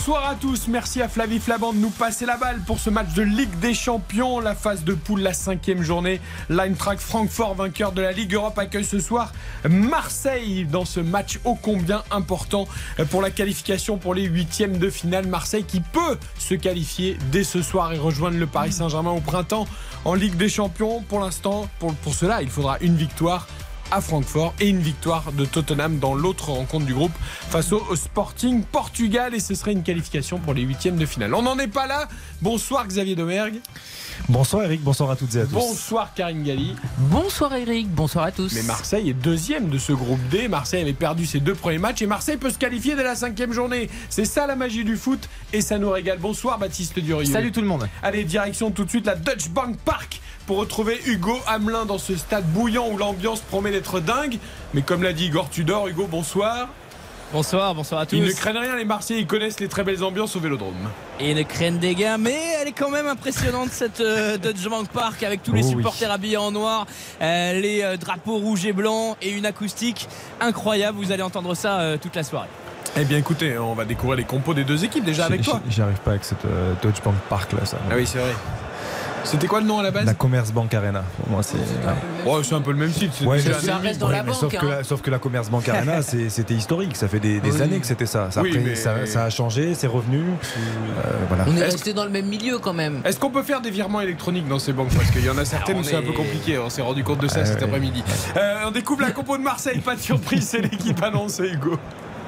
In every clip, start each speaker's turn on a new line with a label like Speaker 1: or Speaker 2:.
Speaker 1: Bonsoir à tous, merci à Flavie Flamand de nous passer la balle pour ce match de Ligue des Champions, la phase de poule, la cinquième journée. L'Eintracht Francfort, vainqueur de la Ligue Europe, accueille ce soir Marseille dans ce match ô combien important pour la qualification pour les huitièmes de finale. Marseille qui peut se qualifier dès ce soir et rejoindre le Paris Saint-Germain au printemps en Ligue des Champions. Pour l'instant, pour cela, il faudra une victoire à Francfort et une victoire de Tottenham dans l'autre rencontre du groupe face au Sporting Portugal et ce serait une qualification pour les huitièmes de finale. On n'en est pas là. Bonsoir Xavier Domergue.
Speaker 2: Bonsoir Eric, bonsoir à toutes et à tous.
Speaker 1: Bonsoir Karine Galli.
Speaker 3: Bonsoir Eric, bonsoir à tous.
Speaker 1: Mais Marseille est deuxième de ce groupe D. Marseille avait perdu ses deux premiers matchs et Marseille peut se qualifier dès la cinquième journée. C'est ça la magie du foot et ça nous régale. Bonsoir Baptiste Durieux.
Speaker 2: Salut tout le monde.
Speaker 1: Allez, direction tout de suite la Dutch Bank Park pour retrouver Hugo Hamelin dans ce stade bouillant où l'ambiance promet d'être dingue. Mais comme l'a dit Igor Tudor, Hugo, bonsoir.
Speaker 3: Bonsoir, bonsoir à tous.
Speaker 1: Ils ne craignent rien, les Marseillais, ils connaissent les très belles ambiances au vélodrome.
Speaker 3: Et une craignent des gars, mais elle est quand même impressionnante cette euh, Bank Park avec tous les
Speaker 2: Oh oui.
Speaker 3: supporters habillés en noir, euh, les euh, drapeaux rouges et blancs et une acoustique incroyable. Vous allez entendre ça euh, toute la soirée.
Speaker 1: Eh bien écoutez, on va découvrir les compos des deux équipes déjà avec toi.
Speaker 2: J'y arrive pas avec cette euh, Deutsche Bank Park là, ça.
Speaker 1: Ah oui, c'est vrai. C'était quoi le nom à la base
Speaker 2: La Commerce Bank Arena. Pour moi, c'est.
Speaker 1: Oh, c'est un peu le même site. c'est
Speaker 2: Ouais,
Speaker 4: Ça reste dans
Speaker 2: Ouais,
Speaker 4: la
Speaker 2: mais
Speaker 4: banque.
Speaker 2: sauf, que
Speaker 4: hein.
Speaker 2: la, sauf que la Commerce Bank Arena, c'est- c'était historique. Ça fait des, des
Speaker 1: Oui.
Speaker 2: années que c'était ça. Ça,
Speaker 1: Oui,
Speaker 2: après,
Speaker 1: mais-
Speaker 2: ça, ça a changé, c'est revenu. Euh, voilà.
Speaker 4: On est resté dans le même milieu quand même.
Speaker 1: Est-ce qu'on peut faire des virements électroniques dans ces banques? Parce qu'il y en a certaines où c'est un peu compliqué. On s'est rendu compte de ça
Speaker 2: Ah,
Speaker 1: cet
Speaker 2: ouais.
Speaker 1: après-midi. Euh, on découvre la compo de Marseille. Pas de surprise, c'est l'équipe annoncée, Hugo.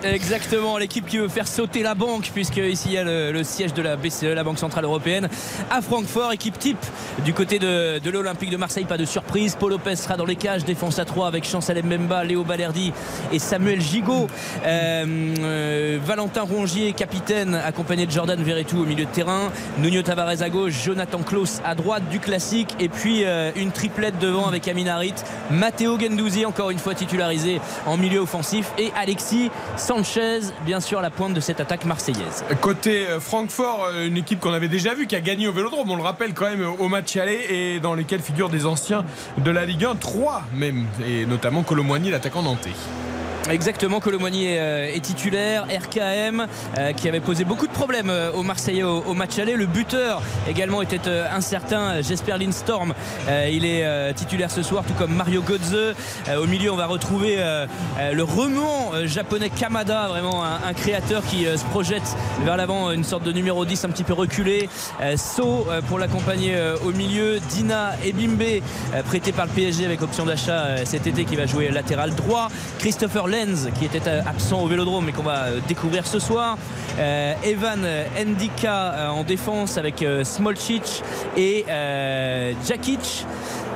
Speaker 3: Exactement, l'équipe qui veut faire sauter la banque, puisque ici il y a le, siège de la BCE, la Banque Centrale Européenne, à Francfort. Équipe type du côté de, l'Olympique de Marseille, pas de surprise. Paul Lopez sera dans les cages, défense à 3 avec Chancel Mbemba, Léo Balerdi et Samuel Gigot. Euh, euh, Valentin Rongier, capitaine, accompagné de Jordan Verretou au milieu de terrain. Nuno Tavares à gauche, Jonathan Klaus à droite du classique. Et puis euh, une triplette devant avec Amin Harit, Matteo Gendouzi, encore une fois titularisé en milieu offensif, et Alexis Sanchez, bien sûr, la pointe de cette attaque marseillaise.
Speaker 1: Côté euh, Francfort, euh, une équipe qu'on avait déjà vue, qui a gagné au Vélodrome, on le rappelle quand même au match aller et dans lesquels figurent des anciens de la Ligue 1, trois même, et notamment Colomboigny, l'attaquant nantais.
Speaker 3: Exactement, Colomboigny est, euh, titulaire, RKM euh, qui avait posé beaucoup de problèmes euh, aux Marseillais au, match aller. Le buteur également était euh, incertain, Jesper Lindstorm. Il est titulaire ce soir, tout comme Mario Godze. Au milieu, on va retrouver le remuant euh, japonais Kamada, vraiment un, créateur qui se projette vers l'avant, une sorte de numéro 10 un petit peu reculé. So pour l'accompagner au milieu. Dina Ebimbe, prêté par le PSG avec option d'achat cet été, qui va jouer latéral droit. Christopher Lenz, qui était euh, absent au vélodrome, mais qu'on va euh, découvrir ce soir. Euh, Evan Ndika en défense avec Smolcic et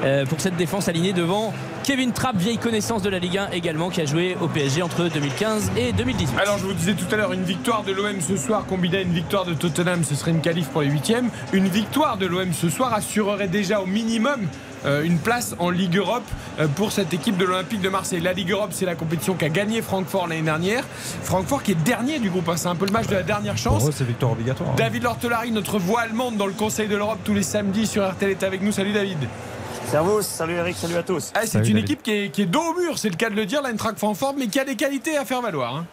Speaker 3: euh, pour cette défense alignée devant Kevin Trapp, vieille connaissance de la Ligue 1 également, qui a joué au PSG entre 2015 et 2018.
Speaker 1: Alors je vous disais tout à l'heure, une victoire de l'OM ce soir combinée à une victoire de Tottenham, ce serait une qualif pour les huitièmes. Une victoire de l'OM ce soir assurerait déjà au minimum une place en Ligue Europe euh, pour cette équipe de l'Olympique de Marseille. La Ligue Europe, c'est la compétition qu'a gagné Francfort l'année dernière. Francfort qui est dernier du groupe, hein. c'est un peu le match de la dernière chance.
Speaker 2: Pour eux, c'est victoire obligatoire. hein.
Speaker 1: David Lortolari, notre voix allemande dans le Conseil de l'Europe tous les samedis sur RTL est avec nous. Salut David.
Speaker 5: Servus, salut Eric, salut à tous.
Speaker 1: Ah, c'est une
Speaker 2: David.
Speaker 1: équipe qui est, qui est dos au mur, c'est le cas de le dire, l'Eintracht Francfort, mais qui a des qualités à faire valoir. hein.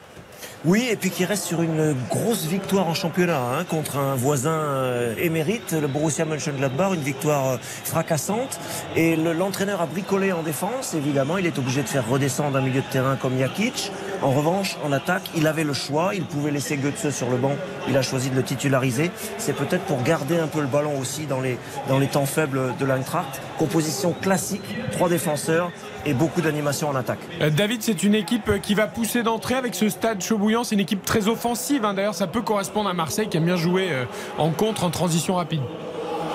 Speaker 5: Oui, et puis qui reste sur une grosse victoire en championnat hein, contre un voisin euh, émérite, le Borussia Mönchengladbach, une victoire euh, fracassante. Et le- l'entraîneur a bricolé en défense, évidemment, il est obligé de faire redescendre un milieu de terrain comme Jakic. En revanche, en attaque, il avait le choix, il pouvait laisser Götze sur le banc, il a choisi de le titulariser. C'est peut-être pour garder un peu le ballon aussi dans les, temps faibles de l'Eintracht. Composition classique, trois défenseurs et beaucoup d'animation en attaque.
Speaker 1: Euh, David, c'est une équipe euh, qui va pousser d'entrée avec ce stade chaud bouillant. C'est une équipe très offensive. hein. D'ailleurs, ça peut correspondre à Marseille qui aime bien jouer euh, en contre, en transition rapide.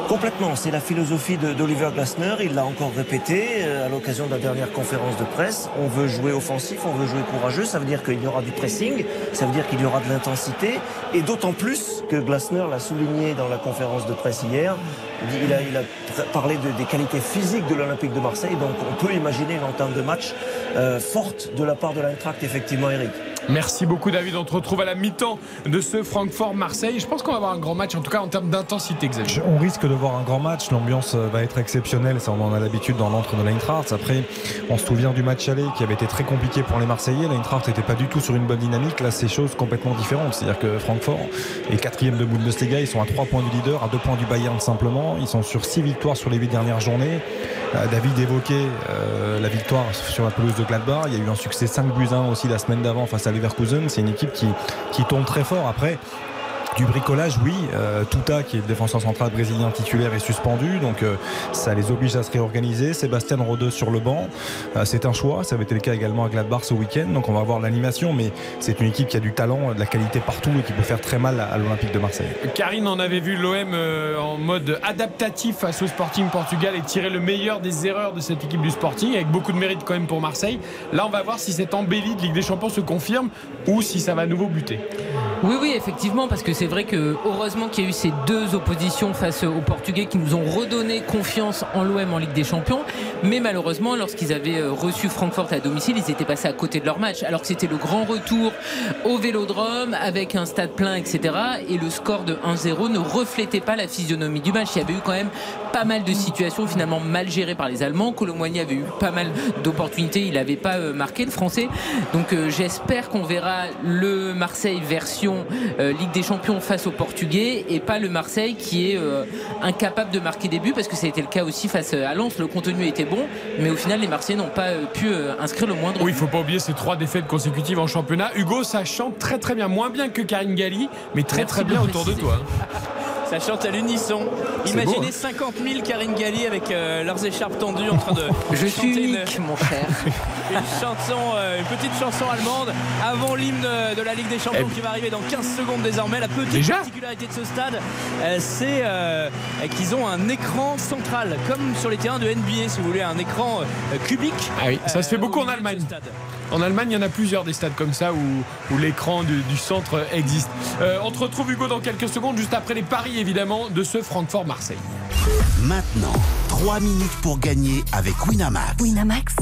Speaker 5: Complètement, c'est la philosophie d'Oliver Glasner, il l'a encore répété euh, à l'occasion de la dernière conférence de presse. On veut jouer offensif, on veut jouer courageux, ça veut dire qu'il y aura du pressing, ça veut dire qu'il y aura de l'intensité, et d'autant plus que Glasner l'a souligné dans la conférence de presse hier, il a, parlé de- des qualités physiques de l'Olympique de Marseille, donc on peut imaginer une entame de match euh, forte de la part de l'Eintracht, effectivement Eric.
Speaker 1: Merci beaucoup David, on te retrouve à la mi-temps de ce Francfort-Marseille. Je pense qu'on va avoir un grand match, en tout cas en termes d'intensité.
Speaker 2: On risque de voir un grand match, l'ambiance euh, va être exceptionnelle, ça on en a l'habitude dans l'entre de l'Eintracht. Après, on se souvient du match aller qui avait été très compliqué pour les Marseillais. L'Eintracht n'était pas du tout sur une bonne dynamique, là c'est chose complètement différente. C'est-à-dire que Francfort est quatrième de Bundesliga, ils sont à 3 points du leader, à 2 points du Bayern simplement. Ils sont sur 6 victoires sur les 8 dernières journées. Euh, David évoquait euh, la victoire sur la pelouse de Gladbach. Il y a eu un succès 5 buts 1 aussi la semaine d'avant face à C'est une équipe qui, qui tombe très fort. Après, du bricolage, oui. Euh, Tuta, qui est le défenseur central brésilien titulaire, est suspendu, donc euh, ça les oblige à se réorganiser. Sébastien Rodeux sur le banc, euh, c'est un choix. Ça avait été le cas également à Gladbach ce week-end, donc on va voir l'animation, mais c'est une équipe qui a du talent, de la qualité partout et qui peut faire très mal à, à l'Olympique de Marseille.
Speaker 1: Karine, on avait vu l'OM euh, en mode adaptatif face au Sporting Portugal et tirer le meilleur des erreurs de cette équipe du Sporting, avec beaucoup de mérite quand même pour Marseille. Là, on va voir si cette embellie de Ligue des Champions se confirme ou si ça va à nouveau buter.
Speaker 4: Oui, oui, effectivement, parce que c'est vrai que heureusement qu'il y a eu ces deux oppositions face aux Portugais qui nous ont redonné confiance en l'OM en Ligue des Champions. Mais malheureusement, lorsqu'ils avaient euh, reçu Francfort à domicile, ils étaient passés à côté de leur match. Alors que c'était le grand retour au Vélodrome avec un stade plein, etc. Et le score de 1-0 ne reflétait pas la physionomie du match. Il y avait eu quand même pas mal de situations finalement mal gérées par les Allemands. Colomboigny avait eu pas mal d'opportunités. Il n'avait pas euh, marqué le Français. Donc euh, j'espère qu'on verra le Marseille version Ligue des Champions face aux Portugais et pas le Marseille qui est euh, incapable de marquer des buts parce que ça a été le cas aussi face à Lens. Le contenu était bon, mais au final les Marseillais n'ont pas euh, pu euh, inscrire le moindre.
Speaker 1: Oui, il
Speaker 4: but.
Speaker 1: faut pas oublier ces trois défaites consécutives en championnat. Hugo, ça chante très très bien, moins bien que Karine Galli, mais très
Speaker 4: Merci
Speaker 1: très bien autour de toi.
Speaker 3: Ça chante à l'unisson. Imaginez
Speaker 1: beau, hein.
Speaker 3: 50 000 Karine Galli avec euh, leurs écharpes tendues en train de
Speaker 4: Je suis
Speaker 3: chanter une,
Speaker 4: unique, mon frère.
Speaker 3: une chanson, euh, une petite chanson allemande avant l'hymne de la Ligue des Champions
Speaker 1: Eh
Speaker 3: qui va arriver dans 15 secondes désormais. La petite
Speaker 1: Déjà
Speaker 3: particularité de ce stade, euh, c'est euh, qu'ils ont un écran central, comme sur les terrains de NBA, si vous voulez, un écran euh, cubique.
Speaker 1: Ah oui, ça se fait beaucoup
Speaker 3: au
Speaker 1: en Allemagne. En Allemagne, il y en a plusieurs des stades comme ça où, où l'écran du, du centre existe. Euh, on te retrouve Hugo dans quelques secondes, juste après les paris évidemment de ce Francfort-Marseille.
Speaker 6: Maintenant, 3 minutes pour gagner avec Winamax.
Speaker 7: Winamax,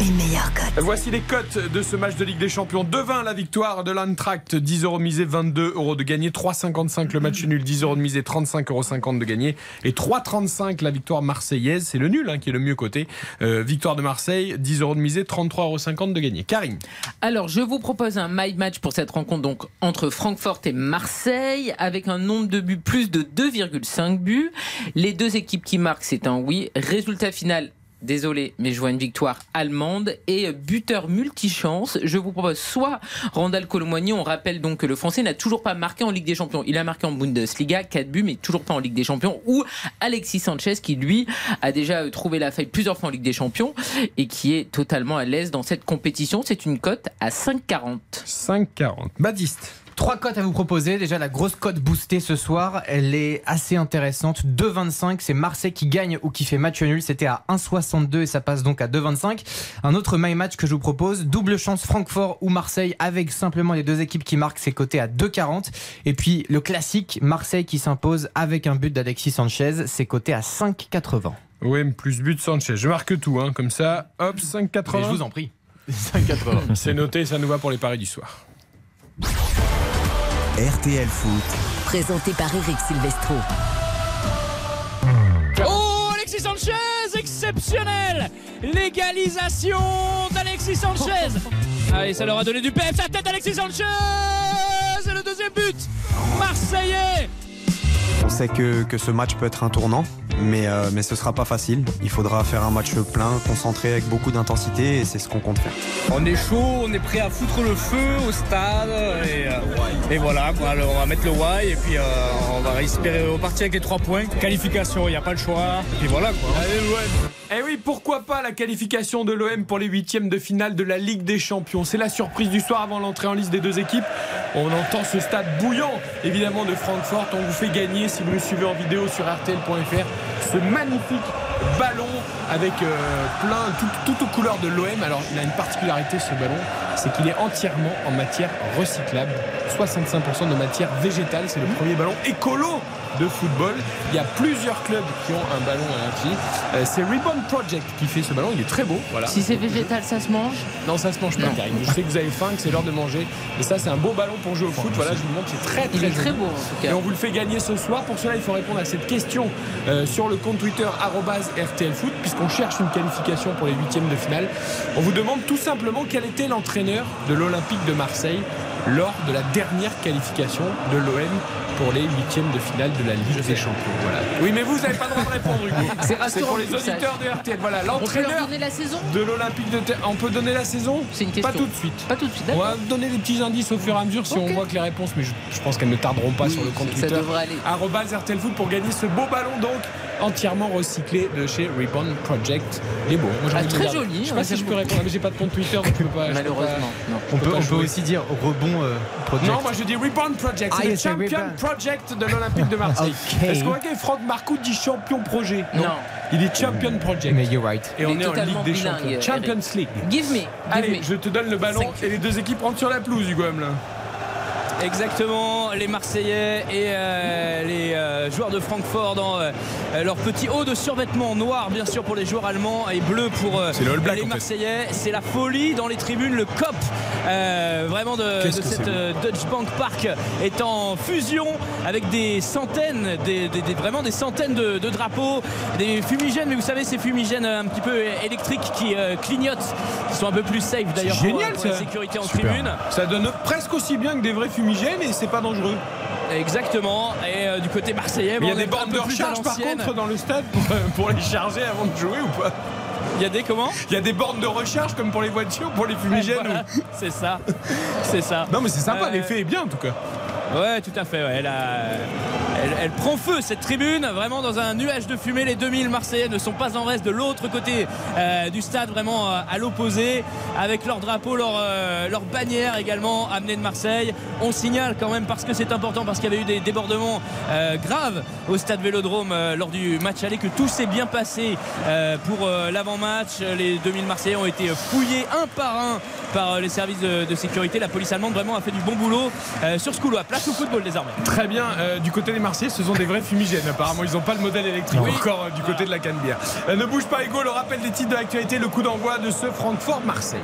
Speaker 7: les meilleurs codes.
Speaker 1: Voici les cotes de ce match de Ligue des Champions. 2-20 la victoire de l'Antract, 10 euros de misée, 22 euros de gagné. 3,55 le match nul, 10 euros de misée, 35,50 euros de gagné. Et 3,35 la victoire marseillaise, c'est le nul hein, qui est le mieux coté. Euh, victoire de Marseille, 10 euros de misée, 33,50 euros de gagné. Karine,
Speaker 4: Alors, je vous propose un my match pour cette rencontre donc entre Francfort et Marseille avec un nombre de buts plus de 2,5 buts. Les deux équipes qui marquent, c'est un oui. Résultat final. Désolé, mais je vois une victoire allemande et buteur multichance. Je vous propose soit Randall Colomboigny. On rappelle donc que le Français n'a toujours pas marqué en Ligue des Champions. Il a marqué en Bundesliga 4 buts, mais toujours pas en Ligue des Champions. Ou Alexis Sanchez qui lui a déjà euh, trouvé la faille plusieurs fois en Ligue des Champions et qui est totalement à l'aise dans cette compétition. C'est une cote à 5,40.
Speaker 1: 5,40. Baptiste.
Speaker 8: Trois cotes à vous proposer. Déjà, la grosse cote boostée ce soir, elle est assez intéressante. 2,25, c'est Marseille qui gagne ou qui fait match nul. C'était à 1,62 et ça passe donc à 2,25. Un autre my match que je vous propose, double chance Francfort ou Marseille avec simplement les deux équipes qui marquent, c'est coté à 2,40. Et puis le classique, Marseille qui s'impose avec un but d'Alexis Sanchez, c'est coté à 5,80.
Speaker 1: OM plus but Sanchez. Je marque tout, hein, comme ça. Hop, 5,80.
Speaker 8: Et je vous en prie. 5,80.
Speaker 1: C'est noté, ça nous va pour les paris du soir.
Speaker 6: RTL Foot,
Speaker 7: Présenté par Eric Silvestro.
Speaker 3: Oh, Alexis Sanchez, exceptionnel. Légalisation d'Alexis Sanchez. Allez, ça leur a donné du pep, sa tête Alexis Sanchez. C'est le deuxième but Marseillais
Speaker 9: On sait que, que ce match peut être un tournant, mais, euh, mais ce sera pas facile. Il faudra faire un match plein, concentré avec beaucoup d'intensité et c'est ce qu'on compte faire.
Speaker 10: On est chaud, on est prêt à foutre le feu au stade et, euh, et voilà, quoi. Alors, on va mettre le why et puis euh, on va espérer repartir avec les trois points. Qualification, il n'y a pas le choix. Et puis voilà quoi.
Speaker 1: Eh oui, pourquoi pas la qualification de l'OM pour les huitièmes de finale de la Ligue des Champions. C'est la surprise du soir avant l'entrée en liste des deux équipes. On entend ce stade bouillant, évidemment, de Francfort. On vous fait gagner, si vous nous suivez en vidéo sur RTL.fr, ce magnifique ballon avec euh, plein, tout, tout aux couleurs de l'OM. Alors, il a une particularité, ce ballon, c'est qu'il est entièrement en matière recyclable. 65% de matière végétale. C'est le premier ballon écolo de football. Il y a plusieurs clubs qui ont un ballon à l'infini. Euh, c'est Ribbon Project qui fait ce ballon. Il est très beau. Voilà.
Speaker 4: Si c'est végétal, ça se mange
Speaker 1: Non, ça se mange pas. Karine. Je sais que vous avez faim, que c'est l'heure de manger. Et ça, c'est un beau ballon pour jouer au foot. Voilà, je vous le montre. C'est très, très
Speaker 4: Il est très beau en tout cas.
Speaker 1: Et on vous le fait gagner ce soir. Pour cela, il faut répondre à cette question euh, sur le compte Twitter arobase RTL Foot, puisqu'on cherche une qualification pour les huitièmes de finale. On vous demande tout simplement quel était l'entraîneur de l'Olympique de Marseille lors de la dernière qualification de l'OM pour les huitièmes de finale de la Ligue des Champions. Voilà. Oui, mais vous n'avez pas le droit de répondre, Hugo.
Speaker 4: C'est
Speaker 1: pour les
Speaker 4: ça.
Speaker 1: auditeurs de RTL. Voilà,
Speaker 4: On peut leur
Speaker 1: l'entraîneur
Speaker 4: donner la saison
Speaker 1: de l'Olympique de Terre. On peut donner la saison
Speaker 4: C'est une question.
Speaker 1: Pas tout de suite.
Speaker 4: Pas tout de suite,
Speaker 1: On va donner des petits indices au fur et à mesure si on voit que les réponses, mais je, je pense qu'elles ne tarderont pas
Speaker 4: Oui,
Speaker 1: sur le compte
Speaker 4: ça
Speaker 1: Twitter.
Speaker 4: devrait aller.
Speaker 1: RTL Foot pour gagner ce beau ballon donc entièrement recyclé de chez Ribbon Project. Il est beau. Moi,
Speaker 4: Ah,
Speaker 1: le
Speaker 4: très joli,
Speaker 1: Je sais pas
Speaker 4: ouais,
Speaker 1: si je peux répondre, mais j'ai pas de compte Twitter donc je peux pas. peux pas-
Speaker 4: Malheureusement, non.
Speaker 8: On peut,
Speaker 1: pas
Speaker 8: on peut
Speaker 1: jouer.
Speaker 8: aussi dire rebond euh, project.
Speaker 1: Non, moi je dis Ribbon Project,
Speaker 8: Ah,
Speaker 1: c'est le
Speaker 8: yes, c'est
Speaker 1: Champion
Speaker 8: Ribbon.
Speaker 1: Project de l'Olympique de Marseille. Est-ce qu'on voit que Franck Marcoux dit Champion Projet?
Speaker 4: Non.
Speaker 1: Il est Champion Project.
Speaker 8: Mais you're right.
Speaker 1: Et on
Speaker 4: est
Speaker 1: est en Ligue des
Speaker 4: bilingue,
Speaker 1: Champions.
Speaker 4: Eric.
Speaker 1: Champions League.
Speaker 4: Give me. Give
Speaker 1: Allez,
Speaker 4: me.
Speaker 1: je te donne le ballon et les deux équipes rentrent sur la pelouse, Hugo Hamelin.
Speaker 3: Exactement, les Marseillais et euh, les euh, joueurs de Francfort dans euh, leur petit haut de survêtement noir, bien sûr pour les joueurs allemands et bleu pour euh,
Speaker 1: le Black,
Speaker 3: les
Speaker 1: en fait.
Speaker 3: Marseillais. C'est la folie dans les tribunes, le COP euh, vraiment de, de cette euh, Deutsche Bank Park est en fusion avec des centaines, des, des- des- vraiment des centaines de, de drapeaux, des fumigènes, mais vous savez ces fumigènes un petit peu électriques qui euh, clignotent, qui sont un peu plus safe d'ailleurs pour, la sécurité en
Speaker 1: Super.
Speaker 3: tribune.
Speaker 1: Ça donne presque aussi bien que des vrais fumigènes et c'est pas dangereux.
Speaker 3: Exactement. Et euh, du côté marseillais,
Speaker 1: Il y a des bornes de recharge par contre dans le stade pour, euh, pour les charger avant de jouer ou pas?
Speaker 3: Il y a des comment?
Speaker 1: Il y a des bornes de recharge comme pour les voitures, pour les fumigènes.
Speaker 3: Voilà, C'est ça. C'est ça.
Speaker 1: Non mais c'est sympa,
Speaker 3: Euh,
Speaker 1: l'effet est bien en tout cas.
Speaker 3: Ouais, tout à fait. Elle, prend feu cette tribune, vraiment dans un nuage de fumée. Les 2000 Marseillais ne sont pas en reste de l'autre côté euh, du stade, vraiment euh, à l'opposé, avec leur drapeau, leur, euh, leur bannière également amenée de Marseille. On signale quand même parce que c'est important, parce qu'il y avait eu des débordements graves au stade Vélodrome lors du match aller, que tout s'est bien passé pour l'avant-match. Les 2000 Marseillais ont été fouillés un par un par les services de, sécurité. La police allemande vraiment a fait du bon boulot sur ce couloir. Football désormais.
Speaker 1: Très bien, euh, du côté des Marseillais, ce sont des vrais fumigènes. Apparemment, ils n'ont pas le modèle électrique
Speaker 3: Oui.
Speaker 1: encore euh, du côté de la Canebière. Euh, ne bouge pas, Hugo, le rappel des titres de l'actualité, le coup d'envoi de ce Francfort-Marseille.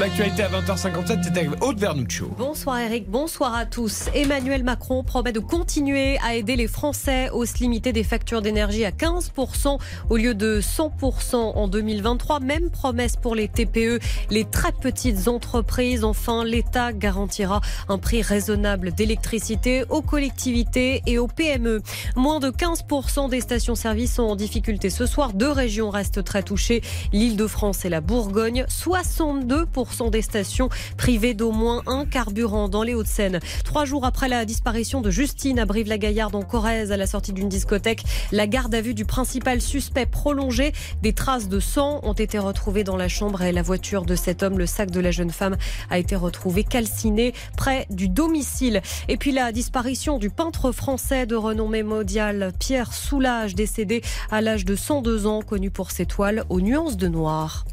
Speaker 1: L'actualité à 20h57, c'était avec Aude Vernuccio.
Speaker 11: Bonsoir Eric, bonsoir à tous. Emmanuel Macron promet de continuer à aider les Français, hausse limitée des factures d'énergie à 15% au lieu de 100% en 2023. Même promesse pour les TPE, les très petites entreprises. Enfin, l'État garantira un prix raisonnable d'électricité aux collectivités et aux PME. Moins de 15% des stations-service sont en difficulté ce soir. Deux régions restent très touchées, l'Île-de-France et la Bourgogne. 62% des stations privées d'au moins un carburant dans les Hauts-de-Seine. Trois jours après la disparition de Justine à Brive-la-Gaillarde en Corrèze à la sortie d'une discothèque, la garde à vue du principal suspect prolongée. Des traces de sang ont été retrouvées dans la chambre et la voiture de cet homme. Le sac de la jeune femme a été retrouvé calciné près du domicile. Et puis la disparition du peintre français de renommée mondiale Pierre Soulages, décédé à l'âge de 102 ans, connu pour ses toiles aux nuances de noir.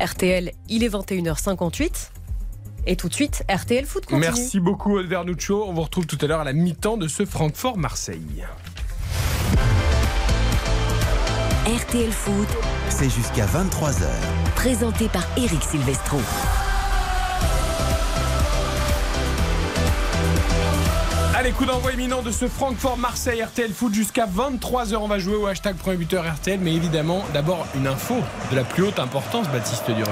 Speaker 11: RTL, il est 21h58. Et tout de suite, RTL Foot continue.
Speaker 1: Merci beaucoup, Aude Vernuccio. On vous retrouve tout à l'heure à la mi-temps de ce Francfort-Marseille.
Speaker 7: RTL Foot,
Speaker 6: C'est jusqu'à 23h.
Speaker 7: présenté par Eric Silvestro.
Speaker 1: Allez, coup d'envoi imminent de ce Francfort-Marseille RTL Foot jusqu'à 23h. On va jouer au hashtag premier buteur RTL, mais évidemment, d'abord une info de la plus haute importance, Baptiste Durieux.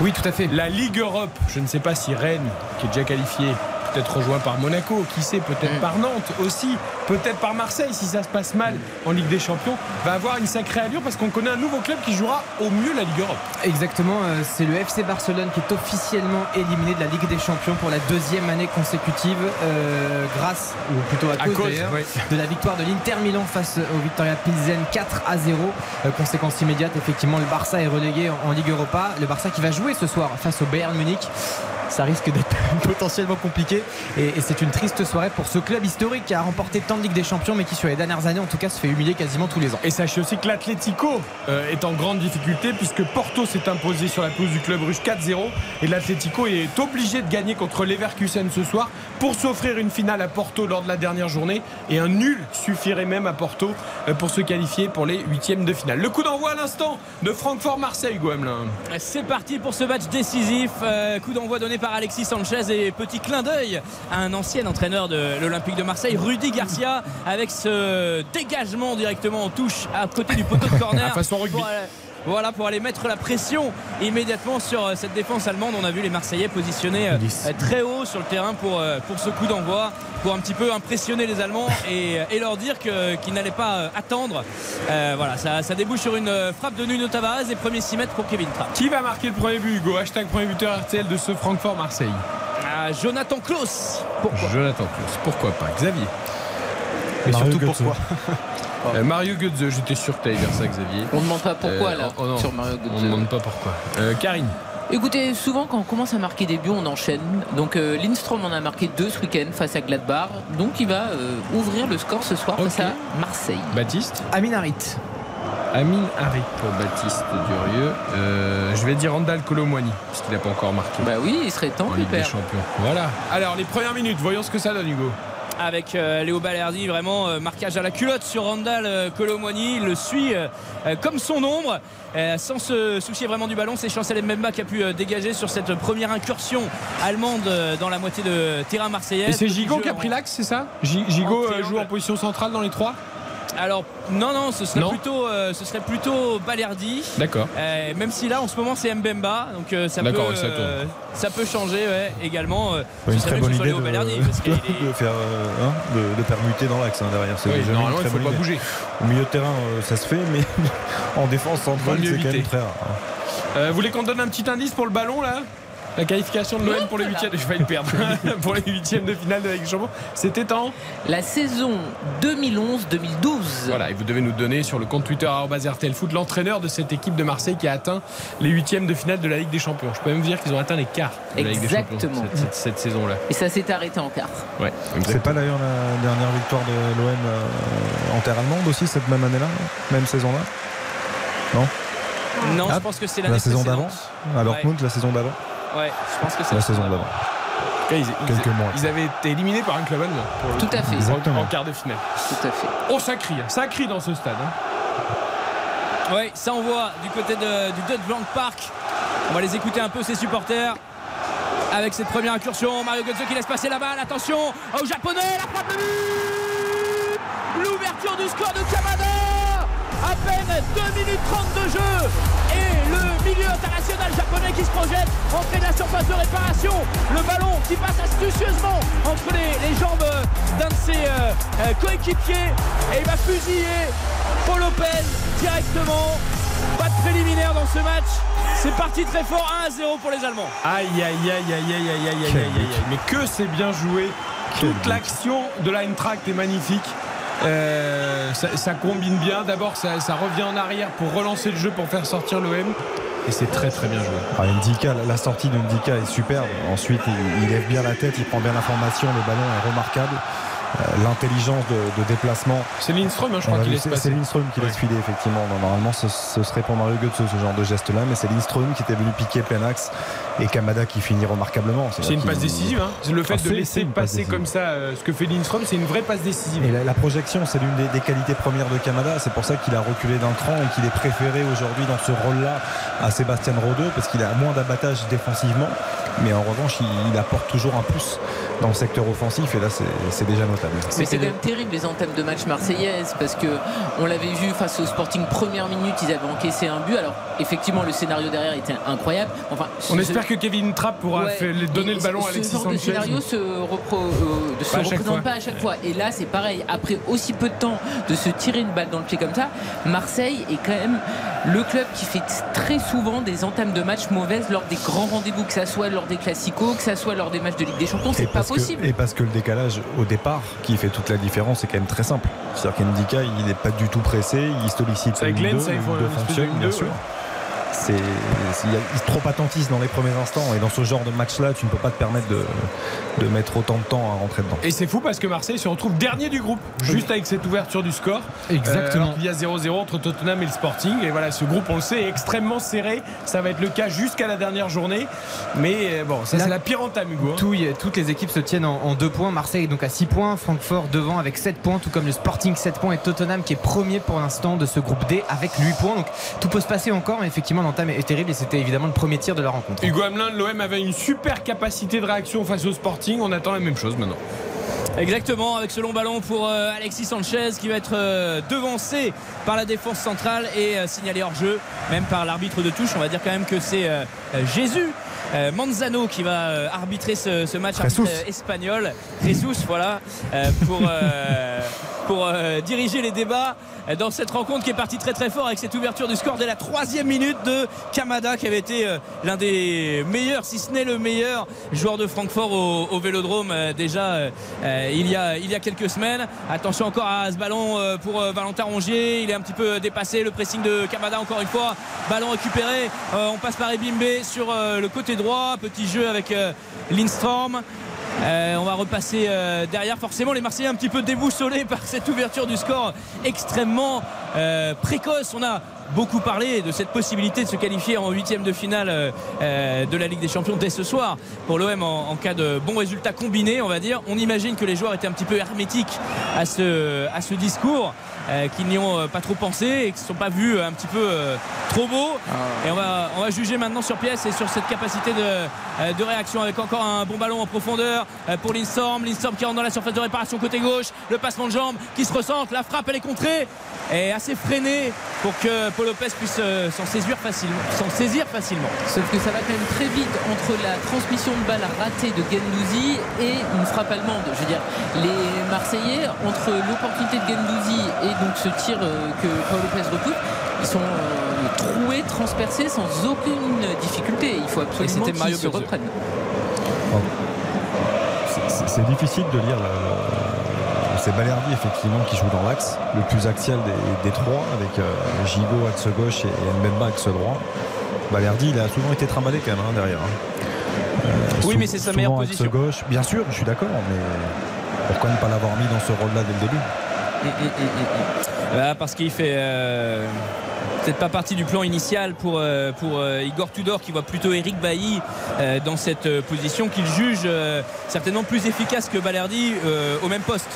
Speaker 8: Oui, tout à fait.
Speaker 1: La Ligue Europe, je ne sais pas si Rennes, qui est déjà qualifié, peut-être rejoint par Monaco, qui sait, peut-être par Nantes aussi, peut-être par Marseille, si ça se passe mal en Ligue des Champions, va avoir une sacrée allure parce qu'on connaît un nouveau club qui jouera au mieux la Ligue Europe.
Speaker 8: Exactement, euh, c'est le FC Barcelone qui est officiellement éliminé de la Ligue des Champions pour la deuxième année consécutive, euh, grâce, ou plutôt à,
Speaker 1: À
Speaker 8: cause, de la victoire de l'Inter Milan face au Victoria Pilsen 4 à 0. Euh, conséquence immédiate, effectivement, le Barça est relégué en, en Ligue Europa. Le Barça qui va jouer ce soir face au Bayern Munich. Ça risque d'être potentiellement compliqué. Et, et c'est une triste soirée pour ce club historique qui a remporté tant de Ligue des Champions, mais qui sur les dernières années, en tout cas, se fait humilier quasiment tous les ans.
Speaker 1: Et sachez aussi que l'Atlético euh, est en grande difficulté puisque Porto s'est imposé sur la pelouse du club russe 4-0 et l'Atlético est obligé de gagner contre Leverkusen ce soir pour s'offrir une finale à Porto lors de la dernière journée et un nul suffirait même à Porto euh, pour se qualifier pour les huitièmes de finale. Le coup d'envoi à l'instant de Francfort-Marseille, Goemelin.
Speaker 3: C'est parti pour ce match décisif. Euh, coup d'envoi donné par Alexis Sanchez et petit clin d'œil à un ancien entraîneur de l'Olympique de Marseille, Rudy Garcia, avec ce dégagement directement en touche à côté du poteau de corner.
Speaker 1: façon rugby.
Speaker 3: Pour, voilà pour aller mettre la pression immédiatement sur euh, cette défense allemande. On a vu les Marseillais positionnés euh, euh, très haut sur le terrain pour, pour ce coup d'envoi, pour un petit peu impressionner les Allemands et, et leur dire que- qu'ils n'allaient pas attendre. Euh, voilà, ça, ça débouche sur une frappe de Nuno Tavares et premier 6 mètres pour Kevin Trapp.
Speaker 1: Qui va marquer le premier but, Hugo? Hashtag premier buteur RTL de ce Francfort-Marseille.
Speaker 3: Ah, Jonathan Klaus. Pourquoi?
Speaker 1: Jonathan Klaus. Pourquoi pas? Xavier
Speaker 2: Mais
Speaker 8: Mario
Speaker 2: surtout
Speaker 8: Götze.
Speaker 2: pourquoi?
Speaker 1: Euh, Mario Götze, j'étais sûr que tu dire ça, Xavier.
Speaker 4: On ne demande pas pourquoi
Speaker 1: Euh,
Speaker 4: là
Speaker 1: oh, oh non.
Speaker 4: sur Mario
Speaker 1: On ne demande pas pourquoi. Euh, Karine
Speaker 4: Écoutez, souvent quand on commence à marquer des buts, on enchaîne. Donc euh, Lindstrom en a marqué deux ce week-end face à Gladbach. Donc il va euh, ouvrir le score ce soir face à Marseille.
Speaker 1: Baptiste
Speaker 8: Amin Harit.
Speaker 1: Amine Harit pour Baptiste Durieux. Euh, je vais dire Randall Colomwani, parce qu'il n'a pas encore marqué
Speaker 4: Bah oui, il serait temps
Speaker 1: en
Speaker 4: qu'il
Speaker 1: Ligue des
Speaker 4: perd.
Speaker 1: Champions. Voilà. Alors, les premières minutes, voyons ce que ça donne, Hugo.
Speaker 3: Avec euh, Léo Balerdi, vraiment euh, marquage à la culotte sur Randall euh, Colomwani. Il le suit euh, comme son ombre, sans se soucier vraiment du ballon. C'est Chancel Mbemba qui a pu dégager sur cette première incursion allemande dans la moitié de terrain marseillais.
Speaker 1: Et c'est Gigot qui a pris l'axe, c'est ça? Gi- Gigot joue en position centrale dans les trois?
Speaker 3: Alors non, non, ce serait
Speaker 1: Non.
Speaker 3: plutôt, euh, ce serait plutôt Balerdi.
Speaker 1: D'accord.
Speaker 3: Euh, même si là en ce moment c'est Mbemba donc euh, ça, peut,
Speaker 1: ça
Speaker 3: euh, ça peut changer ouais, également euh, ce
Speaker 2: Une
Speaker 3: serait
Speaker 2: très bonne idée de,
Speaker 3: Balerdi, parce qu'il est-
Speaker 2: de faire euh, hein, de, de permuter dans l'axe hein, derrière. C'est
Speaker 1: Oui, normalement, il faut pas
Speaker 2: idée.
Speaker 1: bouger.
Speaker 2: Au milieu de terrain, euh, ça se fait, mais en défense centrale, c'est quand même
Speaker 1: éviter.
Speaker 2: très rare. hein.
Speaker 1: Euh, vous voulez qu'on donne un petit indice pour le ballon, là? La qualification de l'OM pour les huitièmes, je vais le perdre. pour les huitièmes de finale de la Ligue des Champions, c'était en
Speaker 4: La saison 2011-2012.
Speaker 1: Voilà, et vous devez nous donner sur le compte Twitter Foot l'entraîneur de cette équipe de Marseille qui a atteint les huitièmes de finale de la Ligue des Champions. Je peux même vous dire qu'ils ont atteint les quarts de la Ligue des Champions
Speaker 4: Exactement.
Speaker 1: cette, cette- cette saison-là.
Speaker 4: Et ça s'est arrêté en quart.
Speaker 1: Ouais,
Speaker 2: C'est pas d'ailleurs la dernière victoire de l'OM euh, en terre allemande aussi cette même année-là, même saison-là?
Speaker 3: Non?
Speaker 2: Ah,
Speaker 3: je pense que c'est l'année
Speaker 2: La saison d'avant? À
Speaker 3: Ouais.
Speaker 2: Dortmund, la saison d'avant?
Speaker 3: Ouais je pense que c'est
Speaker 2: La saison d'avant.
Speaker 1: Ils, ils-
Speaker 2: Quelques mois.
Speaker 1: ils avaient été éliminés par un club allemand pour
Speaker 4: Tout à fait.
Speaker 1: en-
Speaker 2: Exactement.
Speaker 1: en quart de finale.
Speaker 4: Tout à fait.
Speaker 1: Oh, ça crie, hein. ça crie dans ce stade. hein.
Speaker 3: Ouais, ça envoie du côté de- du Dutch Park. On va les écouter un peu, ces supporters. Avec cette première incursion, Mario Götze qui laisse passer la balle. Attention au japonais, la frappe de but L'ouverture du score de Kamada À peine 2 minutes 30 de jeu Et le milieu international japonais qui se projette Entrée de la surface de réparation Le ballon qui passe astucieusement entre les, les jambes d'un de ses euh, euh, coéquipiers Et il va fusiller Paul Lopez directement. Pas de préliminaire dans ce match. C'est parti très fort 1 à 0 pour les Allemands.
Speaker 1: Aïe, aïe, aïe, aïe, aïe, aïe, aïe, aïe, aïe, aïe. Mais que c'est bien joué. Toute l'action de l'Eintracht est magnifique. Euh, ça, combine bien. D'abord, ça, ça revient en arrière pour relancer le jeu, pour faire sortir l'OM. Et c'est très très bien joué.
Speaker 2: Ah, Ndika, la sortie de Ndika est superbe. Ensuite, il, il lève bien la tête, il prend bien l'information, le ballon est remarquable. Euh, L'intelligence de, de déplacement.
Speaker 1: C'est Lindström, hein, je crois
Speaker 2: vu,
Speaker 1: laisse passer.
Speaker 2: c'est qui laisse filer, effectivement. Normalement, ce, ce serait pour Mario Götze ce genre de geste-là, mais c'est Lindström qui était venu piquer plein axe et Kamada qui finit remarquablement.
Speaker 1: C'est une passe décisive. hein. Le fait
Speaker 2: Ah,
Speaker 1: de laisser passer comme ça euh, ce que fait Lindström, c'est une vraie passe décisive.
Speaker 2: Et la, la projection, c'est l'une des, des qualités premières de Kamada. C'est pour ça qu'il a reculé d'un cran et qu'il est préféré aujourd'hui dans ce rôle-là à Sébastien Rodeux parce qu'il a moins d'abattage défensivement. Mais en revanche, il, il apporte toujours un plus dans le secteur offensif et là, c'est déjà notable.
Speaker 4: Mais c'est quand même terrible les entames de match marseillaises parce que on l'avait vu face au Sporting première minute, ils avaient encaissé un but. Alors effectivement le scénario derrière était incroyable. Enfin,
Speaker 1: On
Speaker 4: ce-
Speaker 1: espère que Kevin Trapp pourra
Speaker 4: Ouais,
Speaker 1: donner le ballon à
Speaker 4: ce
Speaker 1: Alexis
Speaker 4: genre de
Speaker 1: Sanchez.
Speaker 4: scénario se, repro- euh, de se
Speaker 1: Pas à chaque
Speaker 4: représente
Speaker 1: fois.
Speaker 4: pas à chaque fois. Et là, c'est pareil. Après aussi peu de temps de se tirer une balle dans le pied comme ça, Marseille est quand même le club qui fait très souvent des entames de match mauvaises lors des grands rendez-vous, que ça soit lors des classicos, que ça soit lors des matchs de Ligue des Champions.
Speaker 2: Et
Speaker 4: C'est pas
Speaker 2: parce que-
Speaker 4: possible.
Speaker 2: et parce que le décalage au départ qui fait toute la différence est quand même très simple. C'est-à-dire qu'Indika, il n'est pas du tout pressé, il sollicite
Speaker 1: C'est ça, il faut
Speaker 2: une deux fonctionne, bien sûr.
Speaker 1: ouais.
Speaker 2: C'est trop attentiste dans les premiers instants et dans ce genre de match-là, tu ne peux pas te permettre de, de mettre autant de temps à rentrer dedans.
Speaker 1: Et c'est fou parce que Marseille se retrouve dernier du groupe, juste avec cette ouverture du score.
Speaker 8: Exactement.
Speaker 1: Euh, il y a 0-0 entre Tottenham et le Sporting. Et voilà, ce groupe, on le sait, est extrêmement serré. Ça va être le cas jusqu'à la dernière journée. Mais euh, bon, ça c'est la pire entame, Hugo. hein.
Speaker 8: Tout- toutes les équipes se tiennent en, en deux points. Marseille est donc à 6 points, Francfort devant avec 7 points, tout comme le Sporting 7 points et Tottenham qui est premier pour l'instant de ce groupe D avec 8 points. Donc tout peut se passer encore, mais effectivement l'entame est terrible et c'était évidemment le premier tir de la rencontre.
Speaker 1: Hugo Hamelin, l'OM avait une super capacité de réaction face au Sporting. On attend la même chose maintenant.
Speaker 3: Exactement, avec ce long ballon pour euh, Alexis Sanchez qui va être euh, devancé par la défense centrale et euh, signalé hors jeu, même par l'arbitre de touche. On va dire quand même que c'est Jésus. Euh, Manzano qui va euh, arbitrer ce, ce match arbitre, euh, espagnol. Jesus, voilà, pour, pour diriger les débats dans cette rencontre qui est partie très très fort avec cette ouverture du score dès la troisième minute de Kamada qui avait été l'un des meilleurs, si ce n'est le meilleur joueur de Francfort au, au Vélodrome déjà il, y a, il y a quelques semaines. Attention encore à ce ballon pour Valentin Rongier, il est un petit peu dépassé, le pressing de Kamada encore une fois, ballon récupéré, on passe par Ebimbe sur le côté droit, petit jeu avec euh, Lindstrom. Euh, on va repasser euh, derrière. Forcément, les Marseillais un petit peu déboussolés par cette ouverture du score extrêmement précoce. On a beaucoup parlé de cette possibilité de se qualifier en huitième de finale de la Ligue des Champions dès ce soir pour l'OM en, en cas de bons résultats combinés, on va dire. On imagine que les joueurs étaient un petit peu hermétiques à ce, à ce discours. Euh, qu'ils n'y ont euh, pas trop pensé et qui ne sont pas vus euh, un petit peu trop beaux. Et on va, on va juger maintenant sur pièce et sur cette capacité de, de réaction avec encore un bon ballon en profondeur pour Lindstorm. Lindstorm qui rentre dans la surface de réparation côté gauche. Le passement de jambe qui se ressent. La frappe, elle est contrée et assez freinée pour que Paul Lopez puisse s'en saisir facilement. S'en saisir facilement.
Speaker 4: Sauf que ça va quand même très vite entre la transmission de balle ratée de Gendouzi et une frappe allemande. Je veux dire, les Marseillais, entre l'opportunité de Gendouzi et donc ce tir euh, que Paul Lopez repousse, ils sont euh, troués, transpercés sans aucune difficulté. Il faut absolument qu'ils se reprennent.
Speaker 2: C'est- difficile de lire. le- C'est Balerdi effectivement qui joue dans l'axe, le plus axial des, des trois, avec euh, Gigot axe gauche et, et Mbemba axe droit. Balerdi, il a souvent été trimballé quand même hein, derrière. hein. Euh,
Speaker 3: Oui,
Speaker 2: sou-
Speaker 3: mais c'est sa meilleure
Speaker 2: axe
Speaker 3: position.
Speaker 2: gauche, bien sûr, je suis d'accord, mais pourquoi ne pas l'avoir mis dans ce rôle-là dès le début?
Speaker 3: Voilà, parce qu'il fait euh, peut-être pas partie du plan initial pour, euh, pour euh, Igor Tudor qui voit plutôt Eric Bailly euh, dans cette position qu'il juge certainement plus efficace que Balerdi au même poste.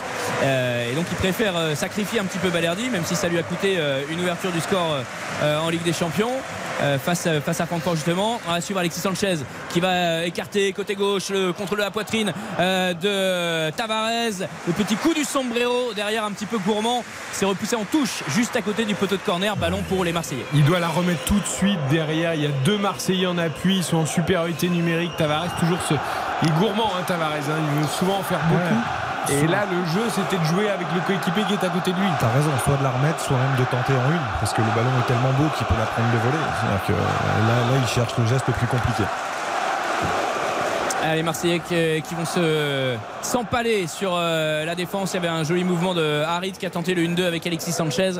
Speaker 3: Et donc il préfère sacrifier un petit peu Balerdi, même si ça lui a coûté une ouverture du score en Ligue des Champions. face, à- face à Francfort justement on va suivre Alexis Sanchez qui va écarter côté gauche le contrôle de la poitrine de Tavares le petit coup du sombrero derrière un petit peu gourmand c'est repoussé en touche juste à côté du poteau de corner ballon pour les Marseillais
Speaker 1: Il doit la remettre tout de suite derrière. Il y a deux Marseillais en appui. Ils sont en supériorité numérique. Tavares, toujours ce. Il est gourmand, hein, Tavares. hein. Il veut souvent en faire beaucoup. Et là, le jeu, c'était de jouer avec le coéquipier qui est à côté de lui.
Speaker 2: T'as raison, soit de la remettre, soit même de tenter en une, parce que le ballon est tellement beau qu'il peut la prendre de voler. C'est-à-dire que euh, là, là, il cherche le geste le plus compliqué.
Speaker 3: Ah, les Marseillais qui, qui vont se s'empaler sur euh, la défense. Il y avait un joli mouvement de Harit qui a tenté le 1-2 avec Alexis Sanchez.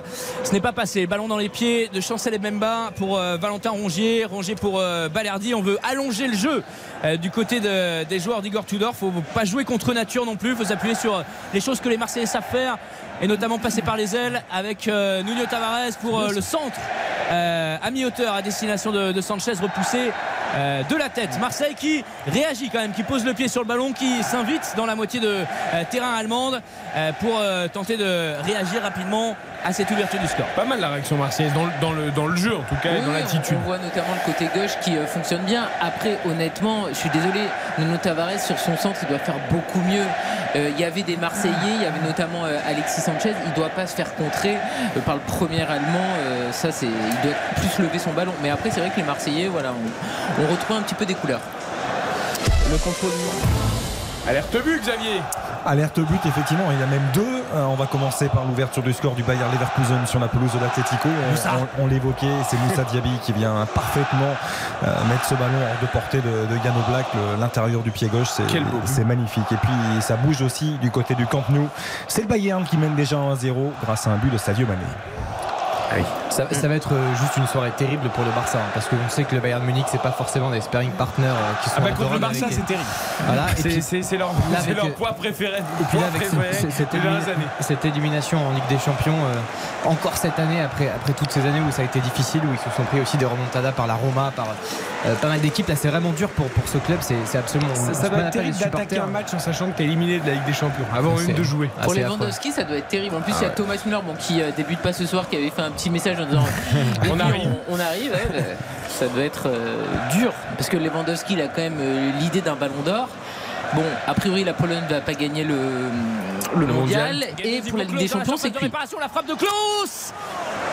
Speaker 3: Ce n'est pas passé. Ballon dans les pieds de Chancel et Memba pour euh, Valentin Rongier. Rongier pour euh. On veut allonger le jeu euh, du côté de- des joueurs d'Igor Tudor. Faut pas jouer contre nature non plus. Faut s'appuyer sur les choses que les Marseillais savent faire et notamment passer par les ailes avec euh, Nuno Tavares pour euh, le centre euh, à mi-hauteur à destination de, de Sanchez repoussé euh, de la tête. Marseille qui réagit quand même, qui pose le pied sur le ballon, qui s'invite dans la moitié de euh, terrain allemande euh, pour euh, tenter de réagir rapidement à cette ouverture du score.
Speaker 1: Pas mal la réaction marseillaise dans le, dans le, dans le jeu en tout cas et dans l'attitude.
Speaker 4: On voit notamment le côté gauche qui euh, fonctionne bien. Après, honnêtement, je suis désolé, Nuno Tavares sur son centre, il doit faire beaucoup mieux. Euh, Il y avait des Marseillais, il y avait notamment euh, Alexis Sanchez. Il doit pas se faire contrer euh, par le premier Allemand. Ça, c'est, il doit plus lever son ballon. Mais après, c'est vrai que les Marseillais, voilà, on, on retrouve un petit peu des couleurs.
Speaker 3: Le contrôle.
Speaker 1: Alerte but, Xavier.
Speaker 2: Alerte but, effectivement, il y a même deux. Euh, on va commencer par l'ouverture du score du Bayer Leverkusen sur la pelouse de l'Atlético. On, on- on l'évoquait, c'est Moussa Diaby qui vient parfaitement euh, mettre ce ballon hors de portée de, de Yann le- l'intérieur du pied gauche. C'est magnifique. Et puis ça bouge aussi du côté du Camp Nou. C'est le Bayern qui mène déjà 1-0 grâce à un but de Sadio Mané.
Speaker 8: Ça, ça va être euh, juste une soirée terrible pour le Barça hein, parce qu'on sait que le Bayern Munich c'est pas forcément des sparring partners euh, qui sont
Speaker 1: Ah bah, contre le Barça, c'est terrible.
Speaker 8: Voilà,
Speaker 1: C'est- leur,
Speaker 8: avec, euh,
Speaker 1: poids préféré.
Speaker 8: Et puis là, avec ce-
Speaker 1: préféré
Speaker 8: ce- cette, élimina- élimination en Ligue des Champions, euh, encore cette année, après, après toutes ces années où ça a été difficile, où ils se sont pris aussi des remontadas par la Roma, par euh, pas mal d'équipes, là c'est vraiment dur pour, pour ce club, c'est absolument.
Speaker 1: Ça, ça doit être terrible d'attaquer un match en sachant que t'es éliminé de la Ligue des Champions avant même de jouer.
Speaker 8: Ah,
Speaker 4: Pour Lewandowski, ça doit être terrible. En plus,
Speaker 1: Ah
Speaker 4: il y a Thomas Müller bon, qui débute pas ce soir, qui avait fait un petit message en disant
Speaker 1: On arrive.
Speaker 4: On, on arrive, ouais, bah, ça doit être euh, dur. Parce que Lewandowski, il a quand même euh, l'idée d'un ballon d'or. Bon, a priori, la Pologne ne va pas gagner le, le mondial. Et pour la Ligue des Champions, c'est cuit.
Speaker 3: réparation, la frappe de Klaus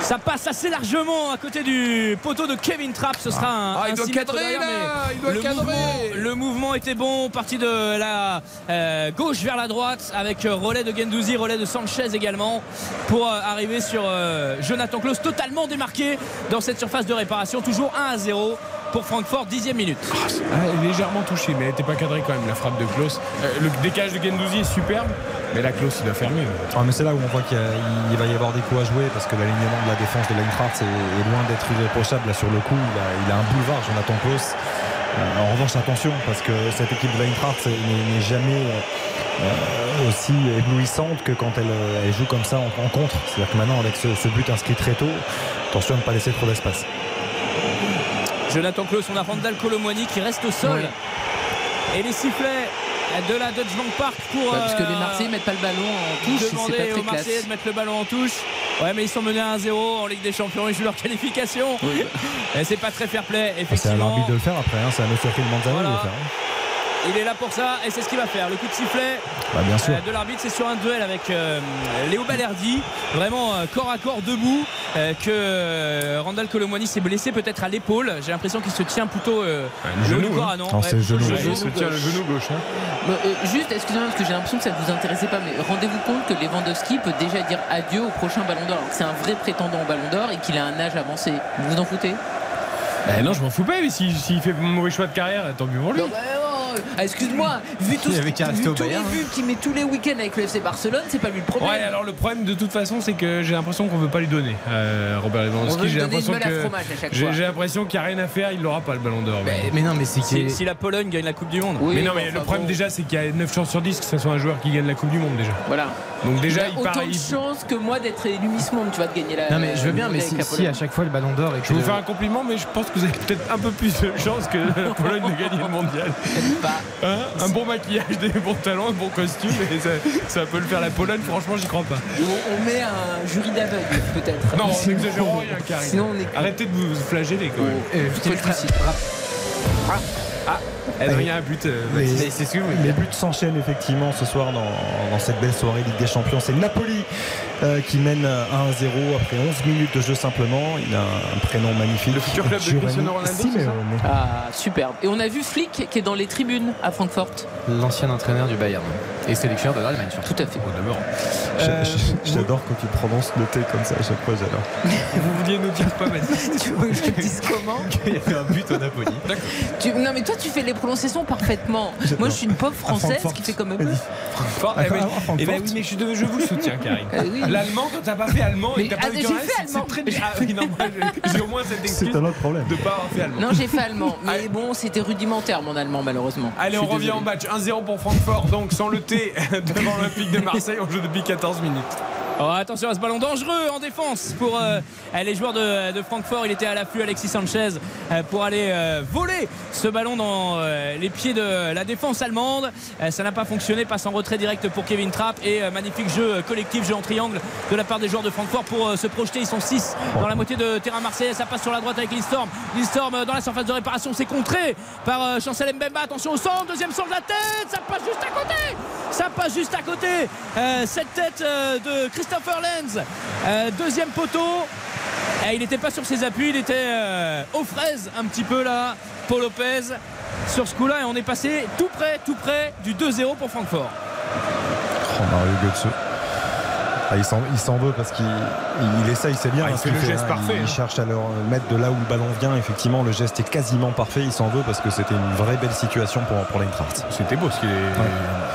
Speaker 3: ça passe assez largement à côté du poteau de Kevin Trapp. Ce sera un,
Speaker 1: Ah, il doit cadrer,
Speaker 3: derrière,
Speaker 1: là, il doit
Speaker 3: le
Speaker 1: cadrer.
Speaker 3: Mouvement, le mouvement était bon, parti de la euh, gauche vers la droite avec euh, relais de Gendouzi, relais de Sanchez également pour euh, arriver sur euh, Jonathan Klaus totalement démarqué dans cette surface de réparation. Toujours 1 à 0 pour Francfort, dixième minute.
Speaker 1: Ah, légèrement touché, mais elle n'était pas cadrée quand même, la frappe de Klaus. Euh, le décalage de Gendouzi est superbe, mais la Klaus, il doit faire mieux.
Speaker 2: Ouais, mais c'est là où on voit qu'il va y avoir des coups à jouer parce que l'alignement de la défense de l'Eintracht est, est loin d'être irréprochable. Là, sur le coup, il a, il a un boulevard, Jonathan Klaus. Euh, en revanche, attention, parce que cette équipe de l'Eintracht c'est- n'est jamais euh, aussi éblouissante que quand elle, elle joue comme ça en, en contre. C'est-à-dire que maintenant, avec ce, ce but inscrit très tôt, attention à ne pas laisser trop d'espace.
Speaker 3: Jonathan Klaus, on a Randall Colomwani qui reste au sol. Et les sifflets de la Dutch Bank Park pour
Speaker 4: Ouais, parce que les
Speaker 3: euh,
Speaker 4: Marseillais mettent pas le ballon en touche,
Speaker 3: demander
Speaker 4: pas
Speaker 3: aux Marseillais
Speaker 4: classe.
Speaker 3: de mettre le ballon en touche. Ouais, mais ils sont menés à 1-0 en Ligue des Champions. Ils jouent leur qualification. Et c'est pas très fair play,
Speaker 2: C'est à
Speaker 3: effectivement.
Speaker 2: l'arbitre de le faire après, hein, c'est à M. Phil Manzano
Speaker 3: Voilà.
Speaker 2: de le faire. hein.
Speaker 3: Il est là pour ça et c'est ce qu'il va faire. Le coup de sifflet
Speaker 2: Bah, bien sûr.
Speaker 3: euh, de l'arbitre, c'est sur un duel avec euh, Léo Balerdi, vraiment euh, corps à corps debout, euh, que Randall Colomwani s'est blessé peut-être à l'épaule. J'ai l'impression qu'il se tient plutôt euh,
Speaker 1: le genou,
Speaker 3: corps.
Speaker 1: hein.
Speaker 3: Non,
Speaker 2: c'est le genou.
Speaker 1: Il se tient le
Speaker 4: gauche.
Speaker 1: genou gauche. hein.
Speaker 4: Euh, juste, excusez-moi, parce que j'ai l'impression que ça ne vous intéressait pas, mais rendez-vous compte que Lewandowski peut déjà dire adieu au prochain Ballon d'Or. C'est un vrai prétendant au Ballon d'Or et qu'il a un âge avancé. Vous vous en foutez?
Speaker 1: Bah, non, je m'en fous pas, mais s'il s'il fait mauvais choix de carrière, tant mieux pour lui.
Speaker 4: Non, bah, ah, Excuse-moi, vu, tout
Speaker 8: Il
Speaker 4: ce- vu tous les
Speaker 8: Bayern, hein.
Speaker 4: buts qu'il met tous les week-ends avec le FC Barcelone, c'est pas lui le problème.
Speaker 1: Ouais, alors le problème de toute façon, c'est que j'ai l'impression qu'on veut pas lui donner. Euh, Robert Lewandowski, j'ai l'impression que j'ai qu'il n'y a rien à faire, il l'aura pas le ballon d'or.
Speaker 8: Mais, mais non, mais c'est
Speaker 3: Si, la Pologne gagne la Coupe du Monde.
Speaker 4: Oui,
Speaker 1: mais non, mais le problème
Speaker 4: bon,
Speaker 1: déjà, c'est qu'il y a 9 chances sur 10 que ce soit un joueur qui gagne la Coupe du Monde déjà.
Speaker 4: Voilà.
Speaker 1: Donc déjà,
Speaker 4: il a autant
Speaker 1: paraît.
Speaker 4: de
Speaker 1: il-
Speaker 4: chances que moi d'être élu Miss Monde, tu vas te gagner la.
Speaker 8: Non mais je veux bien, mais si, à chaque fois le ballon d'or et que
Speaker 1: Je vais vous faire un compliment, mais je pense que vous avez peut-être un peu plus de chances que la Pologne de gagner le mondial.
Speaker 4: Pas.
Speaker 1: Hein un bon maquillage, des bons talents, un bon costume, et ça, ça peut le faire la Pologne, franchement, j'y crois pas.
Speaker 4: On, on met un jury d'aveugle peut-être.
Speaker 1: Non, on n'exagère rien, Karine.
Speaker 4: Sinon on est.
Speaker 1: Arrêtez de vous flageller quand même.
Speaker 8: Euh,
Speaker 4: Faut le préciser.
Speaker 1: Adrien a but. euh,
Speaker 2: Les,
Speaker 1: Baptiste.
Speaker 8: Mais c'est ce que vous voulez
Speaker 2: les
Speaker 8: dire.
Speaker 2: buts s'enchaînent effectivement ce soir dans, dans cette belle soirée Ligue des Champions. C'est Napoli euh, qui mène 1-0 après 11 minutes de jeu simplement. Il a un prénom magnifique.
Speaker 1: Le futur club de
Speaker 2: Giovanni
Speaker 1: Cristiano Ronaldo.
Speaker 4: Ah, superbe. Et on a vu Flick qui est dans les tribunes à Francfort.
Speaker 8: L'ancien entraîneur du Bayern et sélectionneur de l'Allemagne.
Speaker 4: Tout à fait.
Speaker 2: J'a-
Speaker 1: Euh,
Speaker 2: J'adore quand tu prononces le T comme ça à chaque fois, j'adore.
Speaker 1: Vous vouliez nous dire quoi, Baptiste
Speaker 4: tu veux que je te dise comment
Speaker 8: Il y avait un but au Napoli.
Speaker 4: Tu- Non mais toi tu fais les prononciations parfaitement. Moi je suis une pauvre française qui fait comme eux.
Speaker 1: Francfort. Eh ben,
Speaker 2: Francfort.
Speaker 1: eh ben oui, mais je, de- vous soutiens, Karine.
Speaker 4: Euh, oui.
Speaker 1: L'allemand, quand t'as pas fait allemand et t'as pas
Speaker 4: ah,
Speaker 1: eu c'est-
Speaker 4: allemand.
Speaker 1: c'est très bien. Ah oui, non, moi, j'ai- j'ai au moins cette excuse
Speaker 2: C'est un autre problème.
Speaker 1: de pas avoir fait allemand.
Speaker 4: Non j'ai fait allemand. Mais bon c'était rudimentaire mon allemand malheureusement.
Speaker 1: Allez,
Speaker 4: Je
Speaker 1: on
Speaker 4: suis
Speaker 1: revient
Speaker 4: désolé.
Speaker 1: en match. 1-0 pour Francfort, donc sans le T devant l'Olympique de Marseille. On joue depuis 14 minutes.
Speaker 3: Oh, attention à ce ballon dangereux en défense pour euh, les joueurs de, Francfort. Il était à l'affût, Alexis Sanchez, euh, pour aller euh, voler ce ballon dans les pieds de la défense allemande. Ça n'a pas fonctionné. Passe en retrait direct pour Kevin Trapp et magnifique jeu collectif, jeu en triangle de la part des joueurs de Francfort pour se projeter. Ils sont 6 dans la moitié de terrain marseillais. Ça passe sur la droite avec Lindstrom. Lindstrom dans la surface de réparation. C'est contré par Chancel Mbemba. Attention au centre. Deuxième centre de la tête. Ça passe juste à côté. Ça passe juste à côté. Cette tête de Christopher Lenz. Euh, deuxième poteau. Et il n'était pas sur ses appuis, il était euh, aux fraises un petit peu là, Paul Lopez sur ce coup-là et on est passé tout près, tout près du 2-0 pour Francfort.
Speaker 2: Oh, Mario Götze. Ah, il s'en il s'en veut parce qu'il il essaye, c'est bien.
Speaker 1: Ah, il
Speaker 2: ce
Speaker 1: fait le geste
Speaker 2: hein.
Speaker 1: parfait,
Speaker 2: Il,
Speaker 1: hein.
Speaker 2: cherche à le mettre de là où le ballon vient. Effectivement, le geste est quasiment parfait. Il s'en veut parce que c'était une vraie belle situation pour, pour l'Eintracht.
Speaker 1: C'était beau ce qu'il est.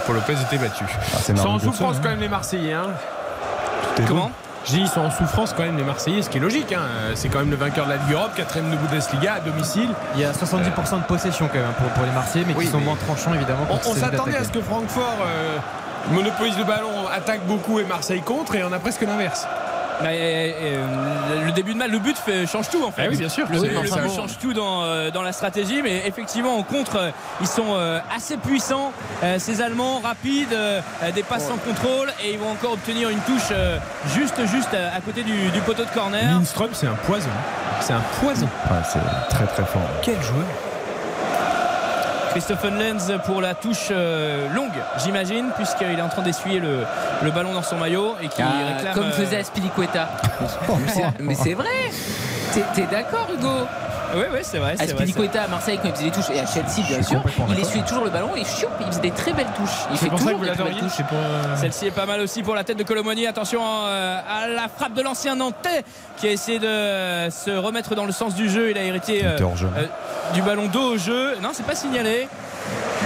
Speaker 1: Paul Lopez était battu.
Speaker 2: Ah, c'est
Speaker 1: Sans souffrance
Speaker 2: hein.
Speaker 1: quand même les Marseillais. hein.
Speaker 3: Comment
Speaker 1: Je dis, ils sont en souffrance quand même, les Marseillais, ce qui est logique. hein. C'est quand même le vainqueur de la Ligue Europe, quatrième de Bundesliga à domicile.
Speaker 8: Il y a 70% de possession quand même hein, pour, pour les Marseillais, mais
Speaker 1: Oui,
Speaker 8: qui sont
Speaker 1: mais-
Speaker 8: moins tranchants évidemment.
Speaker 1: On, s'attendait à ce que Francfort euh, monopolise le ballon, attaque beaucoup et Marseille contre, et on a presque l'inverse.
Speaker 3: Bah, euh, le début de match, le but fait- change tout en fait.
Speaker 1: Ah oui, bien sûr.
Speaker 3: Le, but change tout dans, euh, dans la stratégie, mais effectivement en contre, euh, ils sont assez puissants. Ces Allemands rapides, des passes sans contrôle, et ils vont encore obtenir une touche juste, juste à côté du, du poteau de corner.
Speaker 1: Lindström, c'est un poison. C'est un poison.
Speaker 2: Ouais, c'est très très fort.
Speaker 1: Quel joueur
Speaker 3: Christopher Lenz pour la touche euh, longue, j'imagine, puisqu'il est en train d'essuyer le, le ballon dans son maillot et qui
Speaker 4: Ah,
Speaker 3: réclame.
Speaker 4: comme
Speaker 3: euh,
Speaker 4: faisait Aspilicueta. Mais c'est- mais c'est vrai. T'es d'accord, Hugo?
Speaker 3: Oui, oui, c'est vrai.
Speaker 4: Aspilicueta à Marseille quand il faisait des touches et à Chelsea bien sûr, il essuyait toujours le ballon et choup, il faisait des très belles touches. Il fait toujours des très belles touches.
Speaker 1: Euh,
Speaker 3: Celle-ci est pas mal aussi pour la tête de Colomoni. Attention euh, à la frappe de l'ancien Nantais qui a essayé de se remettre dans le sens du jeu. Il a hérité euh, du ballon dos au jeu. Non, c'est pas signalé.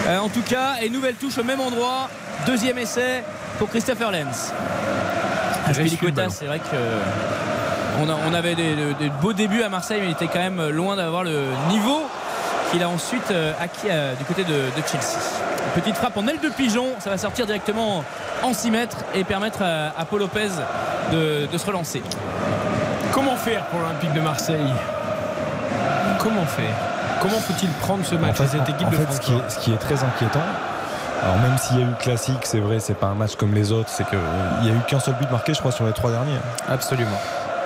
Speaker 3: Euh, en tout cas, et nouvelle touche au même endroit. Deuxième essai pour Christopher Lenz. C'est vrai que on, a- on avait des, des beaux débuts à Marseille, mais il était quand même loin d'avoir le niveau qu'il a ensuite euh, acquis euh, du côté de, de Chelsea. Petite frappe en aile de pigeon, ça va sortir directement en 6 mètres et permettre à, à Paul Lopez de, de se relancer.
Speaker 1: Comment faire pour l'Olympique de Marseille? Comment faire? Comment faut-il prendre ce match
Speaker 2: En fait,
Speaker 1: cette équipe
Speaker 2: en
Speaker 1: de
Speaker 2: fait, ce, qui est, ce qui est très inquiétant, alors même s'il y a eu le classique, c'est vrai, c'est pas un match comme les autres, c'est qu'il n'y a eu qu'un seul but marqué, je crois, sur les trois derniers.
Speaker 8: Absolument.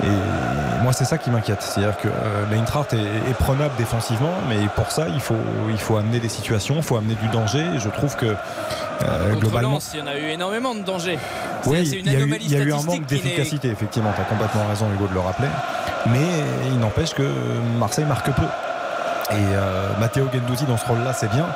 Speaker 2: Et moi, c'est ça qui m'inquiète. C'est-à-dire que euh, l'Eintracht est, est prenable défensivement, mais pour ça, il faut, il faut amener des situations, il faut amener du danger. Et je trouve que euh, globalement.
Speaker 3: Lens, il y en a eu énormément de dangers.
Speaker 2: Oui,
Speaker 3: c'est une
Speaker 2: il y, a eu, il y a eu un manque d'efficacité, effectivement. Tu as complètement raison, Hugo, de le rappeler. Mais il n'empêche que Marseille marque peu. Et euh, Matteo Gendouzi, dans ce rôle-là, c'est bien.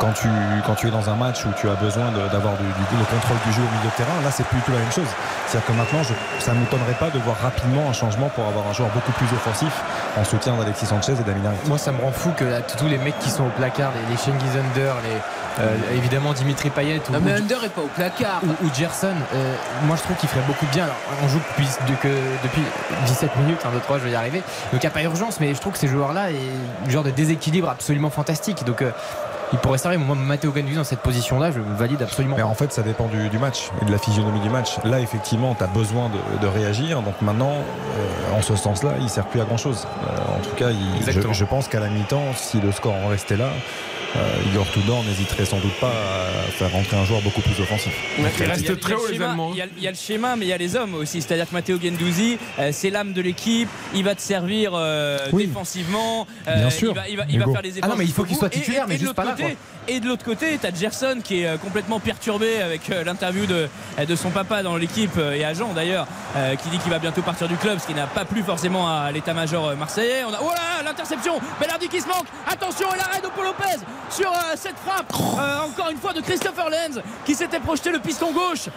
Speaker 2: Quand tu, quand tu es dans un match où tu as besoin d'avoir du, du- le contrôle du jeu au milieu de terrain, là, c'est plus du tout la même chose. C'est-à-dire que maintenant, je, ça ne m'étonnerait pas de voir rapidement un changement pour avoir un joueur beaucoup plus offensif en soutien d'Alexis Sanchez et d'Amin Harit.
Speaker 8: Moi, ça me rend fou que là, tous les mecs qui sont au placard, les, les Cengiz Under, les, euh, évidemment Dimitri Payet ou,
Speaker 4: Non mais Under est pas au placard.
Speaker 8: ou, ou Gerson, euh, moi je trouve qu'il ferait beaucoup de bien. Alors, on joue depuis, de- que, depuis 17 minutes, 1, 2, 3, je vais y arriver. Donc il n'y a pas urgence, mais je trouve que ces joueurs-là, est un genre de déséquilibre absolument fantastique. Donc euh, il pourrait servir. Moi, Matteo Gendouzi dans cette position-là, je le valide absolument.
Speaker 2: Mais en fait, ça dépend du, du match et de la physionomie du match. Là, effectivement, tu as besoin de, de réagir. Donc maintenant, euh, en ce sens-là, il ne sert plus à grand-chose. Euh, en tout cas, il- je, je pense qu'à la mi-temps, si le score en restait là, euh, Igor Tudor n'hésiterait sans doute pas à faire rentrer un joueur beaucoup plus offensif.
Speaker 1: Il
Speaker 3: Il y a-
Speaker 1: reste
Speaker 3: il y a
Speaker 1: très
Speaker 3: le
Speaker 1: haut les
Speaker 3: schéma-
Speaker 1: Allemands.
Speaker 3: Il y, a, il y a le schéma, mais il y a les hommes aussi. C'est-à-dire que Matteo Gendouzi, euh, c'est l'âme de l'équipe. Il va te servir euh,
Speaker 2: Oui.
Speaker 3: défensivement. euh,
Speaker 2: Bien sûr,
Speaker 3: Il va, il va- il va
Speaker 2: Hugo.
Speaker 3: faire des efforts.
Speaker 8: Ah non, mais il faut qu'il soit.
Speaker 3: Et-
Speaker 8: titulaire,
Speaker 3: et
Speaker 8: mais
Speaker 3: de
Speaker 8: juste pas là,
Speaker 3: côté- Et de l'autre côté, tu as Gerson qui est euh, complètement perturbé avec euh, l'interview de, euh, de son papa dans l'équipe et agent d'ailleurs, qui dit qu'il va bientôt partir du club, ce qui n'a pas plu forcément à l'état-major marseillais. On a, oh là, l'interception Bellardi qui se manque Attention, et l'arrêt de Paul Lopez sur euh, cette frappe, euh, encore une fois de Christopher Lenz qui s'était projeté le piston gauche.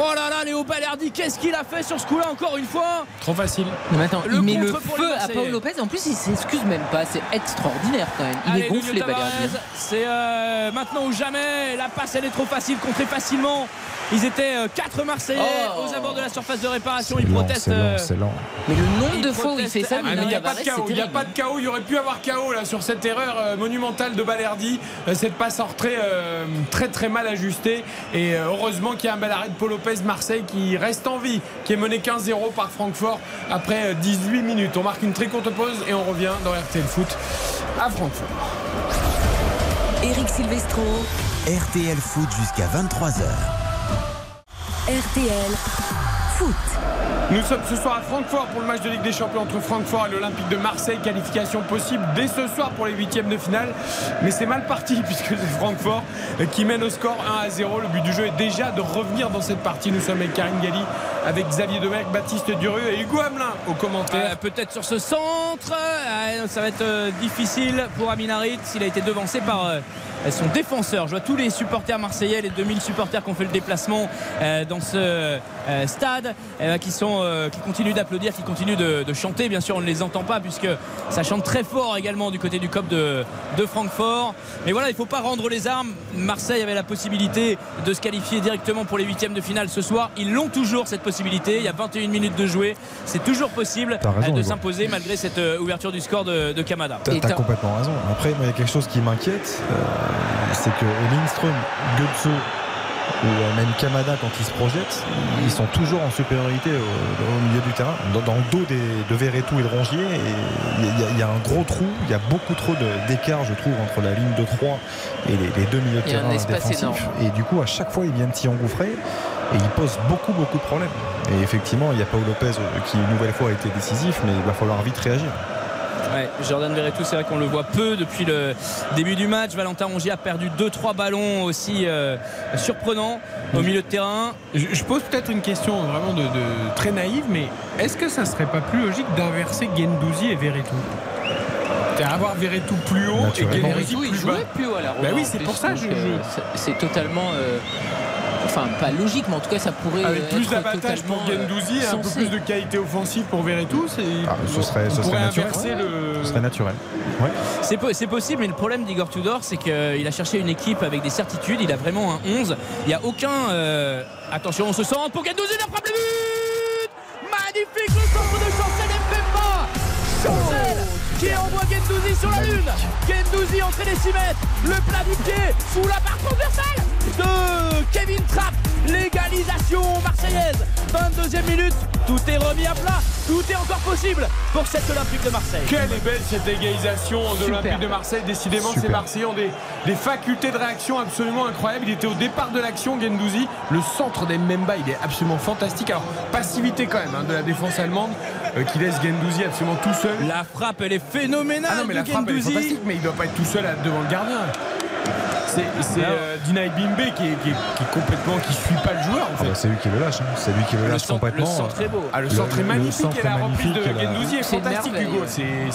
Speaker 3: Oh là là, Léo Ballardi, qu'est-ce qu'il a fait sur ce coup-là encore une fois?
Speaker 1: Trop facile.
Speaker 4: Non, mais attends,
Speaker 3: Le
Speaker 4: il met le feu à. Paul Lopez. En plus, il s'excuse même pas. C'est extraordinaire quand même. Il
Speaker 3: Allez,
Speaker 4: est gonflé, Balerdi.
Speaker 3: C'est euh, maintenant ou jamais. La passe, elle est trop facile, contrée facilement. Ils étaient euh, quatre Marseillais
Speaker 4: Oh.
Speaker 3: aux abords de la surface de réparation.
Speaker 2: C'est
Speaker 3: Ils
Speaker 2: lent,
Speaker 3: protestent.
Speaker 2: c'est lent,
Speaker 3: euh,
Speaker 2: c'est lent.
Speaker 4: Mais le nombre de fois où il fait ça,
Speaker 1: Ah, mais il n'y a pas de
Speaker 4: c'est
Speaker 1: il n'y a pas de chaos. Il y aurait pu avoir chaos là sur cette erreur euh, monumentale de Balerdi. Euh, cette passe en retrait euh, très très mal ajustée. Et euh, heureusement qu'il y a un bel arrêt de Paul Lopez Marseille qui reste en vie, qui est mené 15-0 par Francfort après euh, 18 minutes. On marque une très courte pause et on revient dans RTL Foot à Francfort.
Speaker 7: Eric Silvestro,
Speaker 6: RTL Foot jusqu'à 23h.
Speaker 7: RTL Foot.
Speaker 1: Nous sommes ce soir à Francfort pour le match de Ligue des Champions entre Francfort et l'Olympique de Marseille. Qualification possible dès ce soir pour les huitièmes de finale. Mais c'est mal parti puisque c'est Francfort qui mène au score 1 à 0. Le but du jeu est déjà de revenir dans cette partie. Nous sommes avec Karine Galli, avec Xavier Domergue, Baptiste Duru et Hugo Hamelin au commentaire.
Speaker 3: euh, Peut-être sur ce centre. Euh, ça va être euh, difficile pour Aminarit. Il a été devancé par, son défenseur. Je vois tous les supporters marseillais, les 2000 supporters qui ont fait le déplacement dans ce stade, qui, sont, qui continuent d'applaudir, qui continuent de, chanter. Bien sûr, on ne les entend pas puisque ça chante très fort également du côté du COP de, de Francfort. Mais voilà, il ne faut pas rendre les armes. Marseille avait la possibilité de se qualifier directement pour les huitièmes de finale ce soir. Ils l'ont toujours cette possibilité. Il y a 21 minutes de jouer. C'est toujours possible de s'imposer malgré cette ouverture du score de, de Kamada.
Speaker 2: T'as complètement raison. Après, il y a quelque chose qui m'inquiète, euh, c'est que Lindström, Götze ou même Kamada quand ils se projettent, ils sont toujours en supériorité au, milieu du terrain, dans, le dos de Verretou et de Rongier. Il y, a un gros trou, il y a beaucoup trop d'écart, je trouve, entre la ligne de 3 et les, deux milieux de terrain défensifs. Et du coup, à chaque fois, ils viennent s'y engouffrer et ils posent beaucoup, beaucoup de problèmes. Et effectivement, il y a Paul Lopez euh, qui, une nouvelle fois, a été décisif, mais il va falloir vite réagir.
Speaker 3: Jordan Verretou, c'est vrai qu'on le voit peu depuis le début du match. Valentin Rongier a perdu 2-3 ballons aussi euh, surprenants au milieu de terrain.
Speaker 1: Je, pose peut-être une question vraiment de, très naïve, mais est-ce que ça serait pas plus logique d'inverser Gendouzi et Verretou avoir Verretou plus haut et Gendouzi plus bas.
Speaker 4: plus haut
Speaker 1: bah oui, c'est pour ça. Je, euh,
Speaker 4: C'est totalement. Euh, enfin pas logique, mais en tout cas ça pourrait
Speaker 1: avec plus d'abattage pour Gendouzi et un peu plus de qualité offensive pour Verretou.
Speaker 2: Ah, ce serait, ce serait naturel. Le... Ce serait naturel.
Speaker 3: C'est possible, mais le problème d'Igor Tudor, c'est qu'il a cherché une équipe avec des certitudes. Il a vraiment un 11. Il n'y a aucun. Euh, attention, on se sent pour Gendouzi, la frappe le but Magnifique le centre de Chancel qui envoie Gendouzi sur la lune Gendouzi entrée des 6 mètres le plat du pied sous la barre transversale de Kevin Trapp. L'égalisation marseillaise. 22e minute. Tout est remis à plat. Tout est encore possible pour cette Olympique de Marseille.
Speaker 1: Quelle est belle cette égalisation de l'Olympique de Marseille. Décidément, ces Marseillais ont des, des, facultés de réaction absolument incroyables. Il était au départ de l'action, Gendouzi. Le centre des Memba, il est absolument fantastique. Alors, passivité quand même hein, de la défense allemande euh, qui laisse Gendouzi absolument tout seul.
Speaker 3: La frappe, elle est phénoménale.
Speaker 1: Ah non, mais la frappe, elle est fantastique, mais il doit pas être tout seul devant le gardien. C'est euh, Dinaï Bimbe qui est, complètement qui suit pas le joueur. En fait.
Speaker 2: c'est lui qui le lâche. Hein. C'est lui qui le, lâche complètement. Le
Speaker 3: centre est beau.
Speaker 1: Ah, le, centre est magnifique. et la reprise de Gendouzi est, fantastique, Hugo.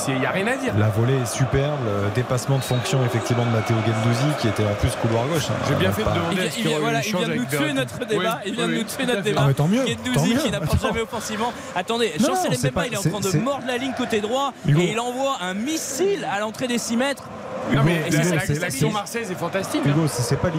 Speaker 1: Il n'y a rien à dire.
Speaker 2: La volée est superbe. Le dépassement de fonction effectivement de Matteo Gendouzi qui était en plus couloir gauche. Hein.
Speaker 1: J'ai bien fait de demander
Speaker 3: il, vient de nous tuer notre débat. Il vient de nous tuer notre débat. Gendouzi qui n'approche jamais offensivement. Attendez, Chancel Mbemba il est en train de mordre la ligne côté droit et il envoie un missile à l'entrée des 6 mètres
Speaker 1: l'action marseillaise est fantastique.
Speaker 2: Hugo, hein. c'est pas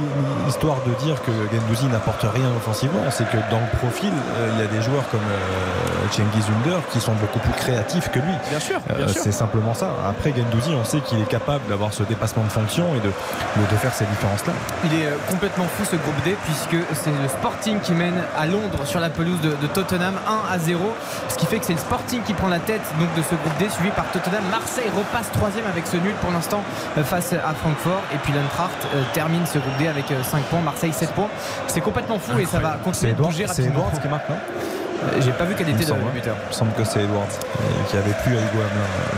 Speaker 2: l'histoire de dire que Gendouzi n'apporte rien offensivement, c'est que dans le profil, euh, il y a des joueurs comme euh, Cengiz Under qui sont beaucoup plus créatifs que lui.
Speaker 3: Bien sûr. Euh,
Speaker 2: c'est simplement ça. Après, Gendouzi, on sait qu'il est capable d'avoir ce dépassement de fonction et de, de, faire ces différences-là.
Speaker 8: Il est complètement fou ce groupe D puisque c'est le Sporting qui mène à Londres sur la pelouse de, Tottenham 1 à 0. Ce qui fait que c'est le Sporting qui prend la tête donc, de ce groupe D suivi par Tottenham. Marseille repasse troisième avec ce nul pour l'instant face à Francfort. Et puis l'Eintracht euh, termine ce groupe D avec 5 euh, points, Marseille 7 points. C'est complètement fou et ça va continuer de bouger rapidement.
Speaker 2: C'est qui marque, non
Speaker 8: euh, j'ai pas vu quelle était le buteur.
Speaker 2: Il me semble que c'est Edwards qui avait plus à Hugo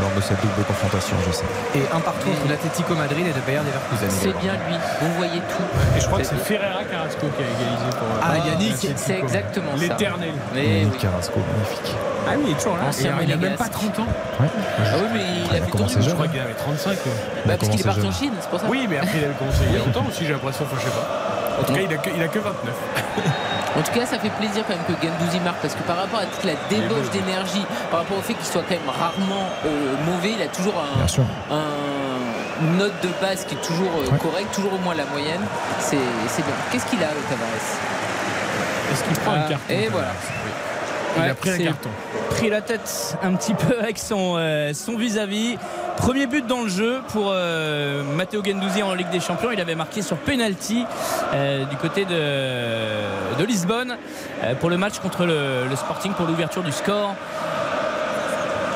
Speaker 2: lors de cette double confrontation, je sais.
Speaker 8: Et un partout entre l'Atlético Madrid et le Bayern Leverkusen.
Speaker 4: C'est bien lui, vous voyez tout.
Speaker 1: Et je crois que c'est Ferreira Carrasco qui a égalisé pour.
Speaker 4: Ah, Yannick, c'est exactement ça.
Speaker 1: L'éternel.
Speaker 2: Yannick Carrasco, magnifique.
Speaker 1: Ah oui, il est toujours là. il a même pas 30 ans.
Speaker 4: Ouais. Ah oui, mais il, a fait
Speaker 2: commencé
Speaker 1: Je crois qu'il avait 35.
Speaker 4: Bah, parce qu'il est parti en Chine, c'est pour ça.
Speaker 1: Oui, mais après il avait commencé il y a longtemps aussi, j'ai l'impression, enfin, je sais pas. En tout cas, il a que, il a que 29.
Speaker 4: En tout cas, ça fait plaisir quand même que Gendouzi marque parce que par rapport à toute la débauche d'énergie, par rapport au fait qu'il soit quand même rarement euh, mauvais, il a toujours un, une note de base qui est toujours euh, correcte, toujours au moins la moyenne. C'est bien. Qu'est-ce qu'il a, Tavares?
Speaker 1: Est-ce qu'il prend une carte
Speaker 4: Et voilà.
Speaker 1: Il a pris un carton.
Speaker 3: Pris la tête un petit peu avec son euh, son vis-à-vis. Premier but dans le jeu pour euh, Matteo Gendouzi en Ligue des Champions. Il avait marqué sur penalty euh, du côté de, de Lisbonne pour le match contre le Sporting pour l'ouverture du score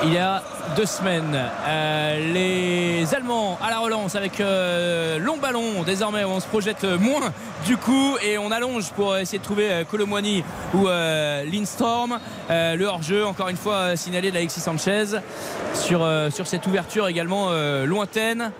Speaker 3: il y a deux semaines. Euh, les Allemands à la relance avec euh, long ballon. Désormais, on se projette moins du coup et on allonge pour essayer de trouver euh, Colomwani ou Lindstorm. le hors-jeu, encore une fois, signalé d'Alexis Sanchez sur, sur cette ouverture également lointaine.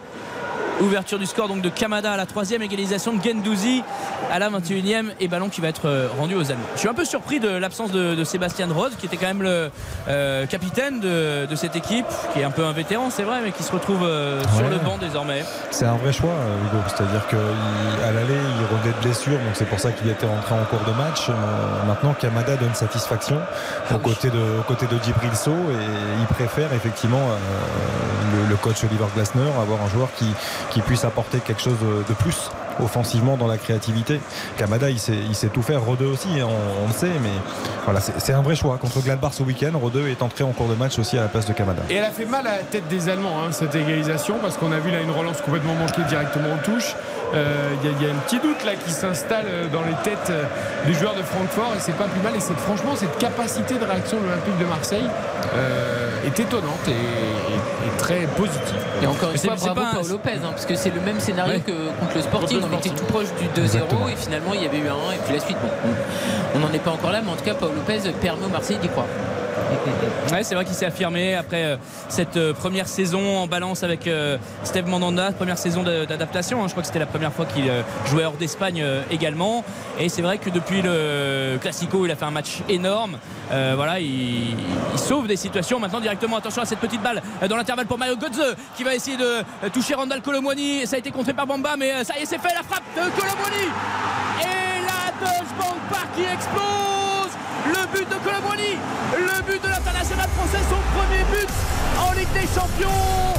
Speaker 3: Ouverture du score donc de Kamada à la troisième, égalisation de Gendouzi à la 21e et ballon qui va être euh, rendu aux Allemands. Je suis un peu surpris de l'absence de, de, Sébastien Rode qui était quand même le euh, capitaine de, de, cette équipe, qui est un peu un vétéran c'est vrai, mais qui se retrouve euh, sur le banc désormais.
Speaker 2: C'est un vrai choix Hugo, c'est-à-dire qu'à l'aller il revenait de blessure, donc c'est pour ça qu'il était rentré en cours de match. Euh, maintenant Kamada donne satisfaction ah, aux, oui. côtés de, aux côtés de Djibril So et il préfère effectivement le, le, coach Oliver Glasner avoir un joueur qui, qui puisse apporter quelque chose de, plus offensivement dans la créativité. Kamada, il sait, il tout faire. Rodeux aussi, on, on, le sait, mais voilà, c'est un vrai choix. Contre Gladbach ce week-end, Rodeux est entré en cours de match aussi à la place de Kamada.
Speaker 1: Et elle a fait mal à la tête des Allemands, hein, cette égalisation, parce qu'on a vu là une relance complètement manquée directement en touche. Il euh, y, y, a un petit doute là qui s'installe dans les têtes des joueurs de Francfort et c'est pas plus mal. Et franchement, cette capacité de réaction de l'Olympique de Marseille euh, est étonnante et, très positive.
Speaker 4: Et encore une fois, bravo pas Paul Lopez, hein, parce que c'est le même scénario ouais. que contre le Sporting. On était tout proche du 2-0 et finalement il y avait eu un 1 et puis la suite. Bon, on n'en est pas encore là, mais en tout cas, Paul Lopez permet au Marseille d'y croire.
Speaker 3: Ouais, c'est vrai qu'il s'est affirmé après euh, cette euh, première saison en balance avec euh, Steve Mandanda, première saison d'adaptation. Hein. Je crois que c'était la première fois qu'il jouait hors d'Espagne également. Et c'est vrai que depuis le Classico, il a fait un match énorme. Voilà, il, sauve des situations. Maintenant, directement, attention à cette petite balle dans l'intervalle pour Mario Götze qui va essayer de toucher Randall Colomwani. Ça a été contré par Bamba, mais ça y est, c'est fait. La frappe de Colomwani et la Deutsche Bank Park qui explose. Le but de Colomwani, le but de l'international français, son premier but en Ligue des Champions.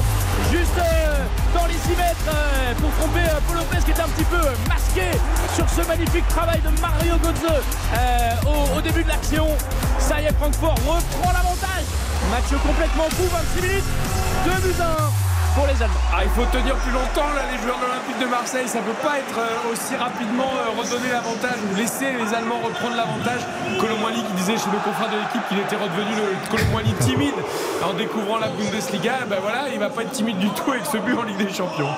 Speaker 3: Juste euh, dans les 6 mètres euh, pour tromper euh, Paul Lopez qui était un petit peu masqué sur ce magnifique travail de Mario Götze au, début de l'action. Ça y est, Francfort reprend l'avantage. Match complètement fou, 26 minutes, 2 buts 1 pour les Allemands.
Speaker 1: Ah, il faut tenir plus longtemps là, les joueurs de l'Olympique de Marseille. Ça ne peut pas être euh, aussi rapidement euh, redonner l'avantage ou laisser les Allemands reprendre l'avantage. Colomboigny qui disait chez nos confrères de l'équipe qu'il était redevenu le Colomboigny timide en découvrant la Bundesliga. Ben voilà, il va pas être timide du tout avec ce but en Ligue des Champions.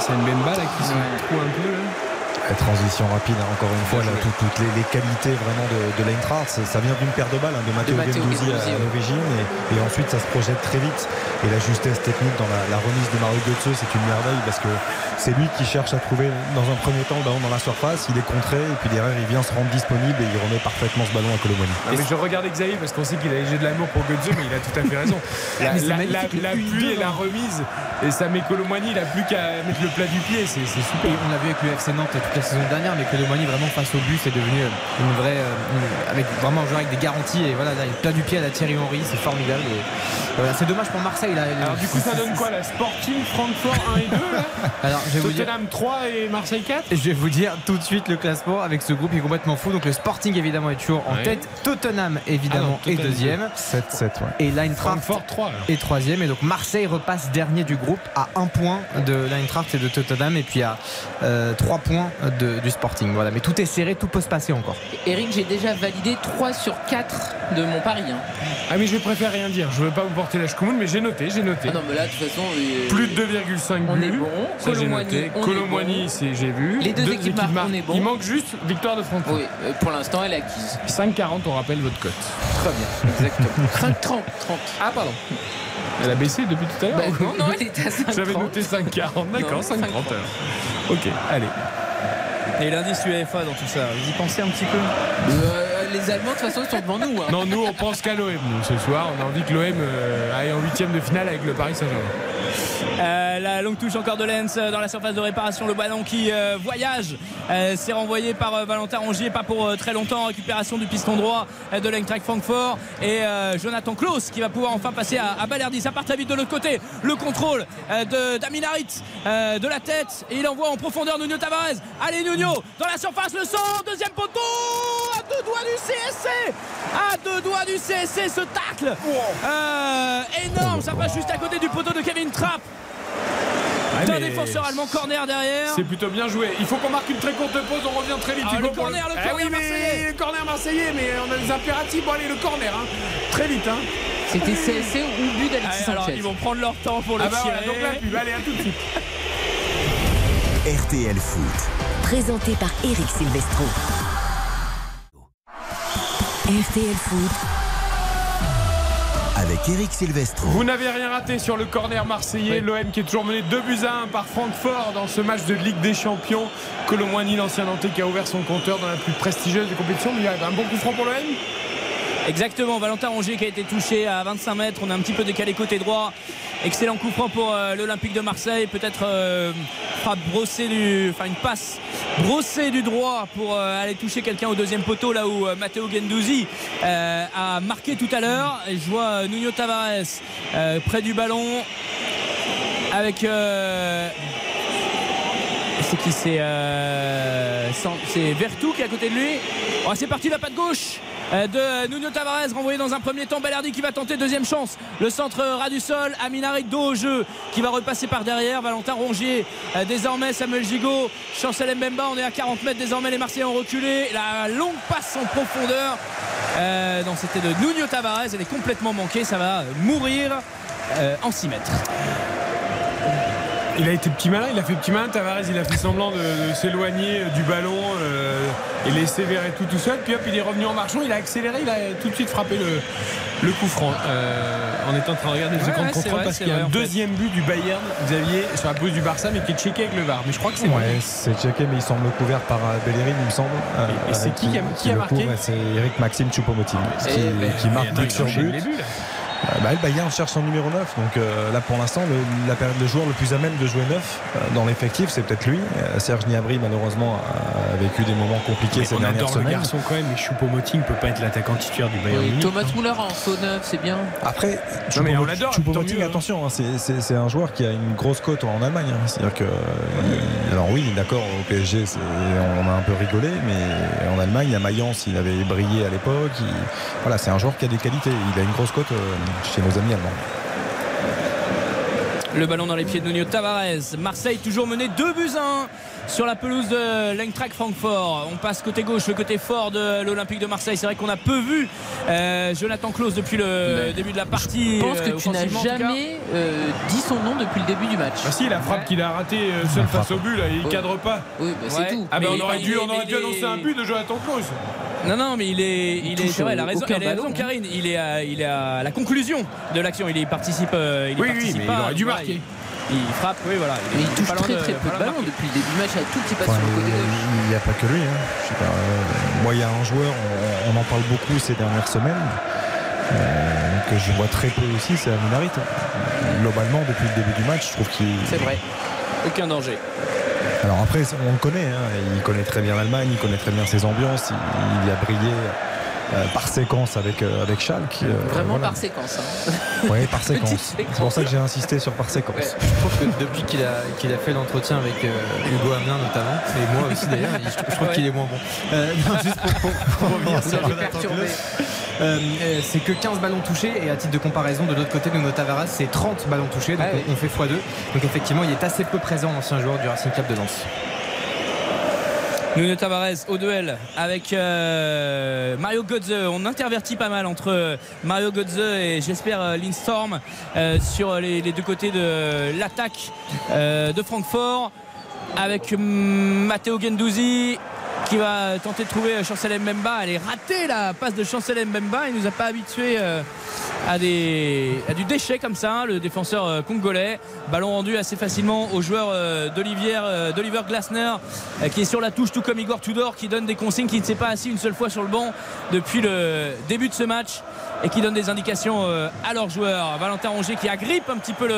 Speaker 1: C'est une Bemba là qui se ouais. trouve un peu. Là.
Speaker 2: La transition rapide, hein, encore une fois, là, tout, toutes les, les, qualités vraiment de, de l'Eintracht. Ça vient d'une paire de balles hein, de Matteo Gendouzi à, à l'origine et, et, ensuite ça se projette très vite. Et la justesse technique dans la, la remise de Mario Götze, c'est une merveille parce que c'est lui qui cherche à trouver dans un premier temps le ballon dans la surface. Il est contré et puis derrière il vient se rendre disponible et il remet parfaitement ce ballon à Colomani.
Speaker 1: Ah, mais je regarde Xavier parce qu'on sait qu'il a léger de l'amour pour Götze, mais il a tout à fait raison. La, la, la, la pluie et la remise et ça met Colomani, il a plus qu'à mettre le plat du pied. C'est super.
Speaker 8: Et on l'a vu avec le FC Nantes toute la saison dernière, mais Colomani vraiment face au but, c'est devenu une vraie, une, avec vraiment un joueur avec des garanties et voilà, là, il plat du pied à la Thierry Henry, c'est formidable. Et, voilà, c'est dommage pour Marseille. Là,
Speaker 1: Alors du coup, ça donne quoi la Sporting, Francfort 1 et 2 là
Speaker 8: Alors, je vais
Speaker 1: Tottenham
Speaker 8: vous dire...
Speaker 1: 3 et Marseille 4
Speaker 8: Je vais vous dire tout de suite le classement avec ce groupe qui est complètement fou. Donc le Sporting évidemment est toujours en tête. Tottenham évidemment
Speaker 1: Ah non,
Speaker 8: est deuxième.
Speaker 2: 7-7, ouais.
Speaker 8: Et l'Eintracht
Speaker 1: Francfort 3 alors.
Speaker 8: est troisième. Et donc Marseille repasse dernier du groupe à un point de l'Eintracht et de Tottenham et puis à euh, 3 points de- du Sporting. Voilà, mais tout est serré, tout peut se passer encore.
Speaker 4: Eric, j'ai déjà validé 3 sur 4 de mon pari. hein.
Speaker 1: Ah mais je préfère rien dire. Je veux pas vous porter la mais j'ai noté, j'ai noté.
Speaker 4: Ah non, mais là, de toute façon.
Speaker 1: Plus de 2,5
Speaker 4: On
Speaker 1: buts.
Speaker 4: est bon.
Speaker 1: Ça, j'ai
Speaker 4: Colomboigny,
Speaker 1: noté. Colomboigny,
Speaker 4: bon.
Speaker 1: c'est j'ai vu.
Speaker 4: Les deux équipes marquent, on est bon.
Speaker 1: Il manque juste victoire de Francfort.
Speaker 4: Oui, euh, pour l'instant, elle est acquise.
Speaker 1: 5,40, on rappelle votre cote.
Speaker 4: Très bien, exactement. 5, 30, 30.
Speaker 1: Ah pardon. Elle a baissé depuis tout à l'heure
Speaker 4: Bah,
Speaker 1: ou-
Speaker 4: non, non, elle était à 5,
Speaker 1: J'avais
Speaker 4: 30.
Speaker 1: noté 5,40. D'accord,
Speaker 4: Non,
Speaker 1: 5,30
Speaker 4: 5,30.
Speaker 1: alors. Ok, allez.
Speaker 3: Et l'indice UEFA dans tout ça, vous y pensez un petit peu?
Speaker 4: Euh, les Allemands, de toute façon, sont devant nous. hein.
Speaker 1: Non, nous, on pense qu'à l'OM, ce soir. On a envie que l'OM euh, aille en huitième de finale avec le Paris Saint-Germain.
Speaker 3: Euh, la longue touche encore de Lens euh, dans la surface de réparation. Le ballon qui euh, voyage. Euh, c'est renvoyé par Valentin Rongier, pas pour très longtemps. Récupération du piston droit de l'Eintracht Francfort. Et Jonathan Klaus qui va pouvoir enfin passer à, à Balerdi. Ça part très vite de l'autre côté. Le contrôle de d'Aminarit de la tête. Et il envoie en profondeur Nuno Tavares. Allez Nuno dans la surface, le centre. Deuxième poteau. À deux doigts du CSC. À deux doigts du CSC ce tacle. Énorme. Ça passe juste à côté du poteau de Kevin Trapp.
Speaker 1: Ouais,
Speaker 3: D'un
Speaker 1: mais
Speaker 3: défenseur allemand corner derrière.
Speaker 1: C'est plutôt bien joué. Il faut qu'on marque une très courte pause. On revient très vite.
Speaker 3: Ah, le corner, le
Speaker 1: Ah
Speaker 3: corner
Speaker 1: oui, mais
Speaker 3: marseillais.
Speaker 1: le corner marseillais. Mais on a des impératifs. Bon, allez, le corner. hein. Très vite. Hein.
Speaker 4: C'était CSC ou but d'Alexis
Speaker 3: alors,
Speaker 4: Sanchez.
Speaker 3: ils vont prendre leur temps pour le
Speaker 1: Ah bah
Speaker 3: tirer.
Speaker 1: voilà, donc la pub. Allez, à tout de suite.
Speaker 6: RTL Foot.
Speaker 7: Présenté par Eric Silvestro. RTL Foot,
Speaker 6: Avec avec Eric Silvestro.
Speaker 1: Vous n'avez rien raté sur le corner marseillais. L'OM qui est toujours mené 2 buts à 1 par Francfort dans ce match de Ligue des Champions. Colomboigny, l'ancien Nantais, qui a ouvert son compteur dans la plus prestigieuse des compétitions. Mais il y a un bon coup franc pour l'OM
Speaker 3: Exactement, Valentin Rongier qui a été touché à 25 mètres. On a un petit peu décalé côté droit. Excellent coup franc pour euh, l'Olympique de Marseille. Peut-être euh, frappe brossée du, enfin une passe brossée du droit pour euh, aller toucher quelqu'un au deuxième poteau là où Matteo Gendouzi a marqué tout à l'heure. Je vois Nuno Tavares près du ballon avec c'est qui c'est c'est Vertou qui est à côté de lui oh, c'est parti la patte gauche de Nuno Tavares renvoyé dans un premier temps. Balerdi qui va tenter deuxième chance. Le centre ras du sol. Aminarit dos au jeu qui va repasser par derrière. Valentin Rongier euh, désormais Samuel Gigot. Chancel Mbemba on est à 40 mètres. Désormais les Marseillais ont reculé. La longue passe en profondeur. Euh, non c'était de Nuno Tavares. Elle est complètement manquée. Ça va mourir en 6 mètres
Speaker 1: il a été petit malin, il a fait petit malin. Tavares, il a fait semblant de, s'éloigner du ballon euh, et laisser tout tout seul. Puis hop, il est revenu en marchant, il a accéléré, il a tout de suite frappé le, coup franc. Euh, en étant en train de regarder les écrans de contrôle parce qu'il y a un deuxième but du Bayern, Xavier, sur la pause du Barça, mais qui est checké avec le VAR. Mais je crois que c'est
Speaker 2: ouais, c'est checké, mais il semble couvert par euh, Bellerin, il me semble.
Speaker 1: et, c'est qui, qui, a, marqué
Speaker 2: C'est Eric Maxime Choupo-Moting qui, qui, marque but sur but. Euh, bah, le Bayern cherche son numéro 9. Donc euh, là, pour l'instant, le, la période, le joueur le plus à même de jouer 9 euh, dans l'effectif, c'est peut-être lui. Serge Gnabry, malheureusement, a vécu des moments compliqués ces dernières semaines. Le
Speaker 1: garçon quand même, mais Choupo-Moting peut pas être l'attaquant titulaire du Bayern.
Speaker 4: Oui, Thomas Muller en faux 9, c'est bien.
Speaker 2: Après, Choupo-Moting, attention, hein, c'est un joueur qui a une grosse cote en Allemagne. Hein. C'est-à-dire que, alors oui, d'accord, au PSG, on a un peu rigolé, mais en Allemagne, a Mayence, il avait brillé à l'époque. Voilà, c'est un joueur qui a des qualités. Il a une grosse cote chez nos amis allemands.
Speaker 3: Le ballon dans les pieds de Nuno Tavares. Marseille toujours mené 2 buts à 1 sur la pelouse de l'Eintracht Francfort. On passe côté gauche, le côté fort de l'Olympique de Marseille. C'est vrai qu'on a peu vu euh, Jonathan Klaus depuis le début de la partie.
Speaker 4: Je pense que euh, tu n'as jamais euh, dit son nom depuis le début du match.
Speaker 1: Ah si, la frappe qu'il a ratée seul face au but, là, il cadre pas.
Speaker 4: Oui, bah, c'est tout.
Speaker 1: Ah, on aurait dû, on aurait dû annoncer un but de Jonathan Klaus.
Speaker 3: Non, non, mais il est, il, est, vrai, elle a raison, elle a raison Karine. Il est, à, il est à la conclusion de l'action. Il y participe. Il
Speaker 1: oui,
Speaker 3: participe
Speaker 1: oui, mais il aurait dû marquer
Speaker 3: il frappe, oui, voilà.
Speaker 4: Il, il touche très très peu de, ballons depuis le début du match, il y a tout qui passe sur le côté
Speaker 2: Il n'y a pas que lui. Hein. Euh, moi, il y a un joueur, on, en parle beaucoup ces dernières semaines, euh, que je vois très peu aussi, c'est Aminarit. Globalement, depuis le début du match, je trouve qu'il.
Speaker 3: C'est vrai. Aucun danger.
Speaker 2: Alors après, on le connaît, hein. il connaît très bien l'Allemagne, il connaît très bien ses ambiances, il, il a brillé euh, par séquence avec, euh, avec Schalke.
Speaker 4: Euh, Vraiment par séquence. Hein.
Speaker 2: Oui, par séquence. C'est pour ça que j'ai insisté sur par séquence.
Speaker 8: Je trouve que depuis qu'il a, qu'il a fait l'entretien avec Hugo Hamelin notamment, et moi aussi d'ailleurs, je, trouve qu'il est moins bon. non, juste pour, revenir sur c'est que 15 ballons touchés et à titre de comparaison de l'autre côté de nos Tavares c'est 30 ballons touchés donc on, fait x2 donc effectivement il est assez peu présent l'ancien joueur du Racing Club de Lens
Speaker 3: Nuno Tavares au duel avec euh, Mario Götze. On intervertit pas mal entre Mario Götze et j'espère euh, Lindstorm euh, sur les, deux côtés de l'attaque de Francfort avec Matteo Gendouzi qui va tenter de trouver Chancel Mbemba. Elle est ratée la passe de Chancel Mbemba. Il nous a pas habitué euh, à, du déchet comme ça, le défenseur euh, congolais. Ballon rendu assez facilement au joueur euh, d'Olivier Glasner qui est sur la touche, tout comme Igor Tudor qui donne des consignes, qui ne s'est pas assis une seule fois sur le banc depuis le début de ce match et qui donne des indications à leurs joueurs. Valentin Rongier qui agrippe un petit peu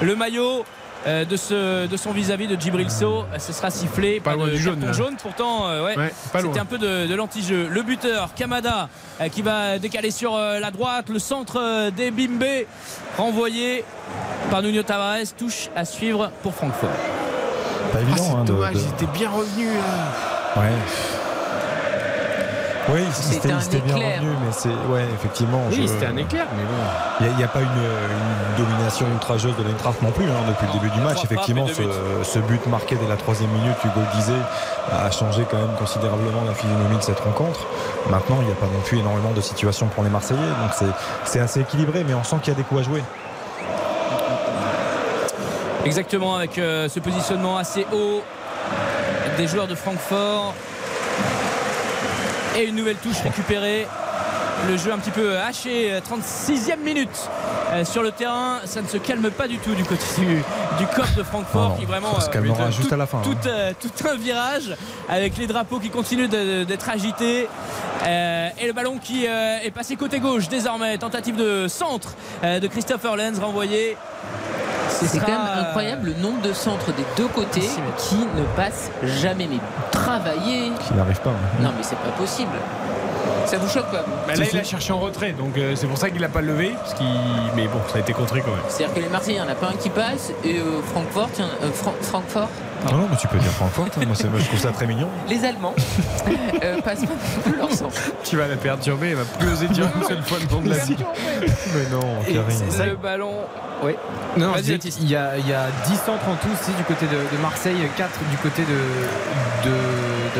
Speaker 3: le maillot. Euh, de, ce, de son vis-à-vis de Djibril So. Ce sera sifflé
Speaker 1: pas
Speaker 3: de
Speaker 1: du jaune,
Speaker 3: jaune. Pourtant, euh, ouais, c'était un peu de, l'anti-jeu. Le buteur, Kamada, euh, qui va décaler sur la droite. Le centre des Bimbe, renvoyé par Nuno Tavares. Touche à suivre pour Francfort.
Speaker 1: Pas évident. Ah, hein, dommage, il était bien revenu. Là.
Speaker 2: Ouais. Oui, c'était bien revenu, mais c'est. Ouais, effectivement.
Speaker 1: Oui, c'était un éclair, mais bon.
Speaker 2: Il n'y a, pas une, domination ultrageuse de l'Eintracht non plus, hein, depuis le début du match. Effectivement, ce, but marqué dès la troisième minute, Hugo le disait, a changé quand même considérablement la physionomie de cette rencontre. Maintenant, il n'y a pas non plus énormément de situations pour les Marseillais, donc c'est assez équilibré, mais on sent qu'il y a des coups à jouer.
Speaker 3: Exactement, avec euh, ce positionnement assez haut des joueurs de Francfort et une nouvelle touche récupérée le jeu un petit peu haché. 36e minute euh, sur le terrain. Ça ne se calme pas du tout du côté du, du COP de Francfort
Speaker 2: Non, non,
Speaker 3: qui vraiment euh, tout-
Speaker 2: juste à la fin,
Speaker 3: Tout,
Speaker 2: hein.
Speaker 3: euh, tout un virage avec les drapeaux qui continuent d'être agités. Euh, et le ballon qui euh, est passé côté gauche désormais. Tentative de centre euh, de Christopher Lenz renvoyé. Ce
Speaker 4: C'est
Speaker 3: sera,
Speaker 4: quand même incroyable le nombre de centres des deux côtés qui ne passent jamais. Mais travailler.
Speaker 2: Qui n'arrive pas. hein.
Speaker 4: Non, mais c'est pas possible. Ça vous choque pas
Speaker 1: Bah là, il a cherché en retrait, donc euh, c'est pour ça qu'il n'a pas levé. Parce qu'il... Mais bon, ça a été contré quand même.
Speaker 4: C'est-à-dire que les Marseillais, il n'y en a pas un qui passe. Et euh, Francfort, tiens, euh, Fran- Francfort,
Speaker 2: Non, non, mais tu peux dire Francfort. hein. Moi, je trouve ça très mignon.
Speaker 4: les Allemands, euh, passent pas non plus leur centre.
Speaker 1: Tu vas la perturber, il va plus oser dire une seule fois le nom de la ville.
Speaker 2: Mais non, Karine.
Speaker 8: c'est ça-
Speaker 3: le ballon.
Speaker 8: Oui. Non,
Speaker 3: Vas-y,
Speaker 8: je
Speaker 3: Baptiste.
Speaker 8: qu'il y a, il y a 10 centres en tout aussi du côté de, de Marseille, 4 du côté de, de,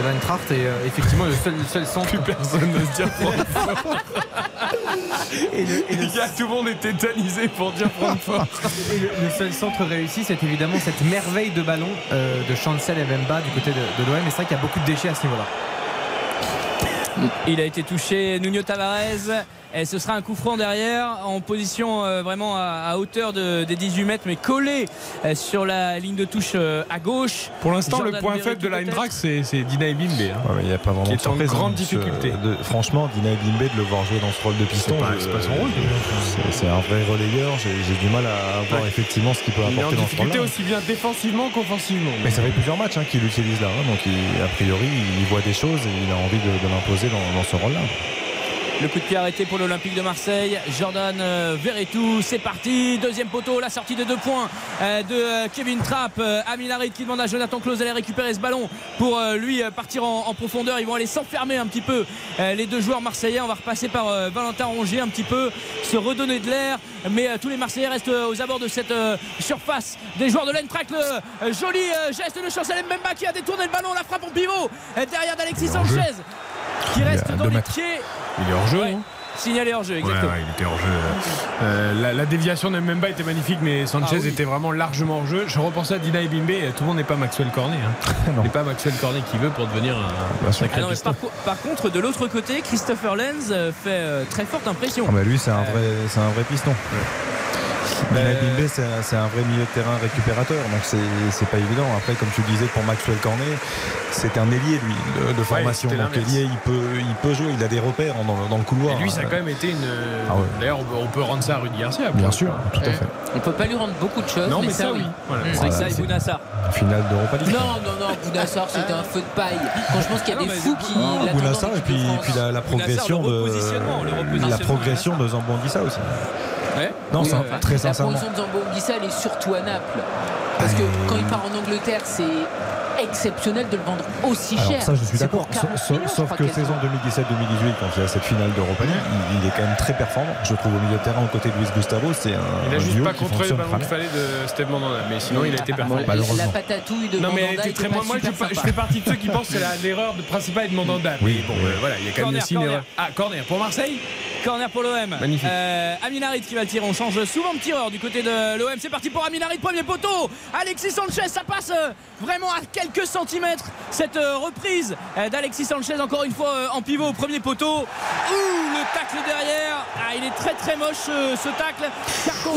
Speaker 8: de l'Eintracht et euh, effectivement le seul, le seul centre.
Speaker 1: Plus personne n'ose dire Francfort.
Speaker 8: Et le, et le-
Speaker 1: Il y a- tout le monde est tétanisé pour dire Francfort.
Speaker 8: et le- le seul centre réussi, c'est évidemment cette merveille de ballon euh, de Chancel et Mbemba du côté de, de l'OM. Et c'est vrai qu'il y a beaucoup de déchets à ce niveau-là.
Speaker 3: Il a été touché, Nuno Tavares. Et ce sera un coup franc derrière, en position euh, vraiment à, à hauteur de- des 18 mètres, mais collé euh, sur la ligne de touche euh, à gauche.
Speaker 1: Pour l'instant, le point faible de la Eintracht, c'est, c'est Dina Ebimbe. hein.
Speaker 2: Ouais, mais Il n'y a pas vraiment
Speaker 1: Qui
Speaker 2: de
Speaker 1: est en grande
Speaker 2: hein.
Speaker 1: difficulté.
Speaker 2: Ce- de- franchement, Dina Bimbe de le voir jouer dans ce rôle de piston,
Speaker 1: c'est pas son rôle,
Speaker 2: c'est- C'est un vrai relayeur. J'ai j'ai du mal à voir
Speaker 1: Ouais.
Speaker 2: effectivement ce qu'il peut
Speaker 1: Il est en
Speaker 2: apporter dans ce
Speaker 1: difficulté
Speaker 2: rôle-là.
Speaker 1: aussi bien défensivement qu'offensivement.
Speaker 2: Mais ça fait plusieurs matchs hein, qu'il l'utilise là. hein. donc, il- a priori, il voit des choses et il a envie de, de l'imposer dans, dans ce rôle-là.
Speaker 3: Le coup de pied arrêté pour l'Olympique de Marseille. Jordan euh, Verretou, c'est parti. Deuxième poteau, la sortie de deux points euh, de euh, Kevin Trapp. Amin Harit qui demande à Jonathan Klaus d'aller récupérer ce ballon pour lui partir en, profondeur. Ils vont aller s'enfermer un petit peu les deux joueurs marseillais. On va repasser par Valentin Rongier un petit peu, se redonner de l'air. Mais tous les Marseillais restent aux abords de cette surface des joueurs de l'Eintracht. Le joli geste de Chancel Mbemba qui a détourné le ballon. La frappe en pivot derrière d'Alexis Sanchez qui
Speaker 2: Il est
Speaker 3: reste dans
Speaker 2: deux
Speaker 3: les
Speaker 2: mètres.
Speaker 3: pieds.
Speaker 1: Il est hors jeu.
Speaker 3: Ouais.
Speaker 1: hein.
Speaker 3: Signalé hors jeu, exactement.
Speaker 1: ouais, il était hors jeu. Euh, la, la déviation de Mbemba était magnifique, mais Sanchez
Speaker 3: Ah oui.
Speaker 1: était vraiment largement hors jeu. Je repensais à Dina Ebimbe. Tout le monde n'est pas Maxwell Cornet. Hein. N'est pas Maxwell Cornet qui veut pour devenir un, un sacré
Speaker 3: Ah non, mais
Speaker 1: piston.
Speaker 3: par, co- par contre, de l'autre côté, Christopher Lenz euh, fait euh, très forte impression.
Speaker 2: Ah bah lui, c'est un,
Speaker 3: Euh.
Speaker 2: vrai, c'est un vrai piston. Bimbe, c'est un, c'est un vrai milieu de terrain récupérateur, donc c'est c'est pas évident. Après, comme tu le disais pour Maxwell Cornet, c'est un ailier lui de, de formation. donc ailier, il peut, il peut jouer, il a des repères dans, le- dans le couloir.
Speaker 1: Et lui, ça a
Speaker 2: Euh,
Speaker 1: quand même été une.
Speaker 2: Ah ouais.
Speaker 1: D'ailleurs, on peut- on peut rendre ça à Rudy Garcia.
Speaker 2: Bien sûr, tout à fait.
Speaker 4: On peut pas lui rendre beaucoup de choses,
Speaker 1: Non,
Speaker 4: mais,
Speaker 1: mais ça, oui. Voilà.
Speaker 3: C'est ça, et Bounassar.
Speaker 2: Finale d'Europa League.
Speaker 4: Non, non, non, Bounassar, c'était un feu de paille. Quand je pense qu'il y a
Speaker 3: Ah non,
Speaker 4: des fous
Speaker 3: de-
Speaker 4: qui.
Speaker 2: Ah, Bounassar et puis, la, la progression
Speaker 3: le
Speaker 2: de la progression
Speaker 3: de
Speaker 2: Zambouangissa aussi.
Speaker 3: Ouais.
Speaker 2: Non,
Speaker 4: Oui,
Speaker 2: ça,
Speaker 4: enfin,
Speaker 2: très
Speaker 4: La
Speaker 2: sincèrement.
Speaker 4: position de Zambo elle est surtout à Naples. Parce que quand il part en Angleterre, c'est exceptionnel de le vendre aussi cher.
Speaker 2: Alors ça, je suis d'accord.
Speaker 4: pour 40
Speaker 2: Sauf, que saison 2017-2018, quand il y a cette finale d'Europa League, il, il est quand même très performant. Je trouve au milieu de terrain aux côtés de Luis Gustavo, c'est un,
Speaker 1: Il a
Speaker 2: un
Speaker 1: juste
Speaker 2: duo
Speaker 1: pas
Speaker 2: qui
Speaker 1: contrôlé le
Speaker 2: fonctionne
Speaker 1: ballon qu'il fallait de Steve Mandanda. Mais sinon, il a été
Speaker 4: Bon,
Speaker 1: performant.
Speaker 2: malheureusement.
Speaker 4: La patatouille de
Speaker 1: Non mais
Speaker 4: Mandanda
Speaker 1: très moi, moi, je, fais partie de ceux qui pensent que l'erreur de- principale de Mandanda.
Speaker 2: Oui,
Speaker 1: Mais bon,
Speaker 2: oui.
Speaker 1: euh, voilà, il y a quand même
Speaker 3: Corner,
Speaker 1: aussi une erreur. Ah, corner pour Marseille
Speaker 3: Corner pour l'OM.
Speaker 1: Magnifique.
Speaker 3: Euh, Amin Harit qui va le tirer. On change souvent de tireur du côté de l'OM. C'est parti pour Amin Harit, premier poteau. Alexis Sanchez, ça passe euh, vraiment à quelques centimètres. Cette euh, reprise euh, d'Alexis Sanchez, encore une fois euh, en pivot au premier poteau. Ouh, le tacle derrière. Ah, il est très très moche ce tacle. Jaune,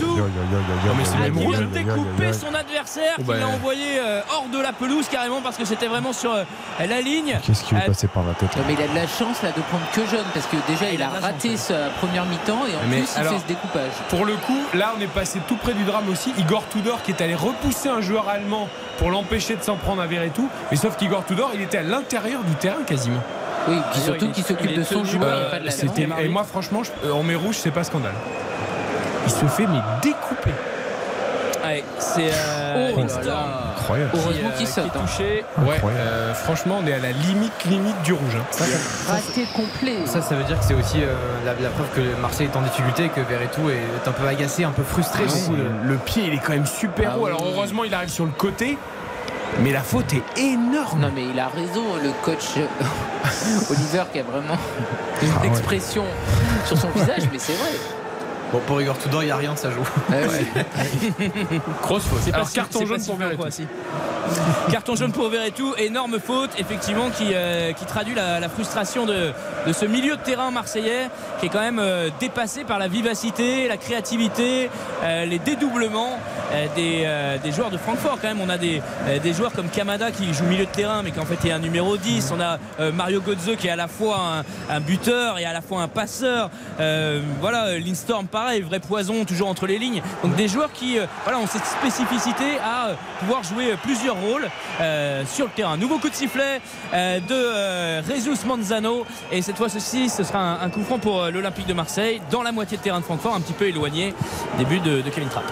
Speaker 3: de
Speaker 2: yo, yo, yo,
Speaker 3: découper
Speaker 2: yo.
Speaker 3: son adversaire,
Speaker 1: Oh,
Speaker 3: qui
Speaker 1: bah.
Speaker 3: l'a envoyé hors de la pelouse carrément parce que c'était vraiment sur la ligne.
Speaker 2: Qu'est-ce qui lui est passé par la tête
Speaker 4: Non, mais il a de la chance là de prendre que jeune parce que déjà
Speaker 3: Ah, il
Speaker 4: il
Speaker 3: a
Speaker 4: a raté sa première mi-temps et en
Speaker 1: Mais
Speaker 4: plus il
Speaker 1: alors-
Speaker 4: fait ce découpage.
Speaker 1: Pour le coup, là, on est passé tout près du drame aussi. Igor Tudor qui est allé repousser un joueur allemand pour l'empêcher de s'en prendre à Verretou. Mais sauf qu'Igor Tudor, il était à l'intérieur du terrain quasiment.
Speaker 4: Oui, surtout qu'il s'occupe de son joueur
Speaker 3: euh,
Speaker 4: et pas de la
Speaker 1: C'était-
Speaker 4: défense.
Speaker 1: et moi, franchement, je- euh, en mai rouge, c'est pas scandale. Il se fait mais découper.
Speaker 3: Ouais, c'est euh,
Speaker 4: Oh là.
Speaker 2: Incroyable.
Speaker 3: qui,
Speaker 4: Heureusement
Speaker 3: euh,
Speaker 4: qu'il
Speaker 3: qui
Speaker 4: saute. hein.
Speaker 3: touché.
Speaker 1: Ouais, euh, franchement, on est à la limite limite du rouge. hein.
Speaker 4: Raté complet.
Speaker 8: Ça, ça veut dire que c'est aussi euh, la, la preuve que Marseille est en difficulté et que Verretou est un peu agacé, un peu frustré.
Speaker 1: Ah, le pied, il est quand même super
Speaker 4: Ah
Speaker 1: haut.
Speaker 4: oui.
Speaker 1: Alors heureusement, il arrive sur le côté. Mais la faute est énorme.
Speaker 4: Non mais il a raison, le coach euh, Oliver qui a vraiment une
Speaker 2: Ah ouais.
Speaker 4: expression sur son visage, mais c'est vrai.
Speaker 8: Bon, pour Igor Tudor, il n'y a rien, ça joue.
Speaker 1: Grosse faute. Alors,
Speaker 3: si-
Speaker 1: carton jaune pour Verretou.
Speaker 3: quoi, si. Carton jaune pour Verretou, énorme faute, effectivement, qui, euh, qui traduit la, la frustration de, de ce milieu de terrain marseillais, qui est quand même euh, dépassé par la vivacité, la créativité, euh, les dédoublements euh, des, euh, des joueurs de Francfort. Quand même, on a des, euh, des joueurs comme Kamada qui joue milieu de terrain, mais qui en fait est un numéro 10. On a euh, Mario Götze qui est à la fois un, un buteur et à la fois un passeur. Euh, voilà, Lindstorm, pareil, vrai poison, toujours entre les lignes. Donc des joueurs qui euh, voilà, ont cette spécificité à euh, pouvoir jouer euh, plusieurs rôles sur le terrain. Nouveau coup de sifflet de Jesus Manzano. Et cette fois-ci, ce sera un, coup franc pour l'Olympique de Marseille, dans la moitié de terrain de Francfort, un petit peu éloigné de, de Kevin Trapp.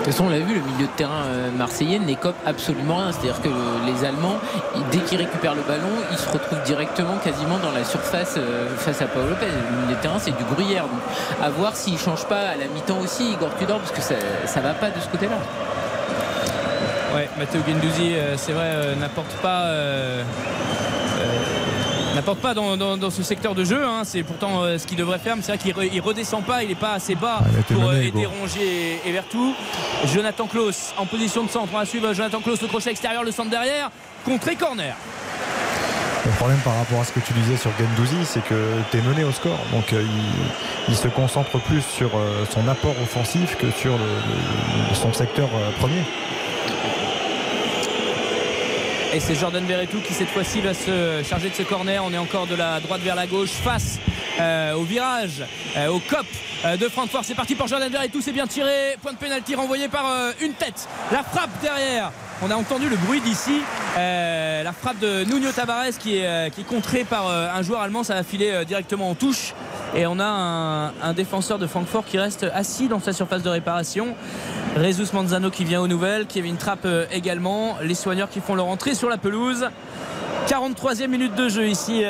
Speaker 4: De toute façon, on l'a vu, le milieu de terrain euh, marseillais n'écope absolument rien. C'est-à-dire que le- les Allemands, dès qu'ils récupèrent le ballon, ils se retrouvent directement quasiment dans la surface euh, face à Paul Lopez. Le milieu de terrain, c'est du gruyère. Donc, à voir s'il ne change pas à la mi-temps aussi, Igor Tudor, parce que ça ne va pas de ce côté-là.
Speaker 3: Ouais, Matteo Gendouzi, euh, c'est vrai, n'apporte pas. N'apporte pas dans, dans- dans ce secteur de jeu, hein. c'est pourtant euh, ce qu'il devrait faire, mais c'est vrai qu'il re- il redescend pas, il n'est pas assez bas
Speaker 2: Ah,
Speaker 3: pour euh, aider. Rongier et, et Vertou. Jonathan Klaus en position de centre, on va suivre Jonathan Klaus, le crochet extérieur, le centre derrière, contre corner.
Speaker 2: Le problème par rapport à ce que tu disais sur Gendouzi, c'est que tu es mené au score. Donc euh, il, il se concentre plus sur euh, son apport offensif que sur le- le- son secteur premier.
Speaker 3: Et c'est Jordan Verretou qui cette fois-ci va se charger de ce corner. On est encore de la droite vers la gauche face euh, au virage, euh, au cop euh, de Francfort. C'est parti pour Jordan Verretou, c'est bien tiré. Point de pénalty renvoyé par une tête. La frappe derrière. On a entendu le bruit d'ici. La frappe de Nuno Tavares qui est, qui contrée par un joueur allemand. Ça va filer directement en touche. Et on a un, défenseur de Francfort qui reste assis dans sa surface de réparation. Jesus Manzano qui vient aux nouvelles. Kevin Trapp également. Les soigneurs qui font leur entrée sur la pelouse. 43e minute de jeu ici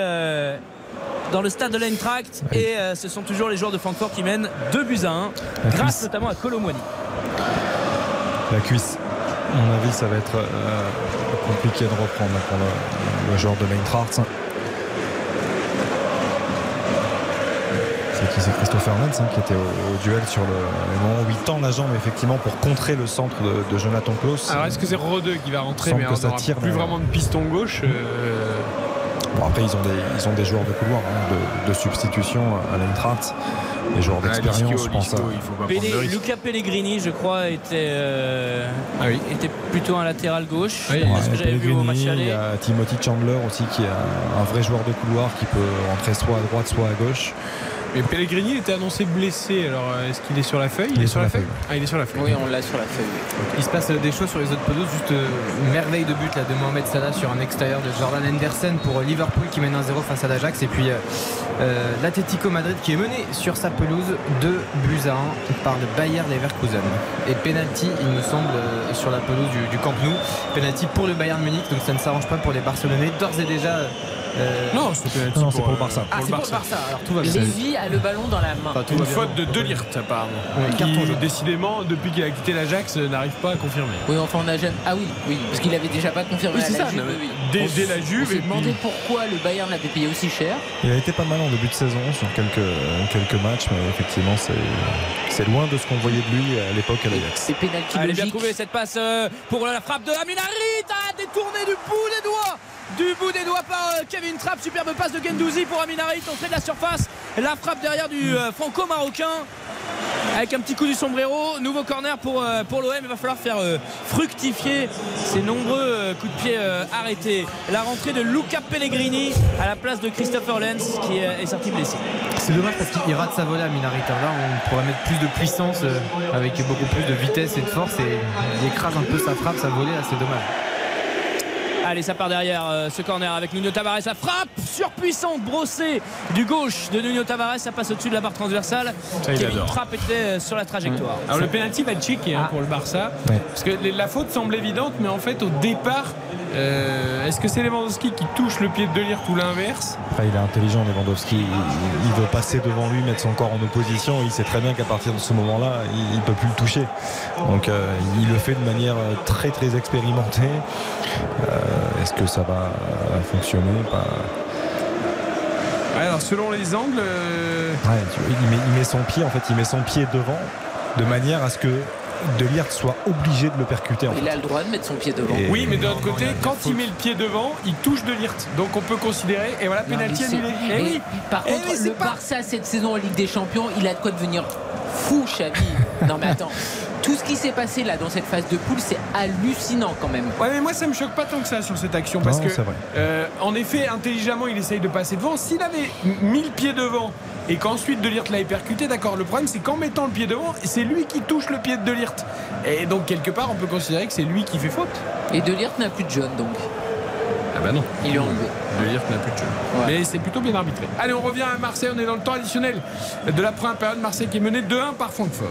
Speaker 3: dans le stade de l'Eintracht. Et euh, ce sont toujours les joueurs de Francfort qui mènent 2 buts à 1.
Speaker 2: La
Speaker 3: Grâce
Speaker 2: cuisse.
Speaker 3: notamment à Colomwani.
Speaker 2: La cuisse. À mon avis, ça va être euh, compliqué de reprendre pour le, le joueur de l'Eintracht. C'est qui? C'est Christopher Lenz hein, qui était au, au duel sur le, le moment où il tend la jambe effectivement pour contrer le centre de, de Jonathan Klaus.
Speaker 1: Alors est-ce que c'est Rodeux qui va rentrer mais on n'aura plus vraiment de piston gauche. euh,
Speaker 2: Bon, après, ils ont des, ils ont des joueurs de couloir hein, de, de substitution à l'Eintracht. Des joueurs
Speaker 1: Ah,
Speaker 2: d'expérience, je pense.
Speaker 1: Lisco,
Speaker 2: à-
Speaker 1: il faut pas prendre
Speaker 3: Pele-
Speaker 1: de risque.
Speaker 3: Luca Pellegrini, je crois, était, euh,
Speaker 1: Ah oui.
Speaker 3: était plutôt un latéral gauche.
Speaker 1: Oui,
Speaker 3: de
Speaker 2: Ouais,
Speaker 3: ce que j'avais vu au match
Speaker 2: Pellegrini, il y a Timothy Chandler aussi qui est un, un vrai joueur de couloir qui peut rentrer soit à droite soit à gauche.
Speaker 1: Mais Pellegrini était annoncé blessé. Alors euh, est-ce qu'il est sur la feuille?
Speaker 2: Il est sur la feuille.
Speaker 1: Ah, il est sur la feuille.
Speaker 4: Oui, on l'a sur la feuille.
Speaker 8: Il se passe des choses sur les autres pelouses, juste euh, une merveille de but là, de Mohamed Salah sur un extérieur de Jordan Henderson pour euh, Liverpool qui mène 1-0 face à l'Ajax et puis euh, l'Atlético Madrid qui est mené sur sa pelouse 2 buts à 1 par le Bayer Leverkusen. Et penalty il me semble sur la pelouse du, du Camp Nou, penalty pour le Bayern Munich donc ça ne s'arrange pas pour les Barcelonais d'ores et déjà. Euh,
Speaker 1: Non, c'est
Speaker 2: Non, pour le Barça.
Speaker 8: Ah, c'est pour le Barça, alors tout va bien.
Speaker 4: Lévy a le ballon dans la main.
Speaker 8: Enfin,
Speaker 1: Une faute de Delirte apparemment.
Speaker 8: Ouais, carton
Speaker 1: qui décidément, depuis qu'il a quitté l'Ajax, euh, n'arrive pas à confirmer.
Speaker 4: Oui, enfin, on a jamais. Ah oui, oui, parce qu'il avait déjà pas confirmé
Speaker 1: Oui,
Speaker 4: à
Speaker 1: c'est ça,
Speaker 4: Juve, oui,
Speaker 1: dès-
Speaker 4: On
Speaker 1: dès la Juve,
Speaker 4: On
Speaker 1: et
Speaker 4: s'est demandé
Speaker 1: puis-
Speaker 4: pourquoi le Bayern l'avait payé aussi cher.
Speaker 2: Il a été pas mal en début de saison sur quelques, quelques matchs, mais effectivement, c'est c'est loin de ce qu'on voyait de lui à l'époque à l'Ajax.
Speaker 4: C'est pénalty
Speaker 3: Elle bien trouvée cette passe euh, pour la frappe de Aminarit ah, détourné du bout des doigts du bout des doigts par euh, Kevin Trapp superbe passe de Gendouzi pour Aminarit entrée de la surface la frappe derrière du euh, franco-marocain avec un petit coup du sombrero nouveau corner pour, euh, pour l'OM il va falloir faire euh, fructifier ces nombreux coups de pied arrêtés la rentrée de Luca Pellegrini à la place de Christopher Lenz qui est sorti blessé
Speaker 8: C'est dommage parce qu'il rate sa volée à Minarita. Là, on pourrait mettre plus de puissance avec beaucoup plus de vitesse et de force et il écrase un peu sa frappe, sa volée. Là, c'est dommage.
Speaker 3: Allez, ça part derrière euh, ce corner avec Nuno Tavares. La frappe surpuissante, brossée du gauche de Nuno Tavares. Ça passe au-dessus de la barre transversale.
Speaker 1: Ça,
Speaker 3: Kevin. Trapp était euh, sur la trajectoire.
Speaker 1: Alors le penalty va être checké hein, pour le Barça.
Speaker 2: Ouais.
Speaker 1: Parce que la faute semble évidente, mais en fait au départ, euh, est-ce que c'est Lewandowski qui touche le pied de Delirte ou l'inverse
Speaker 2: Après, il est intelligent, Lewandowski. Il, il veut passer devant lui, mettre son corps en opposition. Il sait très bien qu'à partir de ce moment-là, il ne peut plus le toucher. Donc, euh, il le fait de manière euh, très, très expérimentée. Euh, Est-ce que ça va fonctionner
Speaker 1: Alors selon les angles.
Speaker 2: Ouais, tu vois, il, met, il met son pied, en fait, il met son pied devant de manière à ce que De soit obligé de le percuter. En
Speaker 4: Il
Speaker 2: fait.
Speaker 4: a le droit de mettre son pied devant.
Speaker 2: Et-
Speaker 1: Oui, mais d'un autre côté, quand il met le pied devant, il touche de. Donc on peut considérer. Et voilà, pénalty annulé. Eh
Speaker 4: et
Speaker 1: oui.
Speaker 4: Par
Speaker 1: Eh
Speaker 4: contre,
Speaker 1: oui, c'est
Speaker 4: le
Speaker 1: pas-
Speaker 4: Barça cette saison en Ligue des Champions, il a de quoi devenir fou, Xavi. non mais attends, tout ce qui s'est passé là dans cette phase de poule, c'est hallucinant quand même.
Speaker 1: Ouais, mais moi ça me choque pas tant que ça sur cette action parce
Speaker 2: Non,
Speaker 1: que,
Speaker 2: c'est vrai.
Speaker 1: euh, en effet, intelligemment, il essaye de passer devant. S'il avait mis le pied devant et qu'ensuite De Lirt l'avait percuté, d'accord. Le problème, c'est qu'en mettant le pied devant, c'est lui qui touche le pied de De Lirt. Et donc quelque part, on peut considérer que c'est lui qui fait faute.
Speaker 4: Et De Ligt n'a plus de jaune donc.
Speaker 1: Ah bah non.
Speaker 4: Il a enlevé.
Speaker 1: De Lirt n'a plus de jeu. Mais c'est plutôt bien arbitré. Allez, on revient à Marseille. On est dans le temps additionnel de la première période. Marseille qui est mené 2-1 par Francfort.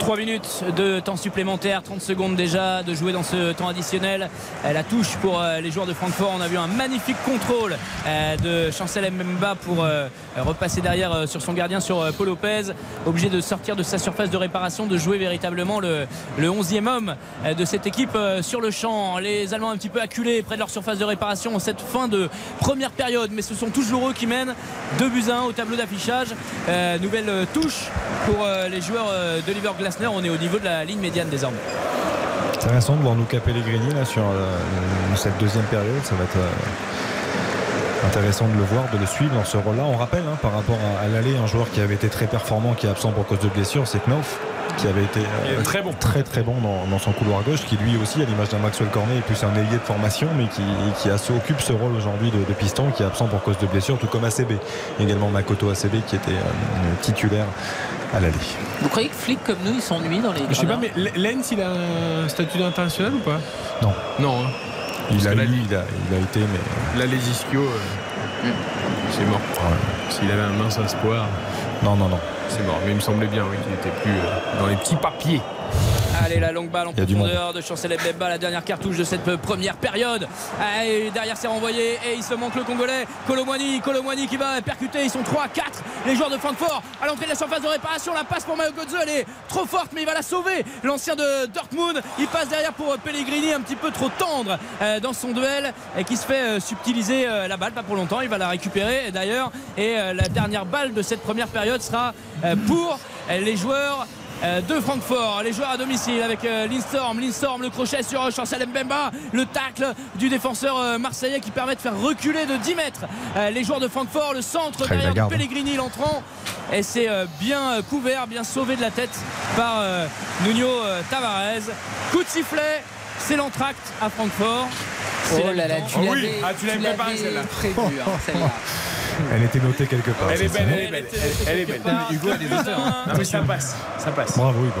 Speaker 3: 3 minutes de temps supplémentaire, 30 secondes déjà de jouer dans ce temps additionnel. Euh, La touche pour euh, les joueurs de Francfort. On a vu un magnifique contrôle euh, de Chancel Mbemba pour repasser derrière sur son gardien, sur Paul Lopez. Obligé de sortir de sa surface de réparation, de jouer véritablement le, le 11e homme de cette équipe sur le champ. Les Allemands un petit peu acculés près de leur surface de réparation en cette fin de première période. Mais ce sont toujours eux qui mènent 2 buts à 1 au tableau d'affichage. Nouvelle touche pour les joueurs d'Oliver On est au niveau de la ligne médiane désormais.
Speaker 2: C'est intéressant de voir nous Pellegrini là sur euh, cette deuxième période. Ça va être euh, intéressant de le voir, de le suivre dans ce rôle-là. On rappelle hein, par rapport à, à l'aller, un joueur qui avait été très performant, qui est absent pour cause de blessure, c'est Knof qui avait été euh,
Speaker 1: très bon.
Speaker 2: très très bon dans, dans son couloir gauche, qui lui aussi, à l'image d'un Maxwell Cornet, est plus un ailier de formation, mais qui, qui occupe ce rôle aujourd'hui de, de piston, qui est absent pour cause de blessure, tout comme ACB. Également Makoto ACB qui était euh, titulaire à l'aller.
Speaker 4: Vous croyez que flics comme nous, ils s'ennuient dans les
Speaker 1: Je sais pas, mais Lens, il a un statut d'international ou pas?
Speaker 2: Non.
Speaker 1: Non. hein.
Speaker 2: Il a,
Speaker 1: là,
Speaker 2: eu, il, a, il a été, mais
Speaker 1: Là, les ischios, euh, c'est mort. S'il avait un mince espoir,
Speaker 2: non, non, non.
Speaker 1: c'est mort. Mais il me semblait bien, oui, qu'il était plus euh, dans les petits papiers.
Speaker 3: Allez, la longue balle en profondeur de Chancel Mbemba, la dernière cartouche de cette première période. Allez, derrière, c'est renvoyé et il se manque le Congolais. Colomwani, Colomwani qui va percuter. Ils sont 3, 4. Les joueurs de Francfort à l'entrée de la surface de réparation. La passe pour Mario Götze, elle est trop forte, mais il va la sauver. L'ancien de Dortmund, il passe derrière pour Pellegrini, un petit peu trop tendre euh, dans son duel et qui se fait euh, subtiliser euh, la balle, pas pour longtemps. Il va la récupérer d'ailleurs. Et euh, la dernière balle de cette première période sera euh, pour euh, les joueurs euh, de Francfort, les joueurs à domicile avec euh, Lindstorm, Lindstorm, le crochet sur euh, Chancel Mbemba, le tacle du défenseur euh, marseillais qui permet de faire reculer de 10 mètres euh, les joueurs de Francfort, le centre
Speaker 2: Très
Speaker 3: derrière de. Pellegrini l'entrant et c'est euh, bien euh, couvert, bien sauvé de la tête par euh, Nuno euh, Tavares. Coup de sifflet, c'est l'entracte à Francfort.
Speaker 4: Oh là là,
Speaker 1: Ah oui, ah, tu l'avais préparé,
Speaker 4: l'avais
Speaker 1: celle-là.
Speaker 4: prévu, hein, celle-là.
Speaker 2: Elle était notée quelque part.
Speaker 1: Elle est belle, elle est belle. Elle, elle est belle. Hugo des auteurs. hein. Non, mais ça passe. Ça passe.
Speaker 2: Bravo Hugo.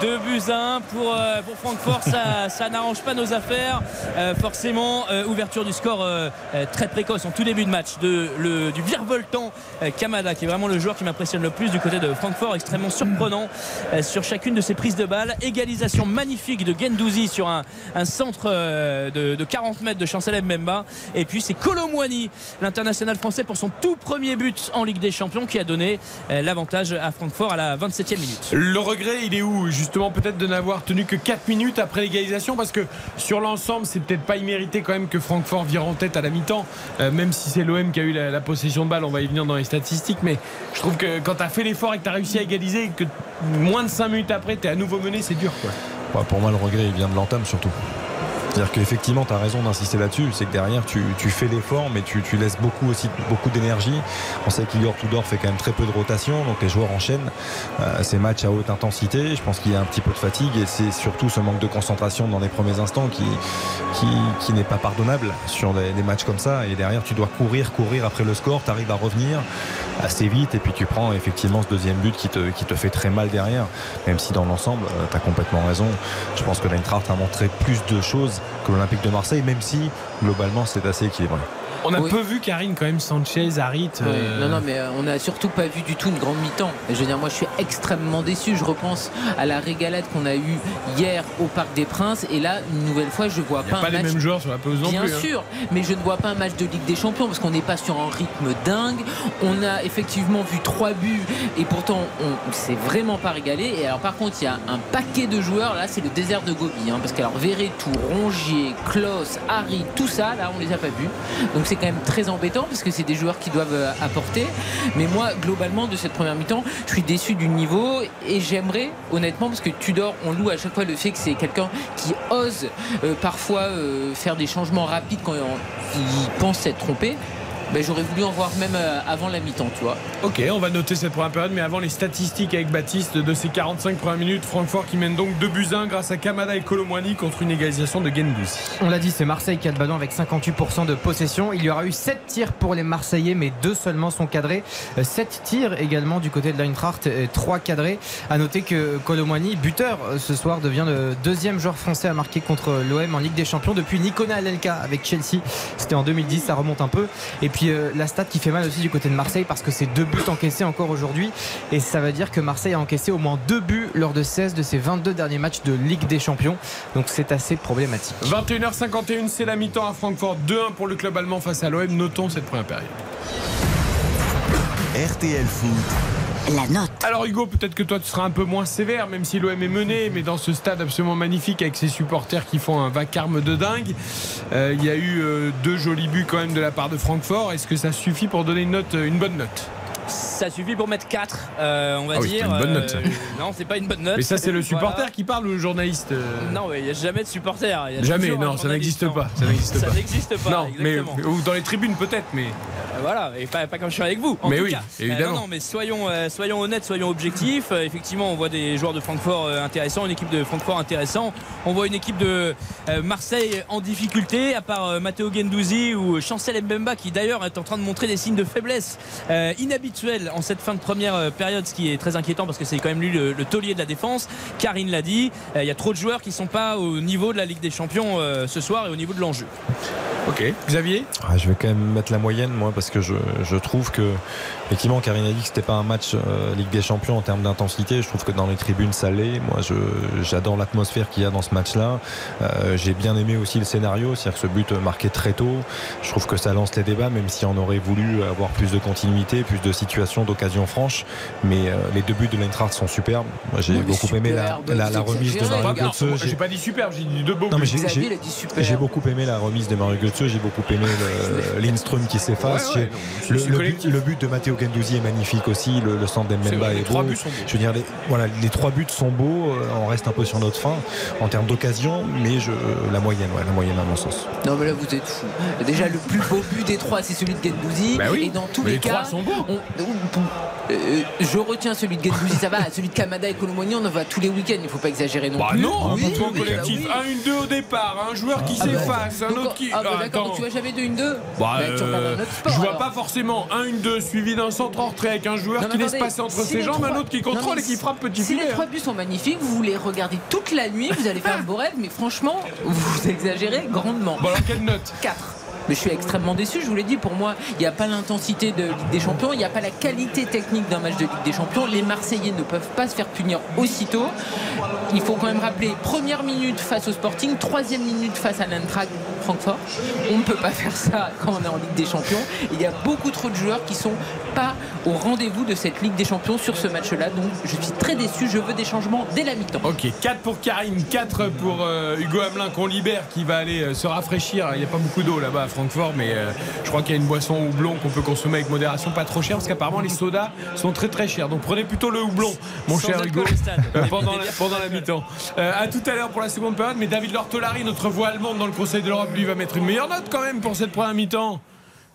Speaker 3: 2 buts à 1 pour, euh, pour Francfort, ça, ça n'arrange pas nos affaires. Euh, forcément, euh, ouverture du score très précoce en tout début de match de, le, du virevoltant euh, Kamada, qui est vraiment le joueur qui m'impressionne le plus du côté de Francfort, extrêmement surprenant euh, sur chacune de ses prises de balles. Égalisation magnifique de Gendouzi sur un, un centre euh, de, de 40 mètres de Chancel Mbemba. Et puis c'est Colomwani, l'international français, pour son tout premier but en Ligue des Champions, qui a donné euh, l'avantage à Francfort à la 27e minute.
Speaker 1: Le regret, il est où Justement, peut-être de n'avoir tenu que 4 minutes après l'égalisation, parce que sur l'ensemble, c'est peut-être pas immérité quand même que Francfort vire en tête à la mi-temps, Euh, même si c'est l'OM qui a eu la, possession de balle, on va y venir dans les statistiques, mais je trouve que quand tu as fait l'effort et que tu as réussi à égaliser que moins de 5 minutes après, tu es à nouveau mené, c'est dur
Speaker 2: pour moi, le regret, il vient de l'entame surtout. C'est-à-dire qu'effectivement, tu as raison d'insister là-dessus. C'est que derrière, tu, tu fais l'effort, mais tu, tu laisses beaucoup aussi beaucoup d'énergie. On sait qu'Igor Tudor fait quand même très peu de rotation, donc les joueurs enchaînent euh, ces matchs à haute intensité. Je pense qu'il y a un petit peu de fatigue et c'est surtout ce manque de concentration dans les premiers instants qui, qui, qui n'est pas pardonnable sur des, matchs comme ça. Et derrière, tu dois courir, courir après le score. Tu arrives à revenir assez vite et puis tu prends effectivement ce deuxième but qui te, qui te fait très mal derrière. Même si dans l'ensemble, tu as complètement raison. Je pense que l'Eintracht a montré plus de choses que l'Olympique de Marseille, même si globalement c'est assez équilibré.
Speaker 1: On a
Speaker 4: Oui.
Speaker 1: peu vu Karine quand même, Sanchez, Harit. Euh,
Speaker 4: Non, non, mais euh, on n'a surtout pas vu du tout une grande mi-temps. Je veux dire, moi, je suis extrêmement déçu. Je repense à la régalade qu'on a eue hier au Parc des Princes. Et là, une nouvelle fois, je vois
Speaker 1: Il n'y a
Speaker 4: pas,
Speaker 1: pas
Speaker 4: un
Speaker 1: les
Speaker 4: match.
Speaker 1: mêmes joueurs sur la pelouse
Speaker 4: Bien
Speaker 1: plus. hein.
Speaker 4: sûr, mais je ne vois pas un match de Ligue des Champions parce qu'on n'est pas sur un rythme dingue. On a effectivement vu trois buts et pourtant on s'est vraiment pas régalé. Et alors par contre, il y a un paquet de joueurs. Là, c'est le désert de Gobi, hein, parce qu'alors Verretou, Rongier, Klaus, Harry, tout ça, là, on les a pas vus. Donc C'est quand même très embêtant parce que c'est des joueurs qui doivent euh, apporter. Mais moi, globalement, de cette première mi-temps, je suis déçu du niveau et j'aimerais, honnêtement, parce que Tudor, on loue à chaque fois le fait que c'est quelqu'un qui ose euh, parfois euh, faire des changements rapides quand il pense s'être trompé. Ben, j'aurais voulu en voir même euh, avant la mi-temps, tu vois.
Speaker 1: Ok, on va noter cette première période, mais avant les statistiques avec Baptiste de ces 45 premières minutes, Francfort qui mène donc 2 buts 1 grâce à Kamada et Colomwani contre une égalisation de Gendouzi.
Speaker 8: On l'a dit, c'est Marseille qui a le ballon avec 58% de possession. Il y aura eu 7 tirs pour les Marseillais, mais 2 seulement sont cadrés. 7 tirs également du côté de l'Eintracht, 3 cadrés. À noter que Colomwani, buteur euh, ce soir, devient le deuxième joueur français à marquer contre l'OM en Ligue des Champions depuis Nicolas Alelka avec Chelsea. C'était en 2010, ça remonte un peu. Et puis euh, la stat qui fait mal aussi du côté de Marseille parce que c'est deux buts encaissés encore aujourd'hui. Et ça veut dire que Marseille a encaissé au moins deux buts lors de 16 de ses 22 derniers matchs de Ligue des Champions. Donc c'est assez problématique.
Speaker 1: 21h51, c'est la mi-temps à Francfort. 2-1 pour le club allemand face à l'OM. Notons cette première période.
Speaker 6: RTL Foot.
Speaker 1: Alors Hugo, peut-être que toi tu seras un peu moins sévère, même si l'OM est mené, mais dans ce stade absolument magnifique avec ses supporters qui font un vacarme de dingue, euh, il y a eu euh, deux jolis buts quand même de la part de Francfort. Est-ce que ça suffit pour donner une note, une bonne note?
Speaker 3: Ça suffit pour mettre 4, euh, on va
Speaker 1: Ah oui,
Speaker 3: dire.
Speaker 1: c'est une bonne note.
Speaker 3: Euh, non, c'est pas une bonne note.
Speaker 1: Mais ça c'est le
Speaker 3: Voilà.
Speaker 1: supporter qui parle ou le journaliste euh
Speaker 3: Non, il n'y a jamais de supporter. il y a
Speaker 1: Jamais, non, ça n'existe pas. Ça n'existe pas.
Speaker 3: n'existe pas.
Speaker 1: Non, mais ou dans les tribunes peut-être, mais
Speaker 3: voilà, et pas, pas comme je suis avec vous. En
Speaker 1: Mais
Speaker 3: tout
Speaker 1: oui,
Speaker 3: cas.
Speaker 1: évidemment.
Speaker 3: Non, non, mais soyons, soyons honnêtes, soyons objectifs. Effectivement, on voit des joueurs de Francfort intéressants, une équipe de Francfort intéressant. On voit une équipe de Marseille en difficulté, à part Matteo Gendouzi ou Chancel Mbemba, qui d'ailleurs est en train de montrer des signes de faiblesse euh, inhabituels en cette fin de première euh, période, ce qui est très inquiétant parce que c'est quand même lui le, le taulier de la défense. Karine l'a dit, euh, il y a trop de joueurs qui sont pas au niveau de la Ligue des Champions euh, ce soir et au niveau de l'enjeu.
Speaker 1: ok. Xavier?
Speaker 2: Ah, je vais quand même mettre la moyenne, moi, parce que je, je trouve que, effectivement, Karine a dit que c'était pas un match euh, Ligue des Champions en termes d'intensité. Je trouve que dans les tribunes, ça l'est. Moi, je- j'adore l'atmosphère qu'il y a dans ce match-là. Euh, J'ai bien aimé aussi le scénario, c'est-à-dire que ce but marqué très tôt, je trouve que ça lance les débats, même si on aurait voulu avoir plus de continuité, plus de situations, d'occasions franches. Mais euh, les deux buts de l'Eintracht sont superbes. Moi, j'ai
Speaker 4: Oui,
Speaker 2: beaucoup aimé la,
Speaker 4: superbe,
Speaker 2: la, la
Speaker 4: vous
Speaker 2: remise de Mario. Götze. J'ai-
Speaker 1: pas dit super, j'ai dit deux beaux
Speaker 2: non,
Speaker 1: buts.
Speaker 2: j'ai- beaucoup aimé la remise de Mario Götze, j'ai beaucoup aimé le- Lindström qui s'efface.
Speaker 1: Ouais, ouais,
Speaker 2: le, le but,
Speaker 1: collectif.
Speaker 2: le but de Matteo Gendouzi est magnifique aussi, le, le centre
Speaker 1: les
Speaker 2: est
Speaker 1: trois
Speaker 2: beau.
Speaker 1: buts sont beaux.
Speaker 2: Je veux dire, les, voilà, les trois buts sont beaux, euh, on reste un peu sur notre fin en termes d'occasion, mais je, la moyenne, ouais, la moyenne à mon sens.
Speaker 4: Non mais là vous êtes fou. Déjà le plus beau but des trois c'est celui de Gendouzi.
Speaker 1: Bah oui.
Speaker 4: Et dans tous les,
Speaker 1: les
Speaker 4: cas,
Speaker 1: trois sont beaux.
Speaker 4: on- euh, je retiens celui de Gendouzi, ça va. Celui de Kamada et Colomoni, on en va tous les week-ends. Il faut pas exagérer non
Speaker 1: Bah
Speaker 4: plus.
Speaker 1: non,
Speaker 4: Oui, oui,
Speaker 1: collectif.
Speaker 4: bah oui.
Speaker 1: 1 1 2 au départ, un joueur qui
Speaker 4: Ah bah,
Speaker 1: s'efface, un autre qui
Speaker 4: Ah bah
Speaker 1: Ah,
Speaker 4: d'accord, donc tu vois jamais de 1-2
Speaker 1: Bah,
Speaker 4: Bah, tu
Speaker 1: euh,
Speaker 4: un autre sport,
Speaker 1: je vois
Speaker 4: alors.
Speaker 1: pas forcément un 1-2 suivi d'un centre en retrait avec un joueur
Speaker 4: Non,
Speaker 1: qui laisse passer entre
Speaker 4: si
Speaker 1: ses jambes,
Speaker 4: trois-
Speaker 1: un autre qui contrôle et qui frappe petit
Speaker 4: Si
Speaker 1: filet.
Speaker 4: les trois buts sont magnifiques, vous les regardez toute la nuit, vous allez faire un beau rêve, mais franchement, vous exagérez grandement.
Speaker 1: Bon alors quelle note?
Speaker 4: 4. Mais je suis extrêmement déçu, je vous l'ai dit, pour moi, il n'y a pas l'intensité de Ligue des Champions, il n'y a pas la qualité technique d'un match de Ligue des Champions. Les Marseillais ne peuvent pas se faire punir aussitôt. Il faut quand même rappeler, première minute face au Sporting, troisième minute face à l'Eintracht Francfort. On ne peut pas faire ça quand on est en Ligue des Champions. Il y a beaucoup trop de joueurs qui sont pas au rendez-vous de cette Ligue des Champions sur ce match-là. Donc je suis très déçu, je veux des changements dès la mi-temps.
Speaker 1: Ok, 4 pour Karine, 4 pour euh, Hugo Hamelin qu'on libère qui va aller euh, se rafraîchir. Il n'y a pas beaucoup d'eau là-bas à Francfort, mais euh, je crois qu'il y a une boisson au houblon qu'on peut consommer avec modération, pas trop cher, parce qu'apparemment les sodas sont très très chers. Donc prenez plutôt le houblon, mon
Speaker 3: Sans
Speaker 1: cher Hugo, pendant, la, pendant la mi-temps. Euh, à tout à l'heure pour la seconde période, mais David Lortolari, notre voix allemande dans le Conseil de l'Europe, lui va mettre une meilleure note quand même pour cette première mi-temps.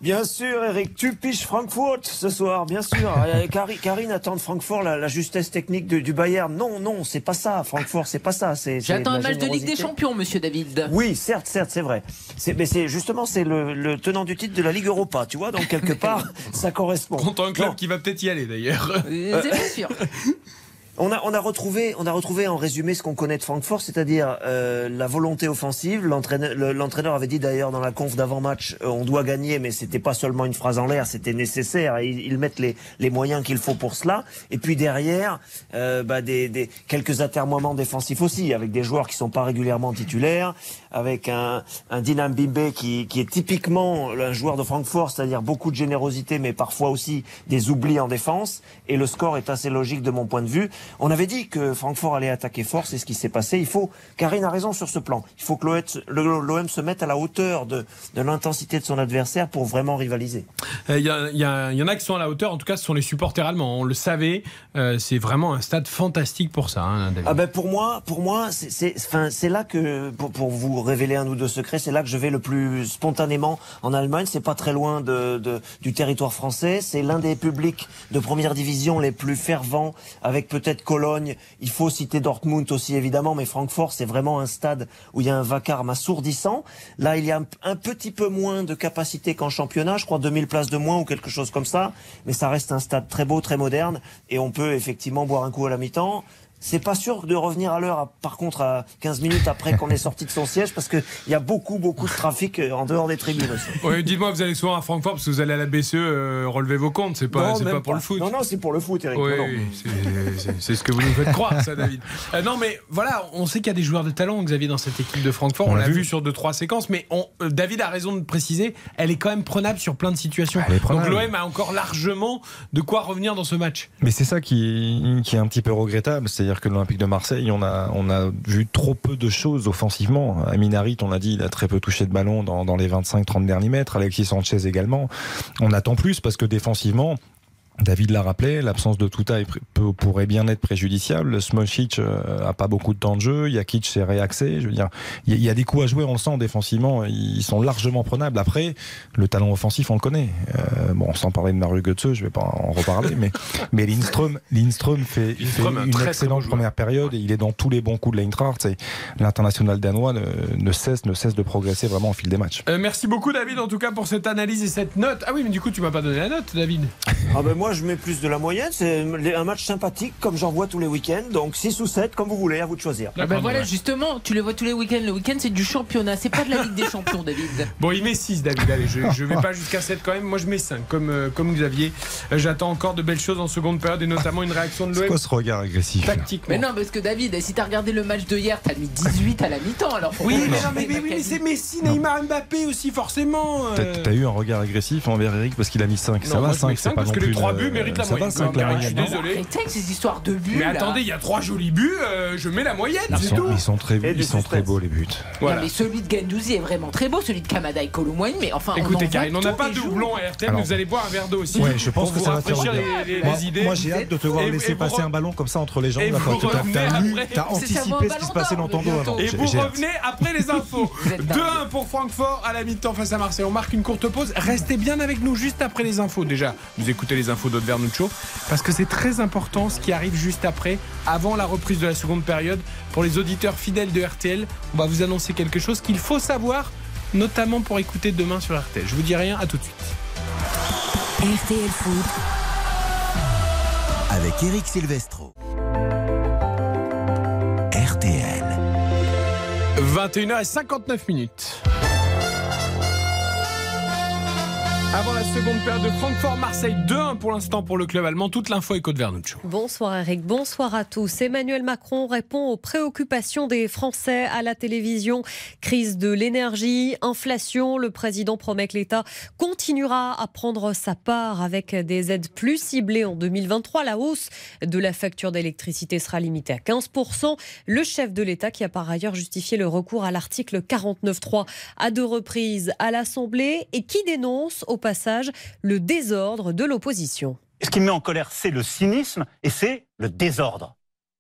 Speaker 5: Bien sûr, Eric, tu piches Francfort ce soir, bien sûr. Euh, Karine attend de Francfort la, la justesse technique de- du Bayern. Non, non, c'est pas ça. Francfort, c'est pas ça. C'est, c'est
Speaker 4: J'attends un match de Ligue des. Champions, monsieur David.
Speaker 5: Oui, certes, certes, c'est vrai. C'est, mais c'est justement c'est le, le tenant du titre de la Ligue Europa, tu vois. Donc quelque part, ça correspond.
Speaker 1: Contre un club
Speaker 5: Non.
Speaker 1: qui va peut-être y aller d'ailleurs.
Speaker 4: Euh, C'est pas sûr.
Speaker 5: On a, on a retrouvé, on a retrouvé en résumé ce qu'on connaît de Francfort, c'est-à-dire euh, la volonté offensive. L'entraîneur, le- l'entraîneur avait dit d'ailleurs dans la conf d'avant-match, euh, on doit gagner, mais c'était pas seulement une phrase en l'air, c'était nécessaire. Ils, ils mettent les, les moyens qu'il faut pour cela. Et puis derrière, euh, bah, des, des quelques atermoiements défensifs aussi, avec des joueurs qui sont pas régulièrement titulaires, avec un, un Dinam Bimbe qui, qui est typiquement un joueur de Francfort, c'est-à-dire beaucoup de générosité, mais parfois aussi des oublis en défense. Et le score est assez logique de mon point de vue. On avait dit que Francfort allait attaquer fort, c'est ce qui s'est passé. Il faut, Karine a raison sur ce plan. Il faut que l'OM se mette à la hauteur de, de l'intensité de son adversaire pour vraiment rivaliser.
Speaker 1: Il y, y, en a qui sont à la hauteur, en tout cas ce sont les supporters allemands. On le savait, euh, c'est vraiment un stade fantastique pour ça. Hein,
Speaker 5: ah ben pour moi, pour moi, c'est là que, pour, pour, vous révéler un ou deux secrets, c'est là que je vais le plus spontanément en Allemagne. C'est pas très loin de, de, du territoire français. C'est l'un des publics de première division les plus fervents, avec peut-être Cologne. Il faut citer Dortmund aussi évidemment, mais Francfort, c'est vraiment un stade où il y a un vacarme assourdissant. Là, il y a un, un petit peu moins de capacité qu'en championnat. Je crois 2000 places de moins ou quelque chose comme ça. Mais ça reste un stade très beau, très moderne, et on peut effectivement boire un coup à la mi-temps. C'est pas sûr de revenir à l'heure, par contre, à 15 minutes après qu'on est sorti de son siège, parce qu'il y a beaucoup, beaucoup de trafic euh, en dehors des tribunes aussi.
Speaker 1: Oui, dites-moi, vous allez souvent à Francfort, parce que vous allez à la BCE euh, relever vos comptes, c'est pas, c'est pas pour le foot.
Speaker 5: Non, non, c'est pour le foot, Eric.
Speaker 1: Oui, c'est ce que vous nous faites croire, ça, David. Euh, non, mais voilà, on sait qu'il y a des joueurs de talent, Xavier, dans cette équipe de Francfort. On, l'a vu. sur deux, trois séquences, mais on, David a raison de préciser, elle est quand même prenable sur plein de situations. Donc l'OM a encore largement de quoi revenir dans ce match.
Speaker 2: Mais c'est ça qui, qui est un petit peu regrettable, c'est-à-dire que l'Olympique de Marseille, on a, on a vu trop peu de choses offensivement. Aminarit, on a dit, il a très peu touché de ballon dans, dans les 25-30 derniers mètres. Alexis Sanchez également. On attend plus parce que défensivement, David l'a rappelé, l'absence de Touta pourrait bien être préjudiciable. Smolcic euh, a pas beaucoup de temps de jeu, Jakic s'est réaxé. Je veux dire, il y, a des coups à jouer, on le sent défensivement, ils sont largement prenables. Après, le talent offensif, on le connaît. Euh, bon, sans parler de Mario Götze, je vais pas en reparler, mais mais Lindström, Lindström fait, une excellente première période et il est dans tous les bons coups de l'Eintracht. L'international danois ne, cesse ne cesse de progresser vraiment au fil des matchs.
Speaker 1: Euh, merci beaucoup David en tout cas pour cette analyse et cette note. Ah oui, mais du coup tu m'as pas donné la note, David.
Speaker 5: Ah ben moi je mets plus de la moyenne. C'est un match sympathique comme j'en vois tous les week-ends. Donc 6 ou 7, comme vous voulez, à vous de choisir.
Speaker 4: Ah ben voilà, justement, tu les vois tous les week-ends. Le week-end, c'est du championnat. C'est pas de la Ligue des Champions, David.
Speaker 1: Bon, il met 6, David. Allez, je, je vais pas jusqu'à 7 quand même. Moi, je mets 5, comme, euh, comme Xavier. Euh, j'attends encore de belles choses en seconde période et notamment une réaction de l'OM.
Speaker 2: C'est quoi ce regard agressif
Speaker 1: Tactiquement.
Speaker 4: Mais non, parce que David, si t'as regardé le match de hier, t'as mis 18 à la mi-temps. Alors
Speaker 1: oui, mais, non, mais, mais, c'est Messi, Neymar, Mbappé aussi, forcément.
Speaker 2: Euh. T'as eu un regard agressif envers Eric parce qu'il a mis 5. Ça va, 5, c'est pas
Speaker 1: parce
Speaker 2: que
Speaker 1: les 3 buts méritent la moyenne je suis désolé.
Speaker 4: Arrêtez ces histoires de buts.
Speaker 1: Mais attendez, il y a trois jolis buts, euh, je mets la moyenne.
Speaker 2: Ils sont très, ils sont très beaux les buts.
Speaker 4: Voilà. mais celui de Gendouzi est vraiment très beau, celui de Kamada et Colomboigny, mais enfin.
Speaker 1: Écoutez, Karine, on n'a pas de doublon à RTL, vous allez boire un verre d'eau aussi.
Speaker 2: Ouais, je pense que ça va faire
Speaker 1: les idées.
Speaker 2: Moi, j'ai hâte de te voir laisser passer un ballon comme ça entre les jambes. T'as anticipé ce qui se passait dans ton dos avant.
Speaker 1: Et vous revenez après les infos. 2-1 pour Francfort à la mi-temps face à Marseille. On marque une courte pause. Restez bien avec nous juste après les infos. Déjà, vous écoutez les infos d'Aude Vernuccio parce que c'est très important ce qui arrive juste après, avant la reprise de la seconde période. Pour les auditeurs fidèles de RTL, on va vous annoncer quelque chose qu'il faut savoir, notamment pour écouter demain sur RTL. Je vous dis rien, à tout de suite.
Speaker 7: RTL Foot.
Speaker 6: Avec Eric Silvestro. RTL.
Speaker 1: 21h59 minutes. Avant la seconde période de Francfort-Marseille 2-1 pour l'instant pour le club allemand. Toute l'info est Côte Vernuccio.
Speaker 11: Bonsoir Eric, bonsoir à tous. Emmanuel Macron répond aux préoccupations des Français à la télévision. Crise de l'énergie, inflation. Le président promet que l'État continuera à prendre sa part avec des aides plus ciblées en 2023. La hausse de la facture d'électricité sera limitée à 15%. Le chef de l'État qui a par ailleurs justifié le recours à l'article 49.3 à deux reprises à l'Assemblée et qui dénonce au passage le désordre de l'opposition.
Speaker 12: Ce qui me met en colère, c'est le cynisme et c'est le désordre.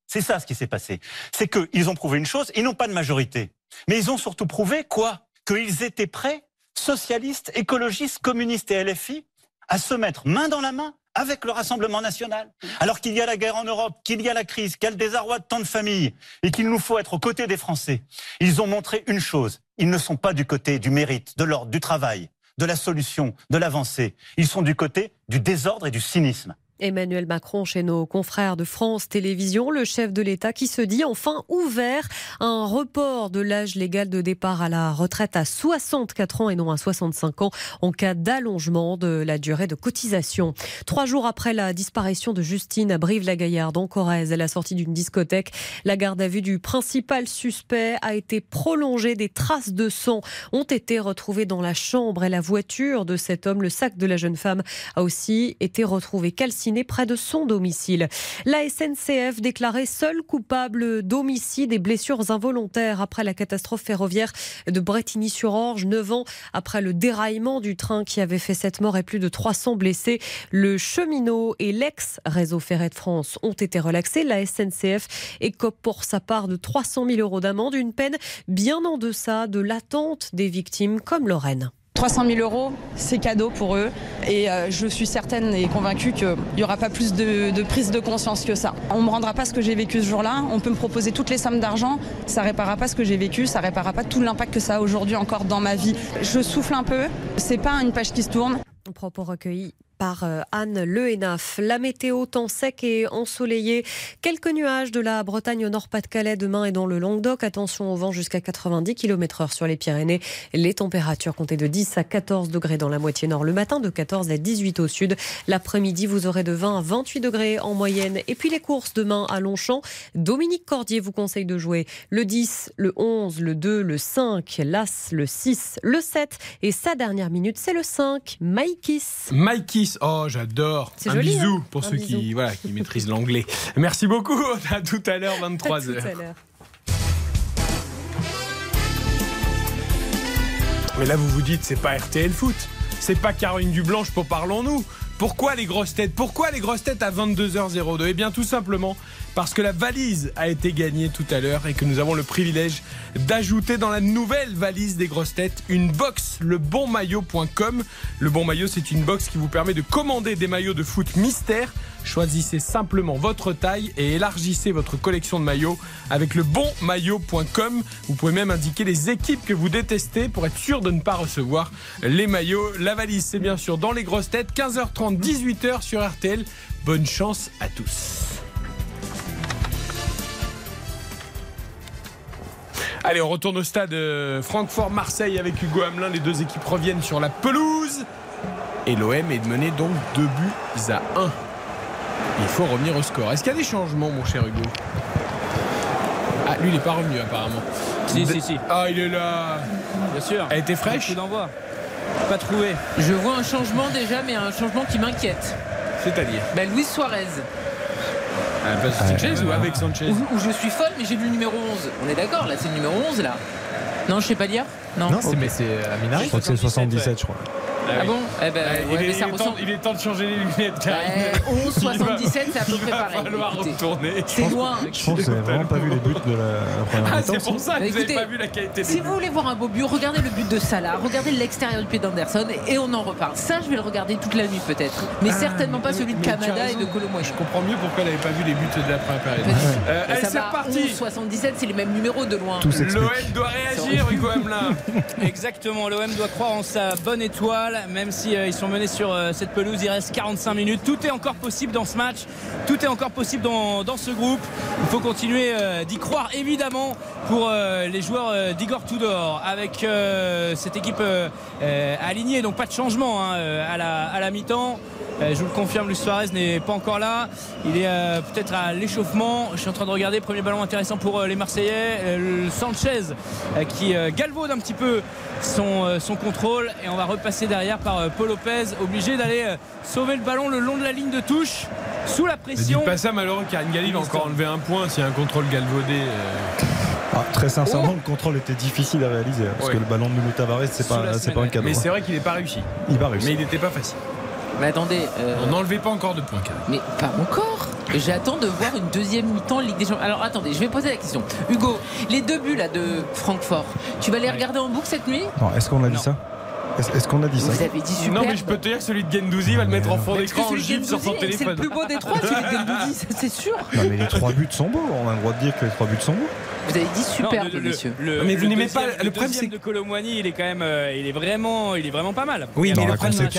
Speaker 12: C'est ça ce qui s'est passé. C'est qu'ils ont prouvé une chose, ils n'ont pas de majorité. Mais ils ont surtout prouvé quoi? Qu'ils étaient prêts, socialistes, écologistes, communistes et LFI, à se mettre main dans la main avec le Rassemblement national. Alors qu'il y a la guerre en Europe, qu'il y a la crise, qu'il y a le désarroi de tant de familles, et qu'il nous faut être aux côtés des Français. Ils ont montré une chose, ils ne sont pas du côté du mérite, de l'ordre, du travail de la solution, de l'avancée. Ils sont du côté du désordre et du cynisme.
Speaker 11: Emmanuel Macron chez nos confrères de France Télévisions, le chef de l'État qui se dit enfin ouvert à un report de l'âge légal de départ à la retraite à 64 ans et non à 65 ans en cas d'allongement de la durée de cotisation. Trois jours après la disparition de Justine à Brive-la-Gaillarde en Corrèze, à la sortie d'une discothèque, la garde à vue du principal suspect a été prolongée. Des traces de sang ont été retrouvées dans la chambre et la voiture de cet homme. Le sac de la jeune femme a aussi été retrouvé calciné près de son domicile. La SNCF déclarée seule coupable d'homicide et blessures involontaires après la catastrophe ferroviaire de Bretigny-sur-Orge, 9 ans après le déraillement du train qui avait fait cette mort et plus de 300 blessés. Le cheminot et l'ex-réseau Ferret de France ont été relaxés. La SNCF écope pour sa part de 300 000 euros d'amende, une peine bien en deçà de l'attente des victimes comme Lorraine.
Speaker 13: 300 000 euros, c'est cadeau pour eux. Et euh, je suis certaine et convaincue qu'il n'y aura pas plus de, prise de conscience que ça. On ne me rendra pas ce que j'ai vécu ce jour-là. On peut me proposer toutes les sommes d'argent. Ça ne réparera pas ce que j'ai vécu. Ça ne réparera pas tout l'impact que ça a aujourd'hui encore dans ma vie. Je souffle un peu. C'est pas une page qui se tourne.
Speaker 11: Propos recueillis par euh, Anne Lehenaf. La météo, temps sec et ensoleillé. Quelques nuages de la Bretagne nord-Pas-de-Calais demain et dans le Languedoc. Attention au vent jusqu'à 90 km heure sur les Pyrénées. Les températures comptées de 10 à 14 degrés dans la moitié nord le matin, de 14 à 18 au sud. L'après-midi, vous aurez de 20 à 28 degrés en moyenne. Et puis les courses demain à Longchamp. Dominique Cordier vous conseille de jouer le 10, le 11, le 2, le 5, l'As, le 6, le 7. Et sa dernière minute, c'est le 5, Maïkis.
Speaker 1: Maïkis. Oh, j'adore. Un
Speaker 11: joli,
Speaker 1: bisou
Speaker 11: hein
Speaker 1: pour
Speaker 11: Un
Speaker 1: ceux
Speaker 11: bisou.
Speaker 1: qui, voilà, qui maîtrisent l'anglais. Merci beaucoup. À tout à l'heure, 23h.
Speaker 11: Tout à l'heure.
Speaker 1: Mais là, vous vous dites, c'est pas RTL Foot. C'est pas Caroline Dublanche pour Parlons-nous. Pourquoi les grosses têtes? Pourquoi les grosses têtes à 22h02 Eh bien, tout simplement parce que la valise a été gagnée tout à l'heure et que nous avons le privilège d'ajouter dans la nouvelle valise des grosses têtes une box, lebonmaillot.com. Le bon maillot, c'est une box qui vous permet de commander des maillots de foot mystère. Choisissez simplement votre taille et élargissez votre collection de maillots avec le bonmaillot.com. Vous pouvez même indiquer les équipes que vous détestez pour être sûr de ne pas recevoir les maillots. La valise, c'est bien sûr dans les grosses têtes, 15h30, 18h sur RTL. Bonne chance à tous. Allez, on retourne au stade euh, Francfort-Marseille avec Hugo Hamelin. Les deux équipes reviennent sur la pelouse. Et l'OM est mené donc 2 buts à 1. Il faut revenir au score. Est-ce qu'il y a des changements, mon cher Hugo? Ah, lui, il n'est pas revenu apparemment.
Speaker 3: Si, si, si.
Speaker 1: Ah, il est là.
Speaker 3: Bien sûr.
Speaker 1: Elle était fraîche?
Speaker 3: Coup d'envoi. Pas trouvé.
Speaker 4: Je vois un changement déjà, mais un changement qui m'inquiète.
Speaker 1: C'est-à-dire?
Speaker 4: Ben, Luis Suarez,
Speaker 1: Sanchez ou avec Sanchez
Speaker 4: où je suis folle, mais j'ai vu le numéro 11. On est d'accord, là, c'est le numéro 11, là Non, je sais pas lire Non,
Speaker 8: mais c'est Aminari.
Speaker 2: Je crois que c'est 77, je crois.
Speaker 4: Ah bon Eh ben,
Speaker 1: il,
Speaker 4: ouais,
Speaker 1: est,
Speaker 4: mais ça
Speaker 1: il est temps,
Speaker 4: ressemble.
Speaker 1: il est temps de changer les lunettes, Karine.
Speaker 4: Ouais, 11, 77, c'est à peu
Speaker 1: Il
Speaker 4: près
Speaker 1: va
Speaker 4: pareil.
Speaker 1: falloir
Speaker 4: Écoutez.
Speaker 1: retourner.
Speaker 4: C'est loin.
Speaker 2: Je pense que vous n'avez vraiment pas vu les buts de la, la première
Speaker 1: Ah,
Speaker 2: mi-temps.
Speaker 1: c'est pour ça que vous n'avez pas vu la qualité
Speaker 4: Si vous voulez voir un beau but, regardez le but de Salah, regardez l'extérieur du pied d'Anderson et on en reparle. Ça, je vais le regarder toute la nuit peut-être. Mais
Speaker 1: Ah,
Speaker 4: certainement pas
Speaker 1: mais-
Speaker 4: celui de Kamada et de Colomboigny.
Speaker 1: Je comprends mieux pourquoi elle n'avait pas vu les buts de la première période. Euh, allez,
Speaker 4: ça
Speaker 1: c'est
Speaker 4: va,
Speaker 1: reparti.
Speaker 4: 11, 77, c'est les mêmes numéros de loin.
Speaker 1: L'OM doit réagir, Hugo Hamelin.
Speaker 3: Exactement, l'OM doit croire en sa bonne étoile, même si euh, ils sont menés sur euh, cette pelouse, il reste 45 minutes. Tout est encore possible dans ce match, tout est encore possible dans, ce groupe. Il faut continuer euh, d'y croire évidemment pour les joueurs d'Igor Tudor avec cette équipe alignée, donc pas de changement hein, à la, à la mi-temps. Je vous le confirme, Luis Suarez n'est pas encore là. Il est peut-être à l'échauffement. Je suis en train de regarder. Premier ballon intéressant pour les Marseillais. Sanchez qui galvaude un petit peu son, son contrôle. Et on va repasser derrière par euh, Paul Lopez, obligé d'aller euh, sauver le ballon le long de la ligne de touche, sous la pression.
Speaker 1: dites pas ça, malheureux, Karine Galli va encore enlever un point s'il y a un contrôle galvaudé. euh.
Speaker 2: Ah, très sincèrement, le contrôle était difficile à réaliser hein, parce que le ballon de Nuno Tavares, c'est pas, pas un cadeau.
Speaker 1: Mais
Speaker 2: hein.
Speaker 1: c'est vrai qu'il n'est pas réussi.
Speaker 2: Il va réussir.
Speaker 1: Mais il n'était pas facile.
Speaker 4: Mais attendez, euh,
Speaker 1: On n'enlevait pas encore de points, Karine.
Speaker 4: mais pas encore. J'attends de voir une deuxième mi-temps Ligue des Champions. Alors attendez, je vais poser la question. Hugo, les deux buts là de Francfort, tu vas les regarder en boucle cette nuit?
Speaker 2: Non, Est-ce qu'on a dit
Speaker 3: Non.
Speaker 2: ça? Est-ce qu'on a dit ça
Speaker 4: Vous avez dit super.
Speaker 1: Non, mais je peux te dire que celui de Gendouzi va le mettre en fond
Speaker 4: que
Speaker 1: d'écran en gif sur son
Speaker 4: Guendouzi, C'est le
Speaker 1: téléphone.
Speaker 4: plus beau des trois, celui de Guendouzi, ça, c'est sûr.
Speaker 2: Non, mais les trois buts sont beaux. On a le droit de dire que les trois buts sont beaux.
Speaker 4: Vous avez dit superbe,
Speaker 3: le- le-
Speaker 4: messieurs.
Speaker 3: le-
Speaker 1: Mais vous n'aimez pas- le problème, c'est-
Speaker 3: de Colomboigny, il est quand même, euh, il est vraiment, il est vraiment pas mal.
Speaker 1: Oui, mais
Speaker 2: la
Speaker 1: le problème, c'est
Speaker 2: le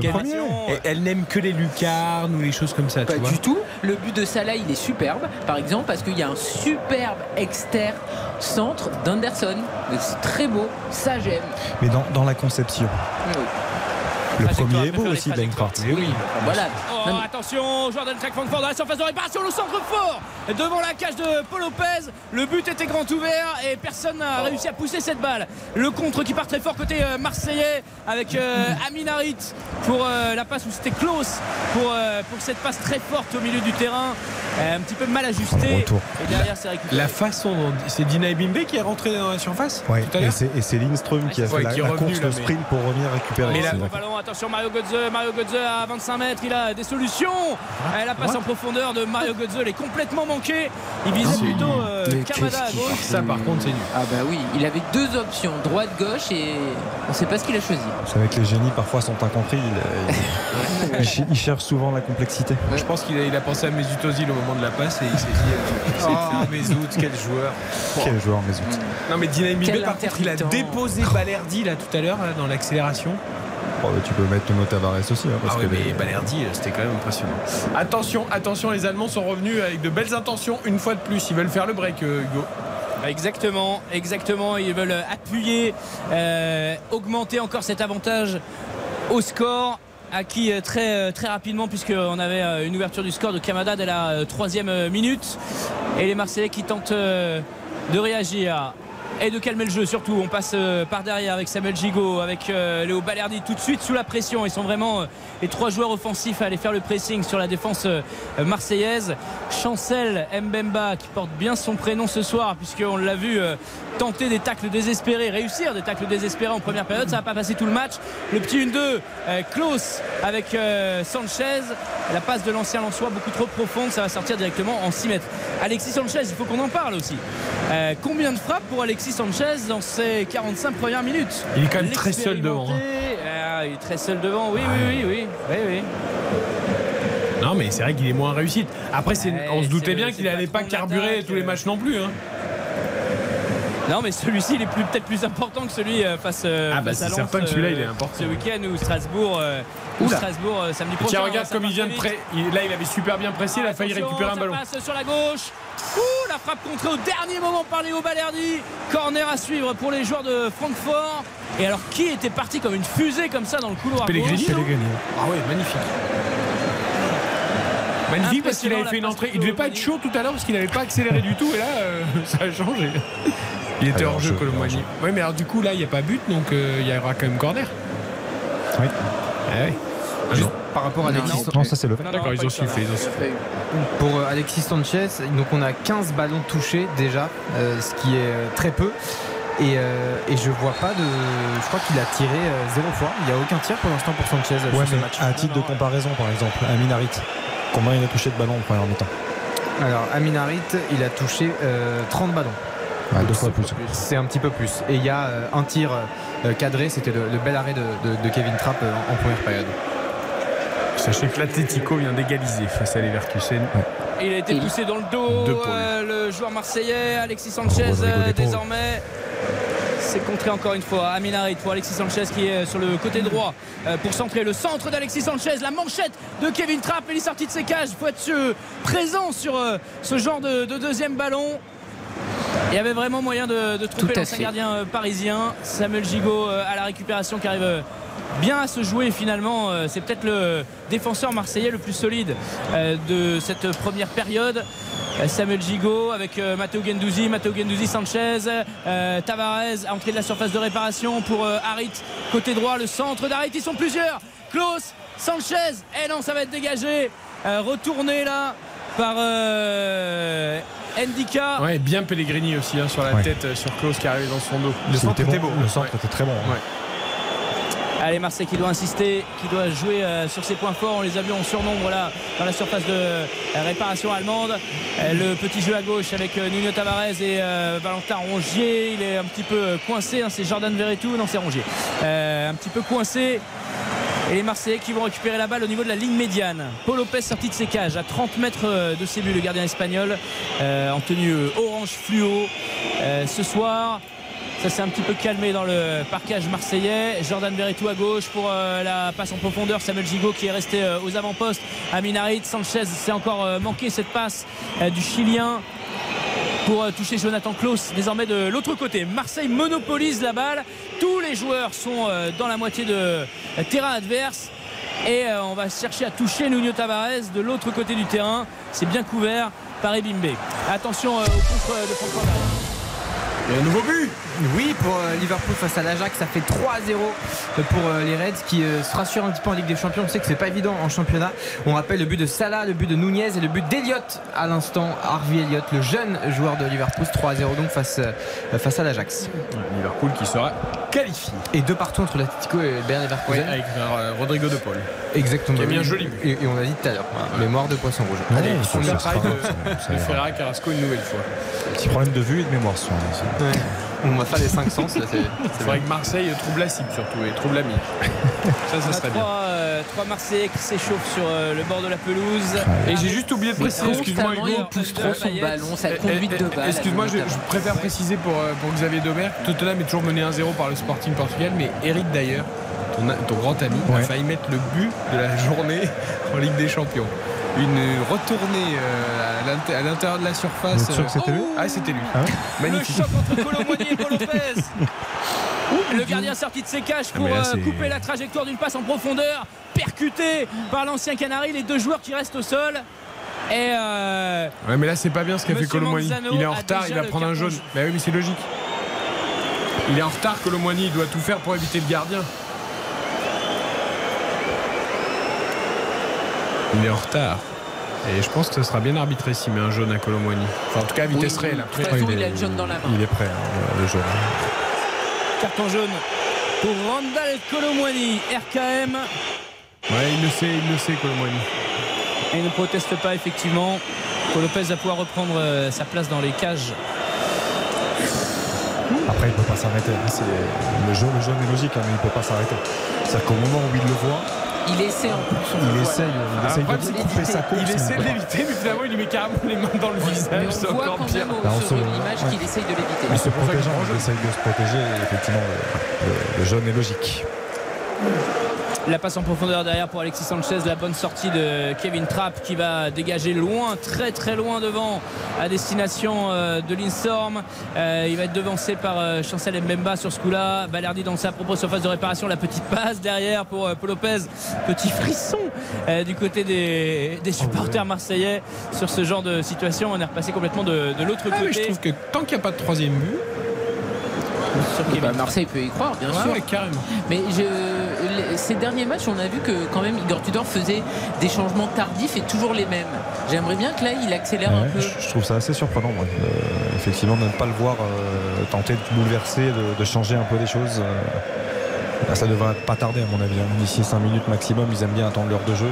Speaker 1: qu'elle-
Speaker 2: premier.
Speaker 1: elle- elle n'aime que les lucarnes ou les choses comme ça,
Speaker 4: Pas
Speaker 1: tu vois.
Speaker 4: du tout. Le but de Salah, il est superbe, par exemple, parce qu'il y a un superbe externe centre d'Anderson. C'est très beau, ça j'aime.
Speaker 2: Mais dans, dans la conception.
Speaker 4: Oui.
Speaker 2: Le
Speaker 3: trajectoire,
Speaker 2: premier est beau aussi l'Eintracht.
Speaker 4: Oui, voilà.
Speaker 3: Oh, attention, Jordan Craig Francfort dans la surface de réparation, le centre fort devant la cage de Paul Lopez. Le but était grand ouvert et personne n'a réussi à pousser cette balle. Le contre qui part très fort côté euh, marseillais avec euh, Amin Harit pour euh, la passe où c'était close pour, euh, pour cette passe très forte au milieu du terrain. Euh, un petit peu mal ajusté.
Speaker 2: Retour.
Speaker 3: Et derrière, c'est récupéré.
Speaker 1: La façon dont c'est Dina Bimbe qui est rentré dans la surface tout à
Speaker 2: et c'est et c'est Lindström qui a fait
Speaker 1: Ouais,
Speaker 2: la, course,
Speaker 1: là,
Speaker 2: le
Speaker 1: mais-
Speaker 2: sprint pour revenir récupérer.
Speaker 1: Mais là-
Speaker 3: attention Mario Götze, Mario Götze à 25 mètres, il a des solutions. Euh, La passe en profondeur de Mario Götze, elle est complètement manquée. Il visait
Speaker 1: C'est
Speaker 3: plutôt euh, Kamada à gauche.
Speaker 1: Ça par contre c'est nul.
Speaker 4: Ah bah oui, il avait deux options, droite-gauche et on sait pas ce qu'il a choisi.
Speaker 2: C'est vrai que les génies parfois sont incompris. Il, il- il ch- il cherche souvent la complexité.
Speaker 1: Je pense qu'il a, il a pensé à Mesut Ozil au moment de la passe et il s'est dit euh, c'est
Speaker 3: Oh.
Speaker 1: Mesut quel joueur.
Speaker 2: Quel joueur, mais zut.
Speaker 1: Non mais
Speaker 4: Quel
Speaker 1: par contre il a déposé Balerdi là tout à l'heure dans l'accélération.
Speaker 2: Oh, bah, tu peux mettre Nuno Tavares aussi. hein, parce
Speaker 1: Ah
Speaker 2: que
Speaker 1: mais
Speaker 2: les-
Speaker 1: Balerdi, c'était quand même impressionnant. Attention, attention, les Allemands sont revenus avec de belles intentions une fois de plus. Ils veulent faire le break, euh, Hugo.
Speaker 3: Exactement, exactement. Ils veulent appuyer, euh, augmenter encore cet avantage au score acquis euh, très, euh, très rapidement puisqu'on avait euh, une ouverture du score de Kamada dès la euh, troisième euh, minute. Et les Marseillais qui tentent euh, de réagir et de calmer le jeu surtout. On passe euh, par derrière avec Samuel Gigot, avec euh, Léo Balerdi tout de suite sous la pression. Ils sont vraiment euh, les trois joueurs offensifs à aller faire le pressing sur la défense marseillaise. Chancel Mbemba qui porte bien son prénom ce soir puisqu'on l'a vu tenter des tacles désespérés, réussir des tacles désespérés en première période. Ça va pas passer tout le match. Le petit 1-2, euh, close avec euh, Sanchez. La passe de l'ancien Lançois beaucoup trop profonde. Ça va sortir directement en 6 mètres. Alexis Sanchez, il faut qu'on en parle aussi. Euh, combien de frappes pour Alexis Sanchez dans ces 45 premières minutes?
Speaker 1: Il est quand même très seul devant, hein.
Speaker 3: Ah, il est très seul devant, oui, oui, oui, oui, oui, oui.
Speaker 1: Non, mais c'est vrai qu'il est moins réussi. Après,
Speaker 3: Ouais,
Speaker 1: on se doutait bien qu'il n'allait pas carburer tous les
Speaker 3: euh.
Speaker 1: matchs non plus. hein.
Speaker 3: Non, mais celui-ci, il est peut-être plus important que celui euh, face, euh,
Speaker 1: Ah, bah,
Speaker 3: face à
Speaker 1: c'est
Speaker 3: Lens,
Speaker 1: certain que celui-là,
Speaker 3: euh,
Speaker 1: il est important.
Speaker 3: Ce week-end ou Strasbourg, ou. Strasbourg samedi prochain.
Speaker 1: Tiens, regarde
Speaker 3: ça
Speaker 1: comme il vient de Là, il avait super bien pressé, il a failli récupérer un ballon.
Speaker 3: passe sur la gauche. Ouh, la frappe contrée au dernier moment par Léo Balerdi. Corner à suivre pour les joueurs de Francfort. Et alors, qui était parti comme une fusée comme ça dans le couloir
Speaker 1: Pellegrini.
Speaker 3: gauche
Speaker 1: Ah ouais, magnifique. Magnifique parce qu'il avait fait une entrée. Il devait
Speaker 3: de
Speaker 1: pas être chaud tout à l'heure parce qu'il n'avait pas accéléré du tout et là euh, ça a changé. Il était hors jeu Colomboigny. Oui mais alors du coup là il n'y a pas but donc euh, il y aura quand même corner.
Speaker 2: Oui.
Speaker 1: Ah ouais. Ah
Speaker 8: Juste par rapport à Alexis
Speaker 2: Non, ça c'est le fait.
Speaker 1: D'accord, ils ont sifflé.
Speaker 8: Pour euh, Alexis Sanchez, donc on a 15 ballons touchés déjà, euh, ce qui est euh, très peu. Et, euh, et je vois pas de. Je crois qu'il a tiré euh, zéro fois. Il n'y a aucun tir pour l'instant pour Sanchez
Speaker 2: Ouais, mais
Speaker 8: match.
Speaker 2: à titre de comparaison, par exemple, Amin Harit, combien il a touché de ballon en première mi-temps?
Speaker 8: Alors, Amin Harit, il a touché euh, 30 ballons.
Speaker 2: Ouais, Deux fois plus.
Speaker 8: C'est un petit peu plus. Et il y a euh, un tir euh, cadré, c'était le, le bel arrêt de, de- de Kevin Trapp euh, en, en première période.
Speaker 1: Sachez que l'Atletico vient d'égaliser face à Leverkusen.
Speaker 3: Il a été poussé dans le dos, euh, le joueur marseillais, Alexis Sanchez, euh, désormais. C'est contré encore une fois. Aminarit pour Alexis Sanchez qui est sur le côté droit pour centrer le centre d'Alexis Sanchez. La manchette de Kevin Trapp. Il est sorti de ses cages. Il faut être présent sur ce genre de, de deuxième ballon. Il y avait vraiment moyen de, de tromper l'ancien gardien euh, parisien. Samuel Gigot euh, à la récupération qui arrive euh, bien à se jouer finalement. C'est peut-être le défenseur marseillais le plus solide de cette première période. Samuel Gigot avec Matteo Gendouzi, Matteo Gendouzi, Sanchez, Tavares, à entrée de la surface de réparation pour Harit, côté droit, le centre d'Harit, ils sont plusieurs. Klaus, Sanchez, et non, ça va être dégagé. Retourné là par euh, Ndika.
Speaker 1: Ouais, bien Pellegrini aussi hein, sur la
Speaker 2: Ouais.
Speaker 1: tête, euh, sur Klaus qui arrive dans son dos. Le centre était
Speaker 2: bon.
Speaker 1: beau.
Speaker 2: Le centre
Speaker 1: Ouais.
Speaker 2: était très bon. hein.
Speaker 3: Allez, Marseille qui doit insister, qui doit jouer euh, sur ses points forts. On les a vus en surnombre là dans la surface de euh, réparation allemande. Euh, le petit jeu à gauche avec Nuno Tavares et Valentin Rongier. Il est un petit peu coincé. hein, c'est Jordan Verretou, non c'est Rongier. Un petit peu coincé. Et les Marseillais qui vont récupérer la balle au niveau de la ligne médiane. Paul Lopez sorti de ses cages à 30 mètres de ses buts, le gardien espagnol, en tenue orange fluo. Ce soir, ça s'est un petit peu calmé dans le parquage marseillais. Jordan Verretou à gauche pour euh, la passe en profondeur. Samuel Gigot qui est resté euh, aux avant-postes. Aminarit, Sanchez, c'est encore euh, manqué cette passe du Chilien. pour toucher Jonathan Klaus désormais de l'autre côté. Marseille monopolise la balle. Tous les joueurs sont dans la moitié de terrain adverse. Et on va chercher à toucher Nuno Tavares de l'autre côté du terrain. C'est bien couvert par Ebimbe. Attention au contre de Francfort derrière.
Speaker 1: Et un nouveau but
Speaker 8: Oui, pour euh, Liverpool face à l'Ajax, ça fait 3-0 pour euh, les Reds qui euh, se rassurent un petit peu en Ligue des Champions. On sait que c'est pas évident en championnat. On rappelle le but de Salah, le but de Nunez et le but d'Eliott à l'instant. Harvey Elliott, le jeune joueur de Liverpool, 3-0 donc face, face à l'Ajax.
Speaker 1: Liverpool qui sera qualifié.
Speaker 8: Et deux partout entre l'Atletico et Bayern Leverkusen.
Speaker 1: avec Rodrigo de Paul.
Speaker 8: Exactement.
Speaker 1: Qui a mis un joli.
Speaker 8: Et, et on a dit tout à l'heure, mémoire de poisson rouge.
Speaker 1: Allez, on parlé
Speaker 2: sera-
Speaker 1: de, de Ferreira Carrasco une nouvelle fois.
Speaker 2: Petit problème de vue et de mémoire ce soir.
Speaker 8: On va faire les 5 sens. c'est-
Speaker 1: C'est vrai que Marseille trouve la cible surtout et trouve l'ami. Ça, ça
Speaker 3: On a
Speaker 1: serait bien.
Speaker 3: trois, euh, trois Marseillais qui s'échauffent sur euh, le bord de la pelouse.
Speaker 1: Et j'ai juste oublié de préciser, excuse-moi Hugo.
Speaker 4: il pousse trop son ballon, sa
Speaker 1: Eh,
Speaker 4: conduite
Speaker 1: eh,
Speaker 4: de
Speaker 1: eh,
Speaker 4: balle.
Speaker 1: Excuse-moi, je, je préfère préciser pour, euh, pour Xavier Domer, Tottenham est toujours mené 1-0 par le Sporting Portugal, mais Eric d'ailleurs, ton, ton grand ami, a
Speaker 2: Ouais.
Speaker 1: failli mettre le but de la journée en Ligue des Champions. Une retournée euh, à l'inté- à l'intérieur de la surface.
Speaker 2: Sûr que c'était lui
Speaker 1: Ah, c'était lui.
Speaker 2: Ah ouais
Speaker 1: Magnifique.
Speaker 3: Le choc entre Colomboigny et Paul Lopez. Le gardien sorti de ses cages pour
Speaker 1: là,
Speaker 3: euh, couper la trajectoire d'une passe en profondeur, percuté par l'ancien Canari, les deux joueurs qui restent au sol. Et euh,
Speaker 1: Ouais, mais là, c'est pas bien ce qu'a fait Colomboigny. Il est en retard, il va
Speaker 3: le
Speaker 1: prendre un jaune. Bah oui, mais c'est logique. Il est en retard, Colomboigny, il doit tout faire pour éviter le gardien. Il est en retard. Et je pense que ce sera bien arbitré s'il met un jaune à Colomboigny. Enfin, en tout cas, vitesse
Speaker 4: Oui,
Speaker 1: réelle. Après,
Speaker 2: il
Speaker 4: il a
Speaker 2: est-
Speaker 4: le jaune dans la main.
Speaker 2: Il est prêt, hein, le jeune.
Speaker 3: carton jaune pour Randall Colomboigny, RKM.
Speaker 1: Ouais, il le sait, il le sait, Colomboigny.
Speaker 3: Et il ne proteste pas effectivement. Paul Lopez va pouvoir reprendre euh, sa place dans les cages.
Speaker 2: Après, il peut pas s'arrêter. hein. C'est- Le jaune, le jaune est logique, hein, mais il peut pas s'arrêter. C'est-à-dire qu'au moment où il le voit,
Speaker 4: Il essaie en plus. on
Speaker 2: il essaye, il
Speaker 1: Ah,
Speaker 2: couper sa course.
Speaker 1: Il essaie de l'éviter, mais finalement, il lui met carrément les mains dans le visage. C'est
Speaker 4: on voit
Speaker 1: encore
Speaker 4: quand
Speaker 1: pire.
Speaker 2: Là, on
Speaker 4: sur
Speaker 2: se-
Speaker 4: l'image qu'il essaye de l'éviter.
Speaker 2: Il se
Speaker 1: pour ça
Speaker 2: protège, il essaye de se protéger. effectivement, le jaune est logique.
Speaker 3: La passe en profondeur derrière pour Alexis Sanchez, la bonne sortie de Kevin Trapp qui va dégager loin, très très loin devant à destination euh, de l'Instorm. Euh, il va être devancé par euh, Chancel Mbemba sur ce coup-là. Balerdi dans sa propre surface de réparation, la petite passe derrière pour Paul Lopez. Petit frisson du côté des, des supporters marseillais sur ce genre de situation. On est repassé complètement de, de l'autre
Speaker 1: Ah, mais
Speaker 3: côté.
Speaker 1: je trouve que tant qu'il n'y a pas de troisième but,
Speaker 4: Bah, Marseille peut y croire, bien
Speaker 1: ouais,
Speaker 4: sûr.
Speaker 1: ouais, carrément.
Speaker 4: Mais je, ces derniers matchs, on a vu que quand même Igor Tudor faisait des changements tardifs et toujours les mêmes. J'aimerais bien que là, il accélère un peu.
Speaker 2: je, trouve ça assez surprenant, moi. Euh, effectivement, de ne pas le voir euh, tenter de bouleverser, de, de changer un peu les choses. euh, là, ça devrait pas tarder, à mon avis. hein. D'ici 5 minutes maximum, ils aiment bien attendre l'heure de jeu.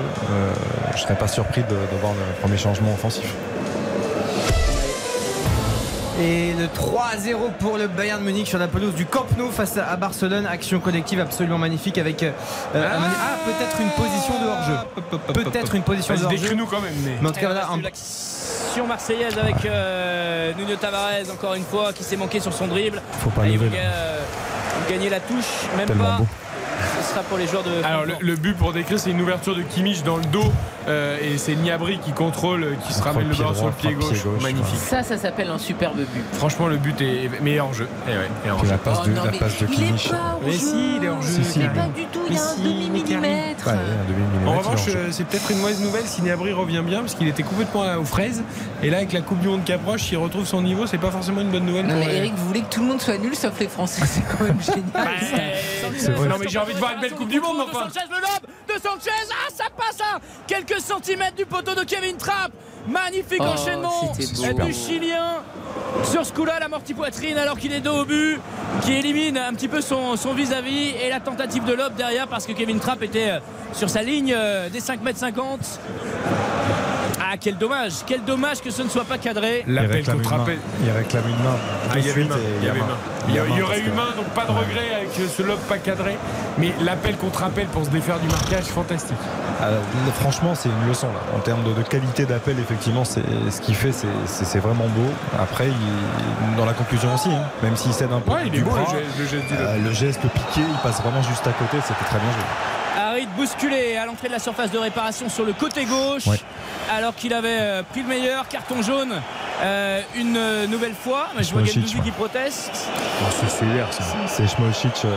Speaker 2: Je serais pas surpris de, de voir le premier changement offensif.
Speaker 8: Et le 3-0 pour le Bayern Munich sur la pelouse du Camp Nou face à Barcelone. Action collective absolument magnifique avec euh, un- ah, peut-être une position de hors-jeu. Peut-être une position de hors-jeu.
Speaker 1: décris-nous quand même. Mais...
Speaker 8: Mais en tout cas, voilà, un-
Speaker 3: L'action marseillaise avec euh, Nuno Tavares encore une fois qui s'est manqué sur son dribble.
Speaker 2: Faut pas lever.
Speaker 3: euh, gagner la touche, même
Speaker 2: Tellement
Speaker 3: pas.
Speaker 2: beau.
Speaker 3: Sera pour les joueurs de.
Speaker 1: Alors le, le but pour décrire c'est une ouverture de Kimmich dans le dos euh, et c'est Niabri qui contrôle, euh, qui se ramène le ballon sur le pied gauche.
Speaker 2: gauche,
Speaker 1: Magnifique.
Speaker 4: Ça, ça s'appelle un superbe but.
Speaker 1: Franchement le but est meilleur jeu. Eh ouais, il est hors
Speaker 2: Puis
Speaker 1: jeu.
Speaker 2: la passe
Speaker 4: Oh
Speaker 2: de,
Speaker 4: non,
Speaker 2: la passe de
Speaker 4: il
Speaker 2: Kimmich.
Speaker 4: est pas
Speaker 1: Mais si, il est hors jeu.
Speaker 2: Si, si,
Speaker 4: Mais
Speaker 2: il
Speaker 4: pas du tout, il y a un
Speaker 1: si,
Speaker 4: demi-millimètre.
Speaker 2: Ouais,
Speaker 1: En
Speaker 2: il
Speaker 1: revanche, c'est peut-être une mauvaise nouvelle si Niabri revient bien parce qu'il était complètement aux fraises et là avec la Coupe du Monde qui approche, s'il retrouve son niveau, c'est pas forcément une bonne nouvelle
Speaker 4: Non,
Speaker 1: pour
Speaker 4: mais Eric, vous voulez que tout le monde soit nul sauf les Français. C'est quand même génial. ça.
Speaker 2: C'est vrai.
Speaker 1: Non mais j'ai envie de voir une belle Coupe du Monde
Speaker 3: De
Speaker 1: enfin.
Speaker 3: Sanchez, le lob de Sanchez. Ah, ça passe à quelques centimètres du poteau de Kevin Trapp. Magnifique
Speaker 4: Oh,
Speaker 3: enchaînement du. Chilien. Sur ce coup-là, la mortie poitrine alors qu'il est dos au but, qui élimine un petit peu son son vis-à-vis et la tentative de lob derrière parce que Kevin Trapp était euh, sur sa ligne euh, des 5 mètres 50. Ah, quel dommage, quel dommage que ce ne soit pas cadré.
Speaker 2: Il
Speaker 1: L'appel
Speaker 2: réclame
Speaker 1: contre
Speaker 2: une main.
Speaker 1: appel.
Speaker 2: Il réclame une main.
Speaker 1: Ah,
Speaker 2: Tout
Speaker 1: il
Speaker 2: de
Speaker 1: y avait
Speaker 2: suite,
Speaker 1: main.
Speaker 2: et
Speaker 1: Il y avait
Speaker 2: main.
Speaker 1: main. Il y, a- il y
Speaker 2: main
Speaker 1: aurait eu main, donc pas de regret avec ce lob pas cadré. Mais l'appel contre appel pour se défaire du marquage, fantastique.
Speaker 2: Franchement, c'est une leçon là. En termes de, de qualité d'appel, effectivement, c'est ce qu'il fait, c'est- vraiment beau. Après, il- dans la conclusion aussi, hein, même s'il cède un peu
Speaker 1: Ouais, il
Speaker 2: du
Speaker 1: est beau le
Speaker 2: bras,
Speaker 1: geste, le geste du lob.
Speaker 2: euh, le geste piqué, il passe vraiment juste à côté. C'était très bien joué.
Speaker 3: Bousculé à l'entrée de la surface de réparation sur le côté gauche
Speaker 2: Ouais.
Speaker 3: alors qu'il avait euh, pris le meilleur carton jaune euh, une nouvelle fois. Mais je vois Gendouzi
Speaker 2: ouais.
Speaker 3: qui proteste.
Speaker 1: c'est sévère ça.
Speaker 2: C'est euh,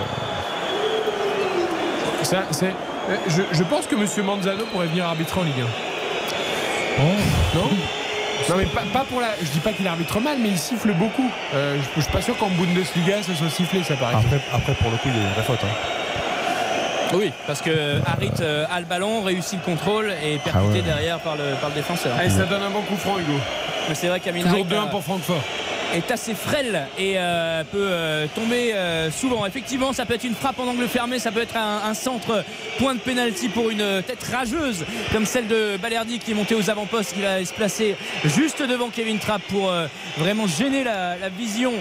Speaker 1: Ça, c'est- euh, je, je pense que Monsieur Manzano pourrait venir arbitrer en Ligue 1. Non? Non mais pas, pas pour la. Je dis pas qu'il arbitre mal, mais il siffle beaucoup. Euh, je, je suis pas sûr qu'en Bundesliga ça soit sifflé, ça paraît.
Speaker 2: Après, après, pour le coup, il y a une vraie faute. hein.
Speaker 3: Oui, parce que Harit euh, a le ballon, réussit le contrôle et est percuté
Speaker 2: Ah ouais.
Speaker 3: derrière par le, par le défenseur.
Speaker 1: Allez, ça donne un bon coup franc, Hugo.
Speaker 3: Mais c'est vrai qu'Amin
Speaker 1: Toujours
Speaker 3: Harit,
Speaker 1: 2-1 pour Francfort.
Speaker 3: est assez frêle et euh, peut euh, tomber euh, souvent. Effectivement, ça peut être une frappe en angle fermé, ça peut être un, un centre point de pénalty pour une tête rageuse comme celle de Balerdi qui est monté aux avant-postes, qui va se placer juste devant Kevin Trapp pour euh, vraiment gêner la, la vision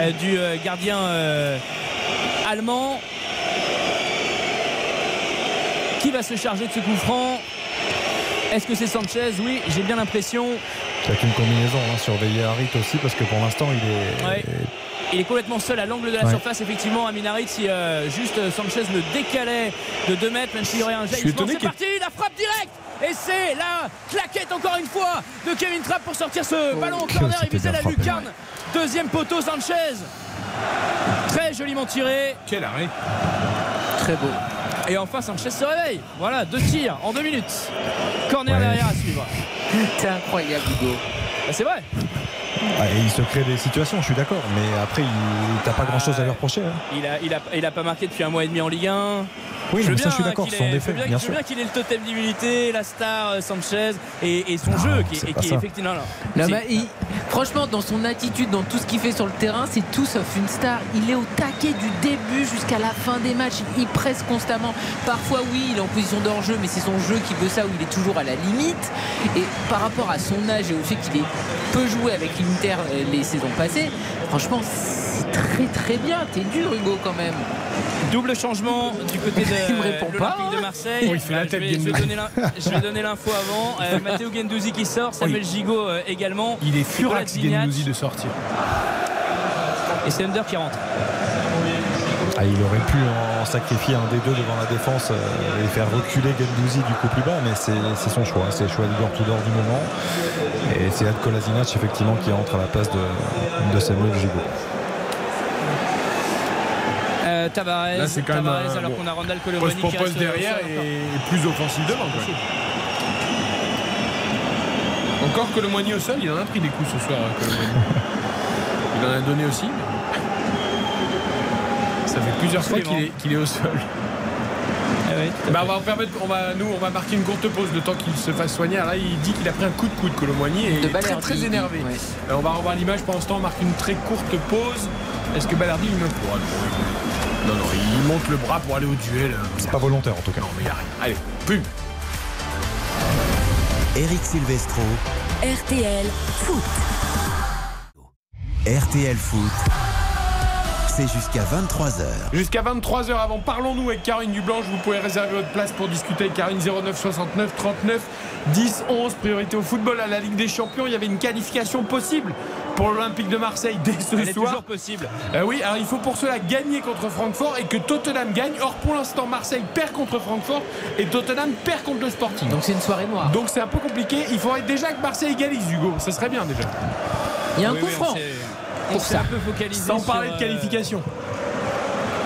Speaker 3: euh, du euh, gardien euh, allemand. Qui va se charger de ce coup franc? Est-ce que c'est Sanchez? Oui, j'ai bien l'impression.
Speaker 2: Peut-être une combinaison, hein, surveiller Harit aussi, parce que pour l'instant, il est.
Speaker 3: Ouais. Il est complètement seul à l'angle de la
Speaker 2: Ouais.
Speaker 3: surface, effectivement. Aminarit, si euh, juste euh, Sanchez le décalait de 2 mètres, même s'il y aurait un
Speaker 1: étonné
Speaker 3: C'est parti, la frappe directe Et c'est la claquette encore une fois de Kevin Trapp pour sortir ce ballon au corner. Visait
Speaker 2: bien
Speaker 3: la
Speaker 2: frappé,
Speaker 3: lucarne. Deuxième poteau, Sanchez. Très joliment tiré.
Speaker 1: Quel arrêt
Speaker 3: Très beau. Et enfin, Sanchez se réveille. Voilà, deux tirs en deux minutes. Corner
Speaker 2: Ouais.
Speaker 3: derrière à suivre.
Speaker 4: C'est incroyable, Hugo.
Speaker 3: Bah, c'est vrai.
Speaker 2: Ah, et il se crée des situations, je suis d'accord, mais après, il- t'as pas grand chose à lui reprocher. hein.
Speaker 3: Il a, il, a, il a pas marqué depuis un mois et demi en Ligue 1.
Speaker 2: Oui,
Speaker 3: je
Speaker 2: mais ça, je suis d'accord,
Speaker 3: qu'il
Speaker 2: ce sont
Speaker 3: ait-
Speaker 2: des
Speaker 3: je veux
Speaker 2: faits,
Speaker 3: bien-
Speaker 2: bien
Speaker 3: je veux
Speaker 2: sûr.
Speaker 3: bien qu'il ait le totem d'immunité, la star euh, Sanchez et, et son
Speaker 2: Non,
Speaker 3: jeu qui, et est effectivement. Non, non.
Speaker 4: Non,
Speaker 3: Si.
Speaker 4: mais il- franchement, dans son attitude, dans tout ce qu'il fait sur le terrain, c'est tout sauf une star. Il est au taquet du début jusqu'à la fin des matchs. Il presse constamment. Parfois, oui, il est en position de hors-jeu, mais c'est son jeu qui veut ça, où il est toujours à la limite. Et par rapport à son âge et au fait qu'il ait peu joué avec l'Inter euh, les saisons passées, franchement, c'est très très bien. T'es dur, Hugo, quand même.
Speaker 3: Double changement du côté de
Speaker 4: Il me répond pas,
Speaker 3: de Marseille.
Speaker 1: Oh, il fait la
Speaker 3: je,
Speaker 1: tête,
Speaker 3: vais, je, vais donner l'in- je vais donner l'info avant. Euh, Matteo Gendouzi qui sort, Samuel Gigot euh, également.
Speaker 1: Il est
Speaker 3: Furax.
Speaker 1: Gendouzi de sortir.
Speaker 3: Et c'est Under qui rentre.
Speaker 2: Ah, il aurait pu en sacrifier un des deux devant la défense euh, et faire reculer Gendouzi du coup plus bas, mais c'est son choix. C'est le choix d'Igor Tudor du moment. Et c'est Kolasinac effectivement qui entre à la place de, de Samuel Gigot.
Speaker 3: Euh,
Speaker 1: un-
Speaker 3: alors
Speaker 1: bon,
Speaker 3: qu'on a Randall Colomani qui au
Speaker 1: derrière et plus offensif devant. quoi. Encore que le moigné au sol, il en a pris des coups ce soir. Colomani. Il en a donné aussi. mais Ça fait plusieurs fois qu'il est, au sol.
Speaker 3: Ah oui,
Speaker 1: Bah, on va en permettre, on va, nous, on va marquer une courte pause le temps qu'il se fasse soigner. Alors là, il dit qu'il a pris un coup de coude, Colomboigny, et il
Speaker 4: De
Speaker 1: est très, très énervé.
Speaker 4: ouais.
Speaker 1: Euh, on va revoir l'image pendant ce temps, on marque une très courte pause. Est-ce que Balardi lui met pour Non, non, il monte le bras pour aller au duel.
Speaker 2: C'est pas volontaire en tout cas.
Speaker 1: Non, mais il y a rien. Allez, pub.
Speaker 6: Eric Silvestro,
Speaker 7: RTL Foot.
Speaker 6: RTL Foot. C'est jusqu'à 23h.
Speaker 1: Jusqu'à 23h avant, parlons-nous avec Karine Dublanche. Vous pouvez réserver votre place pour discuter avec Karine 09 69 39 10 11. Priorité au football à la Ligue des Champions. Il y avait une qualification possible pour l'Olympique de Marseille dès ce
Speaker 3: Elle est
Speaker 1: soir.
Speaker 3: toujours possible.
Speaker 1: Euh, oui, alors il faut pour cela gagner contre Francfort et que Tottenham gagne. Or, pour l'instant, Marseille perd contre Francfort et Tottenham perd contre le Sporting.
Speaker 4: Donc c'est une soirée noire.
Speaker 1: Donc c'est un peu compliqué. Il faudrait déjà que Marseille égalise, Hugo. Ça serait bien déjà.
Speaker 4: Il y a un
Speaker 3: Oui,
Speaker 4: coup
Speaker 3: oui,
Speaker 4: franc.
Speaker 3: On s'est un peu focalisé.
Speaker 1: Sans parler de
Speaker 3: euh,
Speaker 1: qualification.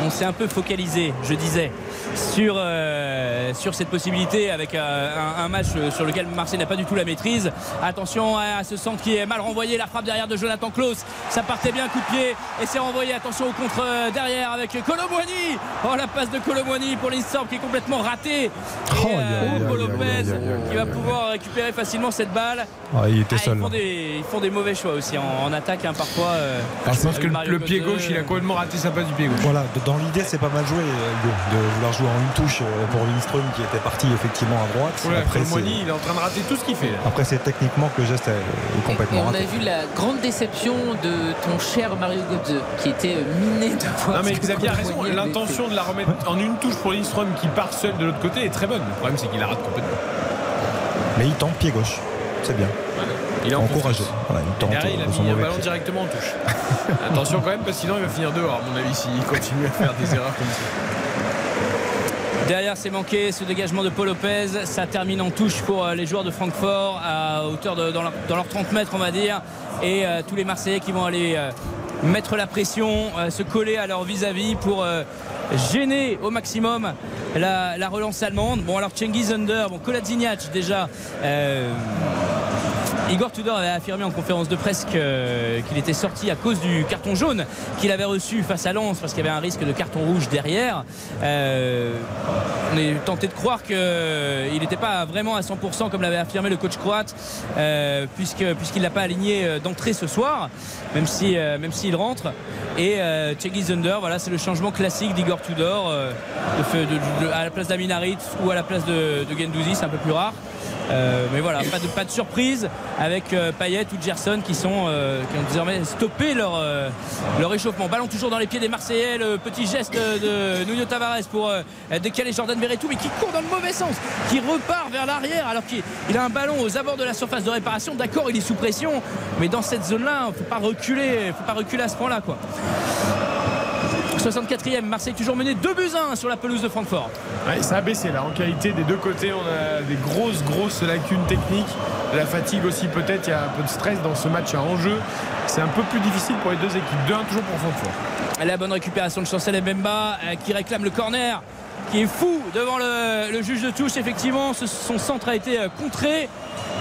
Speaker 3: on s'est un peu focalisé, je disais, sur, euh, sur cette possibilité avec euh, un, un match sur lequel Marseille n'a pas du tout la maîtrise. Attention à ce centre qui est mal renvoyé, la frappe derrière de Jonathan Klaus. Ça partait bien, coup de pied, et c'est renvoyé. Attention au contre euh, derrière avec Colomboigny. Oh, la passe de Colomboigny pour l'Instorm qui est complètement ratée. Et
Speaker 2: Oh,
Speaker 3: Hugo
Speaker 2: aïe, aïe,
Speaker 3: Lopez qui va pouvoir récupérer facilement cette balle.
Speaker 2: Ah, il était
Speaker 3: Ah,
Speaker 2: seul.
Speaker 3: ils, font des, ils font des mauvais choix aussi en, en attaque hein, parfois. euh,
Speaker 1: je pense que le, pied gauche, il a complètement raté sa passe du pied gauche.
Speaker 2: Voilà, dans l'idée, c'est pas mal joué, euh, Hugo, de vouloir jouer en une touche euh, pour Lindström qui était parti effectivement à droite.
Speaker 1: Ouais,
Speaker 2: Après,
Speaker 1: Colomboigny, il est en train de rater tout ce qu'il fait. là.
Speaker 2: après, c'est techniquement que le geste est
Speaker 4: Et
Speaker 2: complètement
Speaker 4: on a vu la grande déception de ton cher Mario Götze qui était euh, miné de voir.
Speaker 1: Non mais Xavier a raison, l'intention de la remettre en une touche pour Lindström qui part seul de l'autre côté est très bonne. Le problème c'est qu'il la rate complètement.
Speaker 2: Mais il tente pied gauche, c'est bien.
Speaker 1: Il est en
Speaker 2: Encouragé. Voilà, il
Speaker 1: Et
Speaker 2: tente
Speaker 1: derrière, il a
Speaker 2: son
Speaker 1: mis un ballon
Speaker 2: pied.
Speaker 1: directement en touche. Attention quand même, parce que sinon il va finir dehors, à mon avis, s'il continue à faire des erreurs comme ça.
Speaker 3: Derrière, c'est manqué ce dégagement de Paul Lopez. Ça termine en touche pour euh, les joueurs de Francfort à hauteur de dans leur, dans leurs 30 mètres, on va dire. et euh, tous les Marseillais qui vont aller euh, mettre la pression, se coller à leur vis-à-vis pour gêner au maximum la, la relance allemande. Bon alors Cengiz Under, bon Kolasinac déjà. Euh, Igor Tudor avait affirmé en conférence de presse qu'il était sorti à cause du carton jaune qu'il avait reçu face à Lens parce qu'il y avait un risque de carton rouge derrière. Euh, on est tenté de croire qu'il n'était pas vraiment à 100% comme l'avait affirmé le coach croate euh, puisqu'il l'a pas aligné euh, d'entrée ce soir même si euh, s'il rentre et euh, Cengiz Under voilà c'est le changement classique d'Igor Tudor euh, à la place d'Aminarit ou à la place de, de Gendouzi c'est un peu plus rare euh, mais voilà, pas de, pas de surprise avec euh, Payet ou Gerson qui, sont, euh, qui ont désormais stoppé leur, euh, leur échauffement. Ballon toujours dans les pieds des Marseillais, petit geste de Nuno Tavares pour décaler Jordan Verretou, mais qui court dans le mauvais sens, qui repart vers l'arrière alors qu'il il a un ballon aux abords de la surface de réparation. D'accord, il est sous pression, mais dans cette zone-là, il ne faut pas reculer, faut pas reculer à ce point-là. 64e, Marseille toujours mené 2 buts à 1 sur la pelouse de Francfort.
Speaker 1: Ouais, ça a baissé là en qualité des deux côtés. On a des grosses, grosses lacunes techniques. La fatigue aussi, peut-être. Il y a un peu de stress dans ce match à enjeu. C'est un peu plus difficile pour les deux équipes. 2-1 toujours pour Francfort.
Speaker 3: La bonne récupération de Chancel Mbemba euh, qui réclame le corner qui est fou devant le, le juge de touche effectivement son centre a été euh, contré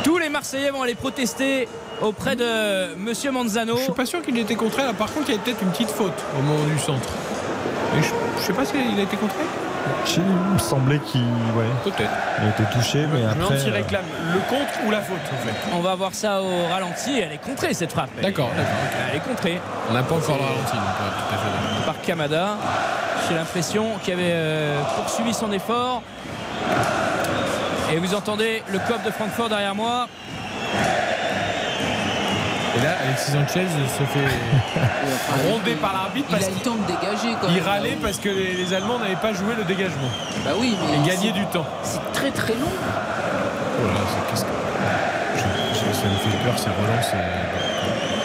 Speaker 3: tous les Marseillais vont aller protester auprès de Monsieur Manzano
Speaker 1: Je suis pas sûr qu'il ait été contré. Là, par contre, il y a peut-être une petite faute au moment du centre. Mais je, je sais pas s'il a été contré.
Speaker 2: Il me semblait qu'il ouais,
Speaker 1: Peut-être.
Speaker 2: il était touché, mais
Speaker 1: Je
Speaker 2: après.
Speaker 1: s'il
Speaker 2: euh,
Speaker 1: réclame le contre ou la faute en fait.
Speaker 3: on va voir ça au ralenti elle est contrée cette frappe
Speaker 1: D'accord, d'accord.
Speaker 3: elle est contrée
Speaker 1: On n'a pas encore le ralenti. donc, ouais, tout à fait d'accord.
Speaker 3: par Kamada j'ai l'impression qu'il avait euh, poursuivi son effort et vous entendez le cop de Francfort derrière moi
Speaker 1: Et là, Alexis Sanchez se fait ronder par l'arbitre
Speaker 4: Il
Speaker 1: parce
Speaker 4: a le temps de dégager quand
Speaker 1: il
Speaker 4: même.
Speaker 1: râlait parce que les, les Allemands n'avaient pas joué le dégagement
Speaker 4: Bah oui, mais
Speaker 1: et gagné du temps.
Speaker 4: c'est très très long.
Speaker 1: Oh là, c'est qu'est-ce que. Je- je- ça me fait peur ces relances. euh,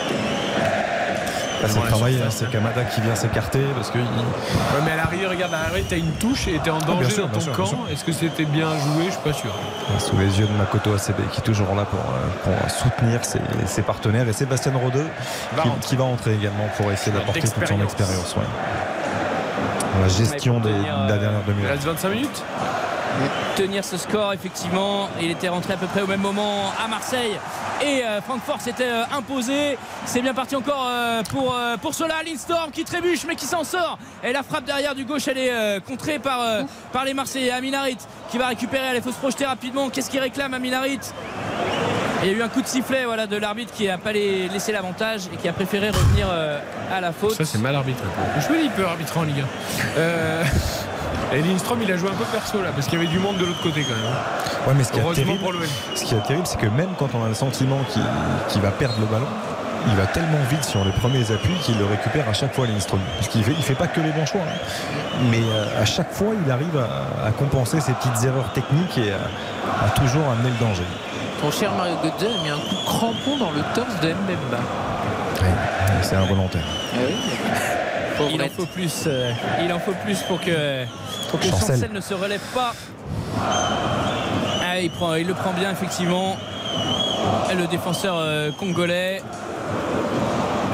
Speaker 2: travail, hein, c'est Kamada qui vient s'écarter parce que il-
Speaker 1: Ouais, mais à l'arrière, regarde, à l'arrière, t'as une touche et t'es en danger
Speaker 2: bien sûr,
Speaker 1: dans ton
Speaker 2: sûr,
Speaker 1: camp. Est-ce que c'était bien joué? Je suis pas sûr.
Speaker 2: sous les yeux de Makoto ACB qui est toujours là pour, euh, pour soutenir ses, ses partenaires et Sébastien Rodeux
Speaker 1: Va
Speaker 2: qui, va entrer également pour essayer d'apporter toute son expérience. ouais. La gestion des, de la
Speaker 3: euh,
Speaker 2: dernière
Speaker 1: Il
Speaker 2: demi-heure.
Speaker 1: reste 25 minutes
Speaker 3: tenir ce score effectivement. Il était rentré à peu près au même moment à Marseille. Et euh, Francfort s'était euh, imposé. C'est bien parti encore euh, pour, euh, pour cela. Lindstorm qui trébuche mais qui s'en sort. Et la frappe derrière du gauche elle est euh, contrée par, euh, par les Marseillais. Aminarit qui va récupérer. Elle faut se projeter rapidement. Qu'est-ce qu'il réclame Aminarit? Il y a eu un coup de sifflet voilà, de l'arbitre qui n'a pas les- laissé l'avantage et qui a préféré revenir euh, à la faute.
Speaker 1: Ça, c'est mal arbitré. Je me dis, il peut arbitrer en Ligue 1. Euh, Et Lindstrom, il a joué un peu perso là, parce qu'il y avait du monde de l'autre côté quand même.
Speaker 2: Ouais, mais ce qui est
Speaker 1: Heureusement
Speaker 2: terrible, ce qui est terrible, c'est que même quand on a le sentiment qu'il va perdre le ballon, il va tellement vite sur les premiers appuis qu'il le récupère à chaque fois Lindstrom. Parce qu'il fait, il fait pas que les bons choix. hein. Mais euh, à chaque fois, il arrive à, à compenser ses petites erreurs techniques et à, à toujours amener le danger.
Speaker 4: Ton cher Mario Götze a mis un coup de crampon dans le torse de Mbemba.
Speaker 2: Ouais, c'est involontaire.
Speaker 4: Ah oui,
Speaker 3: Il en faut plus. euh, il en faut plus pour que, pour que
Speaker 2: Chancel.
Speaker 3: Chancel ne se relève pas. Ah, il, prend, il le prend bien effectivement. Le défenseur euh, congolais.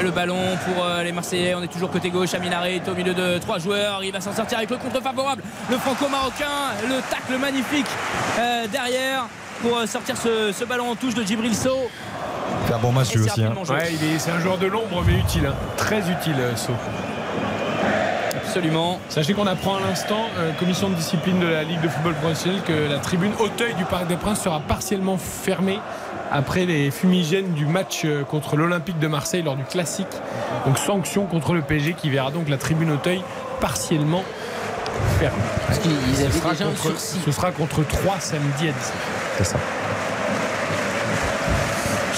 Speaker 3: Le ballon pour euh, les Marseillais. On est toujours côté gauche. Aminarit au milieu de trois joueurs. Il va s'en sortir avec le contre favorable. Le franco-marocain. Le tacle magnifique derrière pour sortir ce, ce ballon en touche de Djibril Sow.
Speaker 2: Bon match
Speaker 3: Et
Speaker 2: lui
Speaker 3: c'est
Speaker 2: aussi. hein.
Speaker 1: Ouais, est- c'est un joueur de l'ombre, mais utile. hein. Très utile, euh, So.
Speaker 3: Absolument.
Speaker 1: Sachez qu'on apprend à l'instant, euh, commission de discipline de la Ligue de football professionnel, que la tribune Auteuil du Parc des Princes sera partiellement fermée après les fumigènes du match euh, contre l'Olympique de Marseille lors du classique. Donc sanction contre le PSG qui verra donc la tribune Auteuil partiellement fermée.
Speaker 4: Parce qu'ils
Speaker 1: Ce sera
Speaker 4: déjà
Speaker 1: contre-
Speaker 4: sursis.
Speaker 1: Ce sera contre 3 samedi à 10
Speaker 2: C'est ça.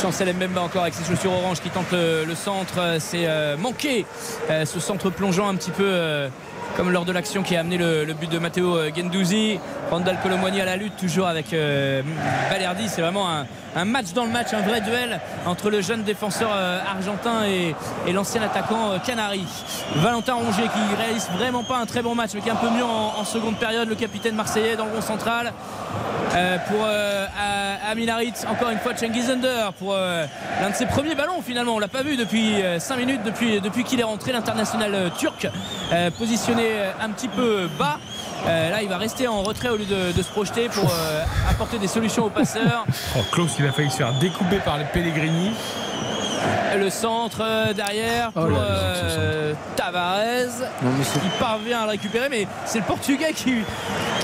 Speaker 3: Chancel Mbemba encore avec ses chaussures orange qui tente le, le centre. Euh, C'est euh, manqué. Euh, ce centre plongeant un petit peu comme lors de l'action qui a amené le, but de Matteo euh, Gendouzi. Randall Colomwani à la lutte, toujours avec euh, Balerdi. C'est vraiment un, match dans le match, un vrai duel entre le jeune défenseur euh, argentin et, l'ancien attaquant euh, Canari. Valentin Rongier qui réalise vraiment pas un très bon match, mais qui est un peu mieux en, seconde période. Le capitaine marseillais dans le rond central. Euh, pour à- Amin Harit, encore une fois Cengiz Under pour l'un de ses premiers ballons finalement on l'a pas vu depuis 5 minutes depuis, depuis qu'il est rentré l'international turc euh, euh, un petit peu bas Euh, là il va rester en retrait au lieu de, de se projeter pour euh, apporter des solutions aux passeurs
Speaker 1: Oh, Klaus, il a failli se faire découper par les Pellegrini.
Speaker 3: Le centre euh, derrière pour
Speaker 1: Oh là là,
Speaker 3: euh, Tavares qui parvient à le récupérer mais c'est le portugais qui,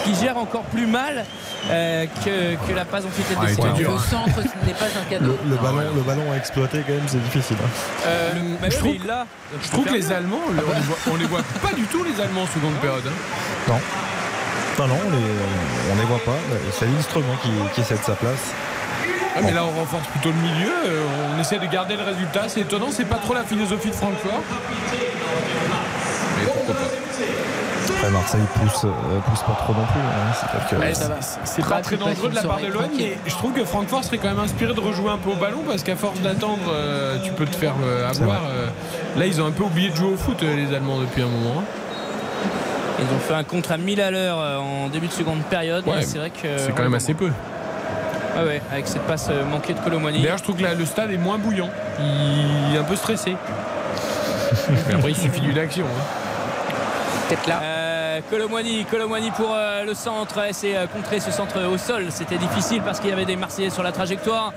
Speaker 3: qui gère encore plus mal euh, que, que la passe ensuite
Speaker 2: Ah, était dur,
Speaker 4: Le
Speaker 2: hein.
Speaker 4: centre, ce n'est pas un cadeau.
Speaker 2: Le, le ballon, le ballon à exploiter, quand même, c'est difficile. hein.
Speaker 3: Euh, bah
Speaker 1: je
Speaker 3: oui,
Speaker 1: trouve-
Speaker 3: l'a.
Speaker 1: Je trouve que les Allemands, on les voit, on les voit pas du tout, les Allemands en seconde période. hein.
Speaker 2: Non. Non, non, on les, on les voit pas. C'est l'instrument qui, qui cède sa place.
Speaker 1: Ah, mais là, on renforce plutôt le milieu. euh, On essaie de garder le résultat. C'est étonnant, c'est pas trop la philosophie de Francfort. Mais pourquoi pas
Speaker 2: Après, Marseille pousse, euh, pousse pas trop non plus. hein. C'est-à-dire que-
Speaker 1: Ouais, c'est- C'est pas très dangereux de la part de l'OM, mais je trouve que Francfort serait quand même inspiré de rejouer un peu au ballon parce qu'à force d'attendre, euh, tu peux te faire euh, avoir. euh. Là, ils ont un peu oublié de jouer au foot, les Allemands, depuis un moment. hein.
Speaker 3: Ils ont fait un contre à 1000 à l'heure en début de seconde période.
Speaker 1: Ouais,
Speaker 3: c'est vrai que.
Speaker 1: C'est quand même assez peu.
Speaker 3: Ouais, ouais, avec cette passe euh, manquée de Colomani.
Speaker 1: D'ailleurs, je trouve que là, le stade est moins bouillant. Il est un peu stressé. mais après, il suffit d'une action. hein.
Speaker 4: Peut-être là.
Speaker 3: Euh, Colomwani pour euh, le centre, essayer de contrer ce centre au sol. C'était difficile parce qu'il y avait des Marseillais sur la trajectoire.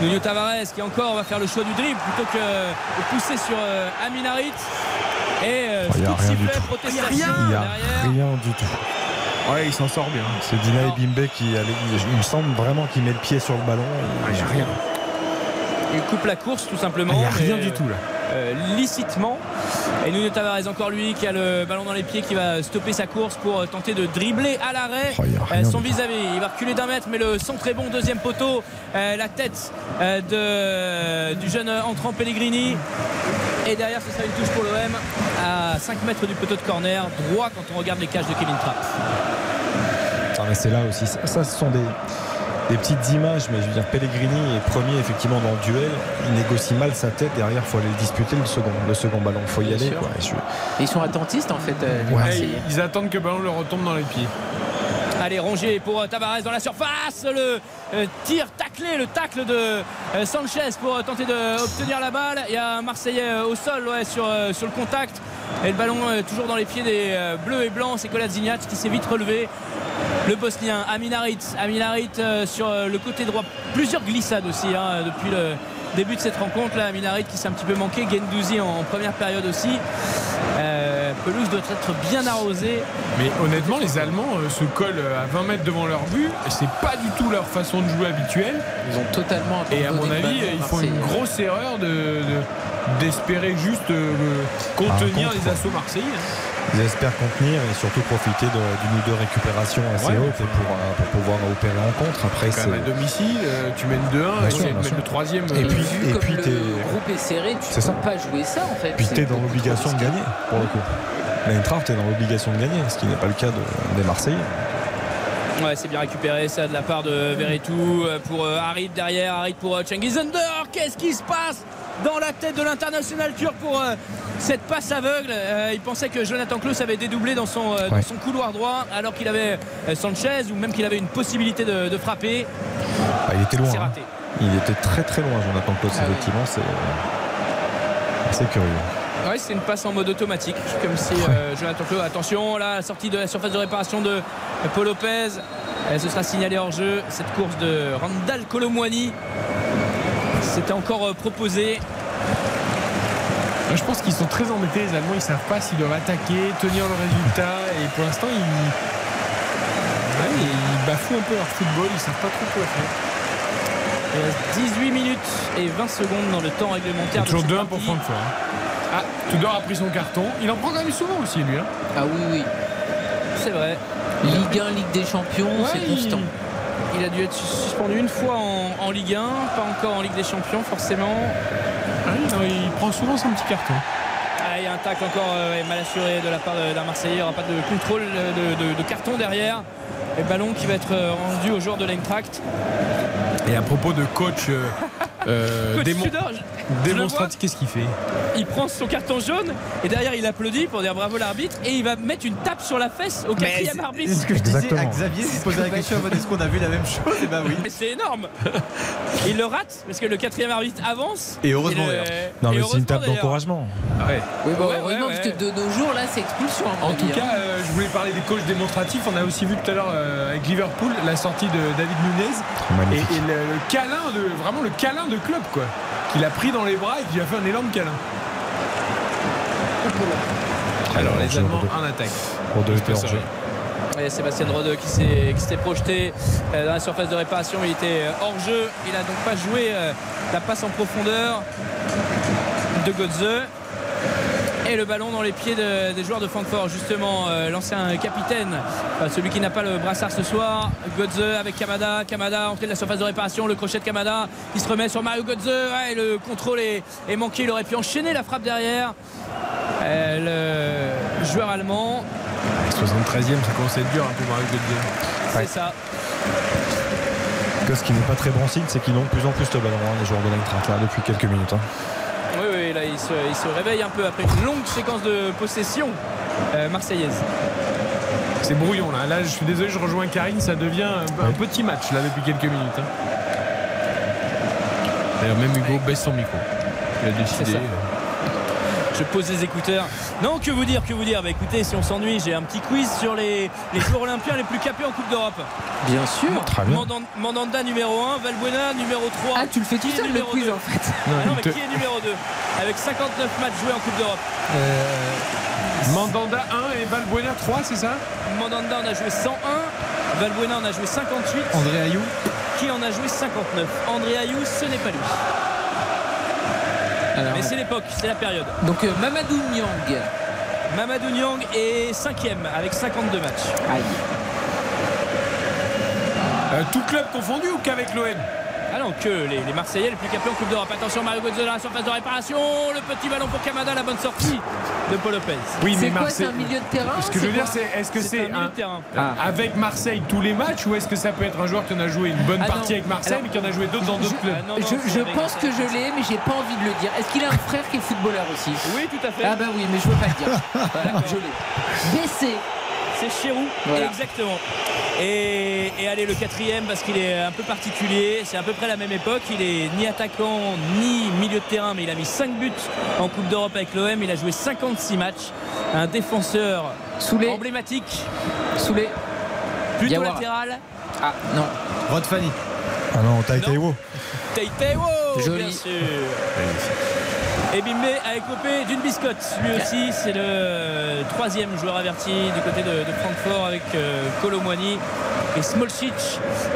Speaker 3: Nuno Tavares qui encore va faire le choix du dribble plutôt que de pousser sur euh, Amin Harit. Et euh,
Speaker 2: Il y a rien du
Speaker 3: sifflet,
Speaker 2: tout.
Speaker 3: protestation
Speaker 2: Il y a
Speaker 3: derrière.
Speaker 2: rien du tout.
Speaker 1: Ouais, il s'en sort bien.
Speaker 2: C'est Dina et Bimbe qui. Il me semble vraiment qu'il met le pied sur le ballon. Il n'y a rien.
Speaker 3: Il coupe la course tout simplement.
Speaker 1: Il n'y a rien du tout là.
Speaker 3: euh, licitement. Et Nuno Tavares encore lui qui a le ballon dans les pieds qui va stopper sa course pour euh, tenter de dribbler à l'arrêt
Speaker 2: Oh,
Speaker 3: euh, son vis-à-vis. Il va reculer d'un mètre mais le centre est bon, deuxième poteau. Euh, la tête euh, de, du jeune entrant Pellegrini. Et derrière ce sera une touche pour l'OM à 5 mètres du poteau de corner, droit quand on regarde les cages de Kevin Trapp.
Speaker 2: Ah, c'est là aussi. Ça, ça, ce sont des, des petites images, mais je veux dire, Pellegrini est premier effectivement dans le duel. Il négocie mal sa tête. Derrière, il faut aller le disputer le second, le second ballon. Il faut y
Speaker 4: Bien
Speaker 2: aller. quoi. Et je-
Speaker 4: Et ils sont attentistes en fait. euh,
Speaker 2: Ouais.
Speaker 1: Ils attendent que le ballon leur retombe dans les pieds.
Speaker 3: Allez, Rongier pour euh, Tavares dans la surface. Le euh, tir taclé, le tacle de Sanchez pour tenter d'obtenir la balle. Il y a un Marseillais au sol ouais, sur, sur le contact. Et le ballon euh, toujours dans les pieds des euh, bleus et blancs. C'est Kolasinac qui s'est vite relevé. Le Bosnien Amin Harit. Amin Harit euh, sur le côté droit. Plusieurs glissades aussi hein, depuis le début de cette rencontre. Là, Amin Harit qui s'est un petit peu manqué. Gendouzi en, en première période aussi. Euh, pelouse doit être bien arrosée.
Speaker 1: Mais honnêtement, les Allemands euh, se collent à 20 mètres devant leur but. et C'est pas du tout leur façon de jouer habituelle.
Speaker 4: Ils ont totalement
Speaker 1: Et à mon avis,
Speaker 4: ballon,
Speaker 1: ils font une
Speaker 4: Marseillais.
Speaker 1: grosse erreur de- de- d'espérer juste euh, le- contenir
Speaker 2: contre,
Speaker 1: les assauts marseillais.
Speaker 2: Ils espèrent contenir et surtout profiter d'une ou deux récupérations assez
Speaker 1: Ouais.
Speaker 2: hautes pour, euh, pour pouvoir opérer en contre. Après,
Speaker 1: Quand
Speaker 2: c'est.
Speaker 1: même à domicile, euh, tu mènes 2-1,
Speaker 2: Bien
Speaker 1: et
Speaker 2: sûr,
Speaker 1: tu
Speaker 2: sûr.
Speaker 1: le troisième.
Speaker 2: Et
Speaker 1: euh,
Speaker 2: puis-
Speaker 4: Vu
Speaker 2: et
Speaker 4: comme
Speaker 2: puis
Speaker 4: le
Speaker 2: t'es-
Speaker 4: groupe est serré, tu
Speaker 2: C'est
Speaker 4: peux
Speaker 2: ça.
Speaker 4: pas jouer ça en fait.
Speaker 2: Puis
Speaker 4: C'est
Speaker 2: t'es dans l'obligation de gagner, pour le coup. L'Eintracht est dans l'obligation de gagner, ce qui n'est pas le cas de- des Marseillais.
Speaker 3: Ouais, c'est bien récupéré ça de la part de Veretout pour Harit derrière, Harit pour Cengiz Under. Qu'est-ce qui se passe? Dans la tête de l'international turc pour euh, cette passe aveugle Euh, Il pensait que Jonathan Klaus avait dédoublé dans son, euh, dans
Speaker 2: Ouais.
Speaker 3: son couloir droit alors qu'il avait Sanchez ou même qu'il avait une possibilité de, de frapper.
Speaker 2: Bah, il était loin. Hein.
Speaker 3: raté.
Speaker 2: Il était très très loin, Jonathan Klaus,
Speaker 3: Ah oui.
Speaker 2: effectivement. C'est c'est curieux.
Speaker 3: Ouais, c'est une passe en mode automatique, comme si Jonathan Klaus. Attention, là, la sortie de la surface de réparation de Paul Lopez. Ce sera signalé hors jeu. Cette course de Randall Colomwani. C'était encore euh, proposé.
Speaker 1: Je pense qu'ils sont très embêtés, les Allemands. Ils savent pas s'ils doivent attaquer, tenir le résultat. Et pour l'instant, ils... ouais, ils bafouent un peu leur football. Ils savent pas trop quoi faire.
Speaker 3: Il reste 18 minutes et 20 secondes dans le temps réglementaire.
Speaker 1: Toujours
Speaker 3: cette
Speaker 1: 2-1 pour. Francfort. hein. Ah, Tudor a pris son carton. Il en prend quand même souvent aussi, lui. hein.
Speaker 4: Ah oui, oui.
Speaker 3: C'est vrai.
Speaker 4: Ligue 1, Ligue des Champions,
Speaker 1: Ouais,
Speaker 4: c'est constant.
Speaker 3: Il a dû être suspendu une fois en, en Ligue 1, pas encore en Ligue des Champions forcément.
Speaker 1: Ah oui, il prend souvent son petit carton.
Speaker 3: Ah, il y a un tacle encore euh, mal assuré de la part d'un Marseillais. Il n'y aura pas de contrôle de, de- de carton derrière. Et ballon qui va être euh, rendu au joueur de l'Eintracht.
Speaker 1: Et à propos de coach, euh, démon- démonstratif, qu'est-ce qu'il fait
Speaker 3: Il prend son carton jaune et derrière il applaudit pour dire bravo l'arbitre et il va mettre une tape sur la fesse au quatrième arbitre.
Speaker 8: C'est ce que je disais à. Xavier, il se posait la question avant est-ce qu'on a vu la même chose? Et bah oui.
Speaker 3: Mais c'est énorme Il le rate parce que le quatrième arbitre avance.
Speaker 8: Et heureusement,
Speaker 3: le-.
Speaker 2: Non, mais c'est une tape d'encouragement.
Speaker 1: Ouais.
Speaker 4: Oui, bon,
Speaker 3: Ouais,
Speaker 4: heureusement,
Speaker 3: ouais,
Speaker 4: parce que de nos jours, là, c'est expulsion. mon
Speaker 1: En tout
Speaker 4: hein.
Speaker 1: cas, euh, je voulais parler des coachs démonstratifs. On a aussi vu tout à l'heure euh, avec Liverpool la sortie de David Nunez et le, le câlin de vraiment le câlin de club quoi, qu'il a pris dans les bras et qui lui a fait un énorme câlin. Alors les Allemands en attaque.
Speaker 3: Et Sébastien Rodeux qui s'est s'était projeté euh, dans la surface de réparation, il était euh, hors jeu, il n'a donc pas joué euh, la passe en profondeur de Godze. Et le ballon dans les pieds de- des joueurs de Francfort, justement, euh, l'ancien capitaine, enfin, celui qui n'a pas le brassard ce soir, Godze avec Kamada, Kamada entrée de la surface de réparation, le crochet de Kamada qui se remet sur Mario Godze, Ouais, le contrôle est, est manqué, il aurait pu enchaîner la frappe derrière. Euh, le joueur allemand,
Speaker 1: 73e, ça commence à être dur un peu Mario Götze.
Speaker 3: c'est ça.
Speaker 2: Ce qui n'est pas très bon signe, c'est qu'ils ont de plus en plus le ballon, hein, les joueurs de l'Eintracht, depuis quelques minutes. hein.
Speaker 3: Il se, il se réveille un peu après une longue séquence de possession euh, marseillaise.
Speaker 1: C'est brouillon là. Là, je suis désolé, je rejoins Karine, ça devient un, un petit match là depuis quelques minutes. hein. D'ailleurs, même Hugo baisse son micro. Il a décidé. Euh,
Speaker 3: Je pose les écouteurs. Non, que vous dire, que vous dire? Bah écoutez, si on s'ennuie, j'ai un petit quiz sur les, les joueurs olympiens les plus capés en Coupe d'Europe.
Speaker 4: Bien sûr.
Speaker 2: Très bien.
Speaker 3: Mandan- Mandanda numéro 1, Valbuena numéro 3.
Speaker 4: Ah, tu le fais tout seul le quiz en fait.
Speaker 3: Ah non, mais
Speaker 1: te-
Speaker 3: qui est numéro 2 Avec 59 matchs joués en Coupe d'Europe.
Speaker 1: Mandanda 1 et Valbuena 3, c'est ça?
Speaker 3: Mandanda en a joué 101. Valbuena en a joué 58.
Speaker 8: André Ayou?
Speaker 3: Qui en a joué 59 André Ayou, ce n'est pas lui.
Speaker 4: Alors,
Speaker 3: Mais c'est l'époque, c'est la période.
Speaker 4: donc euh, Mamadou Niang.
Speaker 3: Mamadou Niang est 5ème avec 52 matchs.
Speaker 4: Aïe.
Speaker 1: Euh, Tout club confondu ou qu'avec l'OM
Speaker 3: Que les, les Marseillais les plus capés en Coupe d'Europe. Attention, Mario Götze dans la surface de réparation. Le petit ballon pour Kamada, la bonne sortie de Paul Lopez.
Speaker 1: Oui,
Speaker 4: C'est
Speaker 1: mais
Speaker 4: quoi,
Speaker 1: Marseille.
Speaker 4: c'est un milieu de terrain
Speaker 1: Ce que je veux dire, c'est est-ce que
Speaker 3: C'est un milieu
Speaker 1: un-
Speaker 3: de terrain.
Speaker 4: Ah.
Speaker 1: avec Marseille tous les matchs ou est-ce que ça peut être un joueur qui en a joué une bonne
Speaker 4: Ah
Speaker 1: partie avec Marseille
Speaker 4: Alors,
Speaker 1: mais qui en a joué d'autres dans d'autres clubs
Speaker 3: non,
Speaker 4: Je, pense que je l'ai, mais j'ai pas envie de le dire. Est-ce qu'il a un frère qui est footballeur aussi?
Speaker 3: Oui, tout à fait.
Speaker 4: Ah bah oui, mais je veux pas le dire. Voilà, je l'ai. Baissé.
Speaker 3: C'est
Speaker 4: Voilà.
Speaker 3: exactement. Et, et allez, le quatrième, parce qu'il est un peu particulier, c'est à peu près la même époque. Il est ni attaquant ni milieu de terrain, mais il a mis 5 buts en Coupe d'Europe avec l'OM. Il a joué 56 matchs. Un défenseur
Speaker 4: Soulé.
Speaker 3: emblématique,
Speaker 4: Soulé.
Speaker 3: plutôt latéral.
Speaker 4: Ah non.
Speaker 8: Rod Fanny.
Speaker 2: Ah non, Taïtaïwo.
Speaker 3: Taïtaïwo,
Speaker 4: Joli.
Speaker 3: bien sûr. Et Bimbe a écopé d'une biscotte. Lui aussi, c'est le troisième joueur averti du côté de, de Francfort avec euh, Colomwani et Smolcic,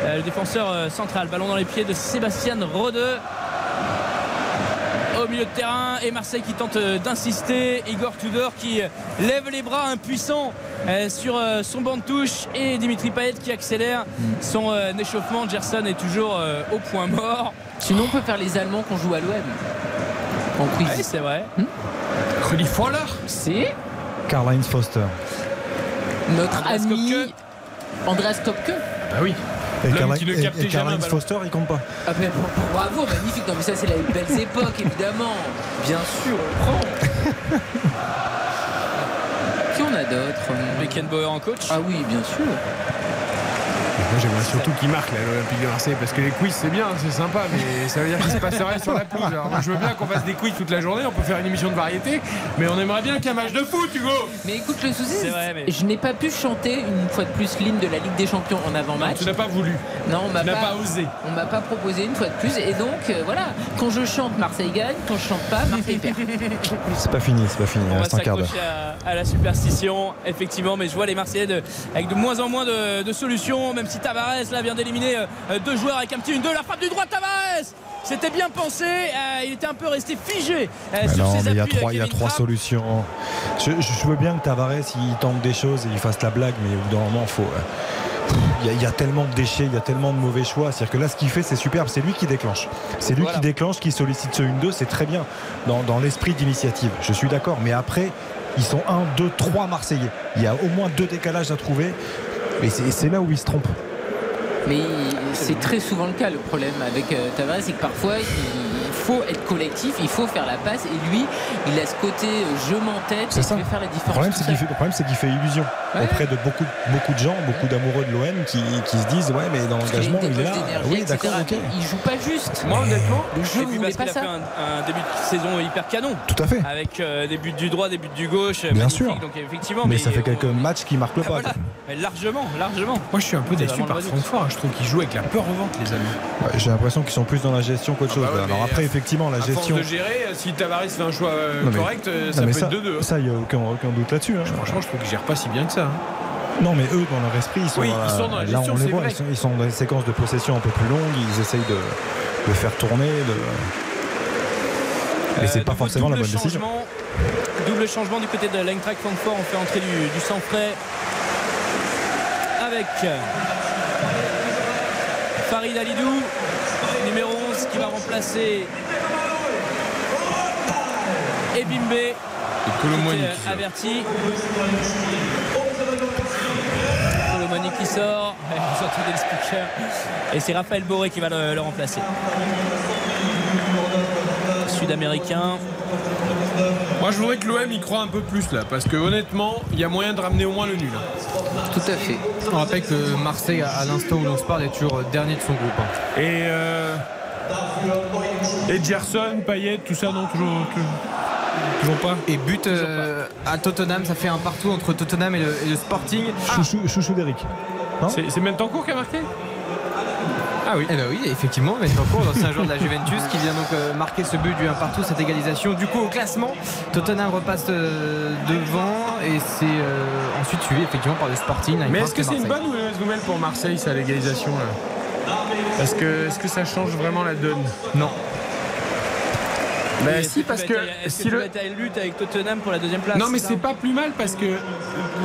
Speaker 3: euh, le défenseur euh, central. Ballon dans les pieds de Sébastien Rodeux. Au milieu de terrain et Marseille qui tente euh, d'insister. Igor Tudor qui lève les bras impuissant sur son banc de touche et Dimitri Payet qui accélère son échauffement. Gerson est toujours au point mort.
Speaker 4: Sinon, on peut faire les Allemands qu'on joue à l'OM. En
Speaker 3: Oui,
Speaker 4: quiz.
Speaker 3: c'est vrai.
Speaker 1: Rudy Fowler
Speaker 4: C'est
Speaker 2: Karl-Heinz Foster.
Speaker 4: notre
Speaker 3: Andreas
Speaker 4: ami
Speaker 3: Kopke.
Speaker 4: Andreas Kopke.
Speaker 1: Bah oui.
Speaker 2: Et Karl-
Speaker 1: qui
Speaker 2: et- et. Foster, il compte pas.
Speaker 4: Ah ben, bravo, magnifique. Non mais ça c'est les belles époques évidemment. Bien sûr, on prend. Qui on a d'autres
Speaker 3: Beckenbauer en coach.
Speaker 4: Ah oui, bien sûr.
Speaker 1: Moi j'aimerais surtout qu'il marque l'Olympique de Marseille parce que les quiz c'est bien, c'est sympa, mais ça veut dire qu'il se passe rien sur la pelouse. Alors moi je veux bien qu'on fasse des quiz toute la journée, on peut faire une émission de variété, mais on aimerait bien qu'il y ait un match de foot, Hugo
Speaker 4: Mais écoute, le souci,
Speaker 3: C'est mais-
Speaker 4: je n'ai pas pu chanter une fois de plus l'hymne de la Ligue des Champions en avant-match.
Speaker 1: Tu n'as pas voulu,
Speaker 4: Non, on m'a
Speaker 1: tu n'as
Speaker 4: pas,
Speaker 1: pas osé.
Speaker 4: on m'a pas proposé une fois de plus. Et donc euh, voilà, quand je chante, Marseille gagne. Quand je chante pas, Marseille perd.
Speaker 2: C'est pas fini, c'est pas fini. Il
Speaker 3: On va
Speaker 2: reste un quart d'heure.
Speaker 3: s'accrocher à, à la superstition, effectivement, mais je vois les Marseillais de- avec de moins en moins de, de solutions, même si Tavares là vient d'éliminer euh, deux joueurs avec un petit 1-2, la frappe du droit de Tavares C'était bien pensé, euh, il était un peu resté figé euh,
Speaker 2: Ah
Speaker 3: sur
Speaker 2: non,
Speaker 3: ses
Speaker 2: mais il y a trois, il y a
Speaker 3: Kevin
Speaker 2: trois
Speaker 3: Trapp.
Speaker 2: solutions. Je, je veux bien que Tavares il tente des choses et il fasse la blague, mais au bout d'un moment, faut, euh, il y, a, il y a tellement de déchets, il y a tellement de mauvais choix. C'est-à-dire que là, ce qu'il fait, c'est superbe. C'est lui qui déclenche. C'est lui
Speaker 3: Voilà.
Speaker 2: qui déclenche, qui sollicite ce 1-2. C'est très bien dans, dans l'esprit d'initiative. Je suis d'accord. Mais après, ils sont 1, 2, 3 Marseillais. Il y a au moins deux décalages à trouver. Et c'est c'est là où ils se trompent.
Speaker 4: Mais c'est très souvent le cas. Le problème avec euh, Tavares, c'est que parfois il faut être collectif, il faut faire la passe. Et lui, il a ce côté euh, je m'entête
Speaker 2: C'est
Speaker 4: et
Speaker 2: ça.
Speaker 4: je vais faire la
Speaker 2: Le
Speaker 4: différence.
Speaker 2: problème,
Speaker 4: tout
Speaker 2: c'est qu'il
Speaker 4: seul.
Speaker 2: fait, le problème, c'est qu'il fait illusion
Speaker 4: Ouais.
Speaker 2: auprès de beaucoup, beaucoup de gens, beaucoup d'amoureux de l'OM qui, qui se disent Ouais, mais dans l'engagement, il est là. Oui, d'accord, ok.
Speaker 4: Il joue pas juste.
Speaker 1: Moi, honnêtement,
Speaker 4: Le jeu voulait
Speaker 3: parce
Speaker 4: pas
Speaker 3: qu'il a
Speaker 4: ça.
Speaker 3: fait un, un début de saison hyper canon.
Speaker 2: Tout à fait.
Speaker 3: Avec euh, des buts du droit, des buts du gauche.
Speaker 2: Bien sûr.
Speaker 3: Donc effectivement,
Speaker 2: Mais ça fait quelques
Speaker 3: on-
Speaker 2: matchs qui marquent le
Speaker 3: Ah,
Speaker 2: pas.
Speaker 3: voilà. Mais largement, largement.
Speaker 1: moi je suis un peu déçu par. Francfort. hein. Je trouve qu'ils jouent avec la peur au ventre, les amis.
Speaker 2: Ouais, J'ai l'impression qu'ils sont plus dans la gestion qu'autre
Speaker 1: Ah
Speaker 2: chose.
Speaker 1: bah ouais,
Speaker 2: Alors après, effectivement, la
Speaker 1: à
Speaker 2: gestion.
Speaker 1: force de gérer, euh, si Tavares fait un choix euh,
Speaker 2: Non,
Speaker 1: correct, euh, ça peut
Speaker 2: ça,
Speaker 1: être 2-2. hein.
Speaker 2: Ça, il n'y a aucun, aucun doute là-dessus. hein.
Speaker 1: Franchement, je trouve qu'ils gèrent pas si bien que ça. hein.
Speaker 2: Non, mais eux, dans leur esprit, ils sont,
Speaker 1: Oui,
Speaker 2: dans
Speaker 1: ils sont dans la
Speaker 2: là,
Speaker 1: gestion,
Speaker 2: on les voit, ils sont, ils sont dans des séquences de possession un peu plus longues. Ils essayent de, de faire tourner. De... Mais c'est
Speaker 3: Euh,
Speaker 2: pas forcément la bonne décision.
Speaker 3: Double changement du côté de l'Eintracht Francfort. On fait entrer du, du sang frais avec Farid Alidou, numéro 11, qui va remplacer.
Speaker 1: Et Colomboigny
Speaker 3: qui est
Speaker 1: qui sort.
Speaker 3: averti. Colomani qui sort. Vous entendez le speaker. Et c'est Raphaël Boré qui va le, le remplacer. Sud-américain.
Speaker 1: Moi, je voudrais que l'OM y croit un peu plus là, parce que honnêtement, il y a moyen de ramener au moins le nul. hein.
Speaker 4: Tout à fait.
Speaker 8: On rappelle que Marseille, à l'instant où l'on se parle, est toujours dernier de son groupe. hein.
Speaker 1: Et euh, et Gerson, Payet, tout ça, non, toujours, toujours, toujours pas.
Speaker 8: Et but euh, à Tottenham, ça fait un partout entre Tottenham et le, et le Sporting.
Speaker 2: Chouchou, chouchou d'Eric.
Speaker 1: C'est c'est Mentancourt qui a marqué Ah oui.
Speaker 8: Eh ben oui, effectivement, Bentancur, l'ancien joueur de la Juventus, qui vient donc euh, marquer ce but du 1 partout, cette égalisation. Du coup, au classement, Tottenham repasse euh, devant et c'est euh, ensuite suivi effectivement par le Sporting.
Speaker 1: Mais est-ce que c'est une bonne ou une mauvaise nouvelle pour Marseille, ça, l'égalisation là? Parce que est-ce que ça change vraiment la donne?
Speaker 8: Non.
Speaker 3: Et
Speaker 1: si, parce que si
Speaker 3: que tu
Speaker 1: le...
Speaker 3: lutte avec Tottenham pour la deuxième place
Speaker 1: Non mais c'est pas plus mal parce que euh,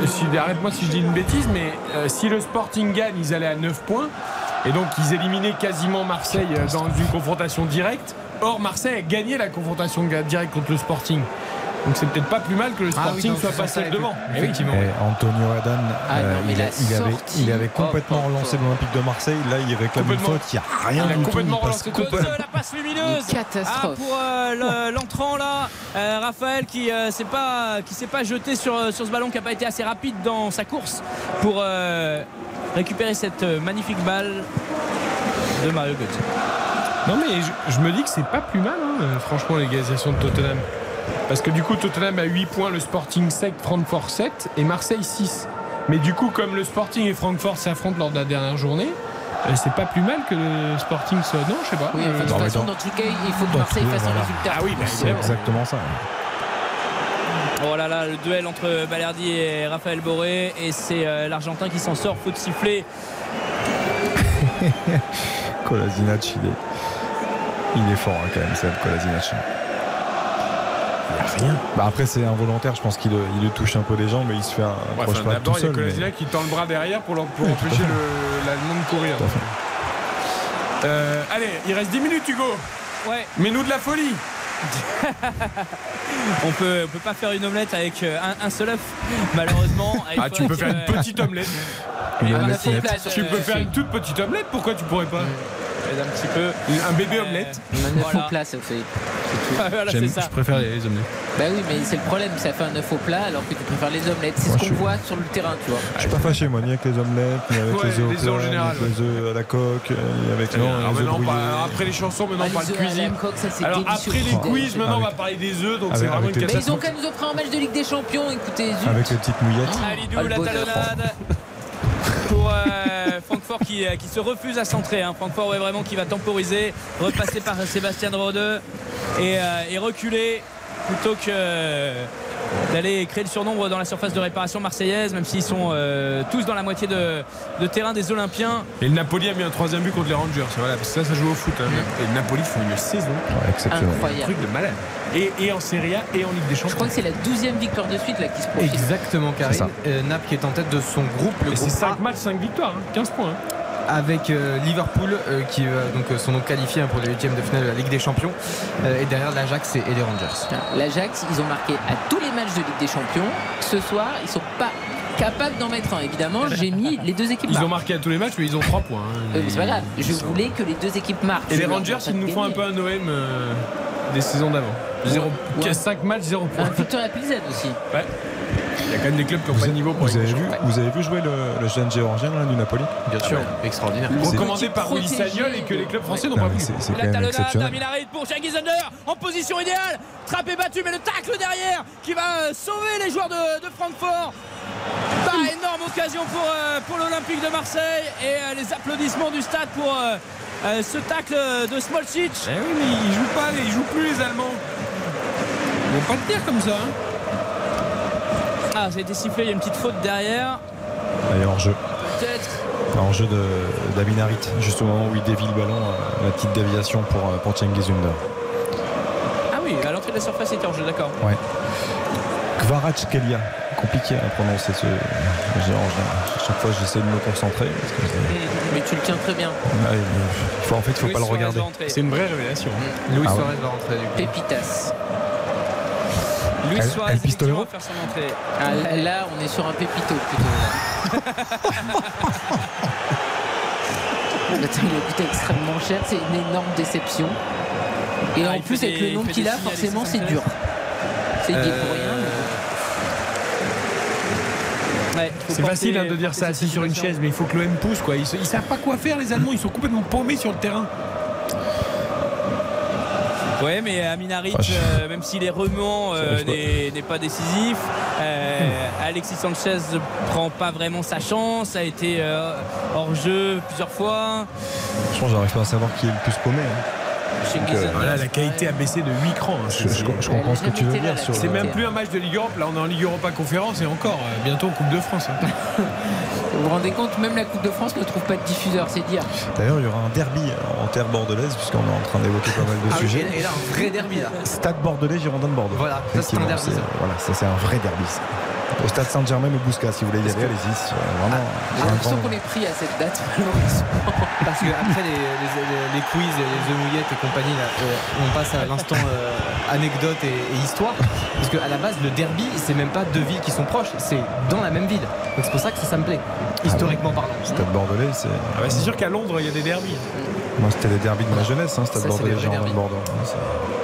Speaker 1: si, arrête-moi si je dis une bêtise mais euh, si le Sporting gagne ils allaient à 9 points. Et donc ils éliminaient quasiment Marseille euh, dans une confrontation directe. Or Marseille a gagné la confrontation directe contre le Sporting donc c'est peut-être pas plus mal que le
Speaker 8: Ah oui,
Speaker 1: Sporting soit passé devant
Speaker 8: effectivement.
Speaker 2: Et Antonio Adan,
Speaker 4: Ah
Speaker 2: euh, il,
Speaker 4: la
Speaker 2: a- il avait, il complètement relancé l'Olympique de Marseille. Là, il réclame une
Speaker 1: Complètement.
Speaker 2: faute. Il n'y a rien
Speaker 1: Il a
Speaker 2: du tout.
Speaker 1: complètement
Speaker 2: Il passe
Speaker 1: relancé
Speaker 2: complètement-
Speaker 3: la passe lumineuse
Speaker 4: catastrophe.
Speaker 3: Ah, pour euh, le- l'entrant là euh, Raphaël qui euh, s'est pas qui s'est pas jeté sur, sur ce ballon qui n'a pas été assez rapide dans sa course pour euh, récupérer cette magnifique balle de Mario Götze
Speaker 1: Non mais je, je me dis que c'est pas plus mal hein, franchement l'égalisation de Tottenham parce que du coup Tottenham a 8 points le Sporting 7 Francfort 7 et Marseille 6 mais du coup comme le Sporting et Francfort s'affrontent lors de la dernière journée euh, c'est pas plus mal que le Sporting soit non je sais pas
Speaker 4: Oui,
Speaker 1: Euh,
Speaker 4: enfin, de
Speaker 2: dans
Speaker 4: toute façon, dans tous les cas, il faut que Marseille fasse un
Speaker 2: voilà.
Speaker 4: résultat.
Speaker 1: Ah oui, bah,
Speaker 2: C'est exactement ça.
Speaker 3: Oh là là, le duel entre Balerdi et Raphaël Boré et c'est euh, l'Argentin qui s'en sort, faute sifflée.
Speaker 2: Kolasinac, il est, il est fort hein, quand même, Seb Kolasinac.
Speaker 1: Rien.
Speaker 2: Bah après, c'est involontaire. Je pense qu'il le- il le touche un peu les jambes, mais il se fait un
Speaker 1: Ouais, enfin,
Speaker 2: pas
Speaker 1: D'abord il y a
Speaker 2: mais-
Speaker 1: qui tend le bras derrière pour,
Speaker 2: Oui,
Speaker 1: empêcher le- l'Allemand de courir. Euh, allez il reste 10 minutes Hugo
Speaker 3: Ouais,
Speaker 1: mets-nous de la folie
Speaker 3: on peut, on peut pas faire une omelette avec euh, un, un seul œuf, malheureusement.
Speaker 1: Ah tu peux faire une
Speaker 3: euh,
Speaker 1: petite omelette
Speaker 2: Une
Speaker 1: tu
Speaker 3: euh,
Speaker 1: peux faire une toute petite omelette pourquoi tu pourrais pas?
Speaker 3: Un petit peu.
Speaker 1: un bébé omelette
Speaker 4: Un œuf
Speaker 3: Voilà.
Speaker 4: au plat, ça fait.
Speaker 3: voilà,
Speaker 1: J'aime-
Speaker 3: c'est ça.
Speaker 1: je préfère les omelettes
Speaker 4: Bah oui, mais c'est le problème, ça fait un œuf au plat alors que tu préfères les omelettes. C'est
Speaker 2: Moi,
Speaker 4: ce qu'on voit sur le terrain, tu vois.
Speaker 2: Je suis pas fâché moi, ni avec les omelettes, ni avec
Speaker 1: Ouais,
Speaker 2: les œufs au
Speaker 1: les œufs en
Speaker 2: plat, ni
Speaker 1: général,
Speaker 2: avec les œufs à la coque, ni avec non, les œufs
Speaker 1: parle- après les chansons, maintenant
Speaker 4: Ah,
Speaker 1: on parle
Speaker 4: à la
Speaker 1: cuisine. Alors après les
Speaker 4: Oh,
Speaker 1: quiz, maintenant on va parler des œufs, donc c'est vraiment une
Speaker 2: les-
Speaker 4: Mais ils ont
Speaker 1: catastrophe.
Speaker 4: qu'à nous offrir un match de Ligue des Champions, écoutez.
Speaker 2: Avec les petites mouillettes.
Speaker 3: Alidou,
Speaker 4: Ah,
Speaker 3: la talonnade euh, Francfort qui, euh, qui se refuse à centrer. hein. Francfort vraiment qui va temporiser, repasser par Sébastien Rode et, euh, et reculer plutôt que d'aller créer le surnombre dans la surface de réparation marseillaise, même s'ils sont euh, tous dans la moitié de, de terrain des Olympiens.
Speaker 1: Et le Napoli a mis un troisième but contre les Rangers. Voilà, parce que ça, ça joue au foot. hein. Et le Napoli font une saison.
Speaker 2: exceptionnel.
Speaker 1: Un
Speaker 4: Incroyable.
Speaker 1: truc de malade. Et, et en Serie A et en Ligue des Champions.
Speaker 4: Je crois que c'est la 12e victoire de suite là qui se profile.
Speaker 8: Exactement, Karine.
Speaker 1: ça.
Speaker 8: Euh, Naples qui est en tête de son groupe. Le
Speaker 1: Et c'est
Speaker 8: groupe
Speaker 1: 5
Speaker 8: A,
Speaker 1: matchs, 5 victoires, hein. 15 points. hein.
Speaker 8: Avec euh, Liverpool euh, qui euh, donc, euh, sont donc qualifiés hein, pour les huitièmes de finale de la Ligue des Champions. Euh, et derrière l'Ajax et, et les Rangers.
Speaker 4: L'Ajax, ils ont marqué à tous les matchs de Ligue des Champions. Ce soir, ils sont pas capables d'en mettre un. Évidemment, j'ai mis les deux équipes.
Speaker 1: Ils ont marqué à tous les matchs, mais ils ont 3 points. hein.
Speaker 4: Euh, mais c'est pas grave. Je voulais que les deux équipes marquent.
Speaker 1: Et les Rangers, ils nous font un peu un OM euh, des saisons d'avant. 5 matchs, 0 points.
Speaker 4: Un Victoria Pilsen aussi.
Speaker 1: Ouais. Il y a quand même des clubs qui ont pas de niveau pour
Speaker 2: Vous avez, vu, vous avez vu jouer le, le jeune géorgien là, du Napoli
Speaker 8: Bien sûr, extraordinaire.
Speaker 1: Recommandé par Willy Sagnol et que les clubs français n'ont
Speaker 2: Non,
Speaker 1: pas
Speaker 2: c'est
Speaker 3: La talonnade d'Aminarit pour Under en position idéale. Trappé battu, mais le tacle derrière qui va euh, sauver les joueurs de, de Francfort. Bah, énorme occasion pour, euh, pour l'Olympique de Marseille et euh, les applaudissements du stade pour euh, euh, ce tacle de Smolcic.
Speaker 1: Eh oui, mais ils jouent pas, ils jouent plus les Allemands. Ils vont pas le dire comme ça. hein.
Speaker 3: Ah, ça a été sifflé, il y a une petite faute derrière.
Speaker 2: Allez, hors jeu.
Speaker 3: Peut-être.
Speaker 2: En jeu de- d'Aminarit, juste au moment où il dévie le ballon, euh, la petite déviation pour, euh, pour Under.
Speaker 3: Ah oui, à l'entrée de la surface, il était en jeu, d'accord.
Speaker 2: Ouais. Kvaratskhelia, compliqué à prononcer ce. À chaque fois, j'essaie de me concentrer. Parce que c'est-
Speaker 4: Mais tu le tiens très bien.
Speaker 2: Ouais, il faut, en fait, il faut
Speaker 3: Luis
Speaker 2: pas le regarder.
Speaker 1: C'est une vraie révélation.
Speaker 8: Louis
Speaker 2: Ah ouais.
Speaker 8: Suarez va rentrer du coup.
Speaker 4: Pépitas.
Speaker 3: Luis Suarez
Speaker 2: Pistolero
Speaker 3: va faire son entrée.
Speaker 4: Ah, là, on est sur un pépito plutôt. Il a coûté extrêmement cher, c'est une énorme déception. Et
Speaker 3: Ah,
Speaker 4: en plus, avec
Speaker 3: des-
Speaker 4: le nom qu'il a, forcément, c'est dur. C'est dit
Speaker 3: Euh,
Speaker 4: pour rien.
Speaker 3: Ouais, faut
Speaker 1: C'est facile hein, de dire ça assis sur une chaise, mais il faut que l'OM pousse quoi. Ils, ils savent pas quoi faire les Allemands, ils sont complètement paumés sur le terrain.
Speaker 3: Ouais, mais Aminarit,
Speaker 2: Ah,
Speaker 3: euh, même s'il est remuant, euh, n'est pas décisif. Euh, Alexis Sanchez ne prend pas vraiment sa chance, a été euh, hors jeu plusieurs fois.
Speaker 2: Je pense que j'arrive pas à savoir qui est le plus paumé. hein. Euh,
Speaker 1: Voilà, la qualité a baissé de 8 crans. hein.
Speaker 2: Je,
Speaker 1: C'est-
Speaker 2: je- je comprends ce que tu veux dire
Speaker 1: C'est même plus un match de Ligue Europe, là on est en Ligue Europa Conférence et encore euh, bientôt en Coupe de France. hein.
Speaker 4: Vous vous rendez compte, même la Coupe de France ne trouve pas de diffuseur, c'est dire.
Speaker 2: D'ailleurs, il y aura un derby en terre bordelaise, puisqu'on est en train d'évoquer pas mal de
Speaker 8: Ah oui,
Speaker 2: sujets.
Speaker 8: et là, un vrai derby là.
Speaker 2: Stade bordelais, Girondin de Bordeaux.
Speaker 8: Voilà, ça, c'est un derby.
Speaker 2: Voilà, ça c'est un vrai derby. ça. Au stade Saint-Germain ou Bousca, si vous voulez y aller, allez-y. c'est Vraiment,
Speaker 4: J'ai
Speaker 2: un
Speaker 4: l'impression qu'on est pris à cette date, malheureusement.
Speaker 8: Parce que après les, les- les quiz, et les œufs mouillettes et compagnie, là, euh, on passe à l'instant euh, anecdote et, et histoire. Parce qu'à la base, le derby, c'est même pas deux villes qui sont proches, c'est dans la même ville. Donc c'est pour ça que ça, ça me plaît, historiquement parlant.
Speaker 2: Stade bordelais, c'est.
Speaker 1: Ah bah, c'est sûr qu'à Londres il y a des derbies.
Speaker 2: Moi, c'était les derbys de ma jeunesse, hein, Stade bordelais,
Speaker 8: derbys.
Speaker 2: Bordeaux.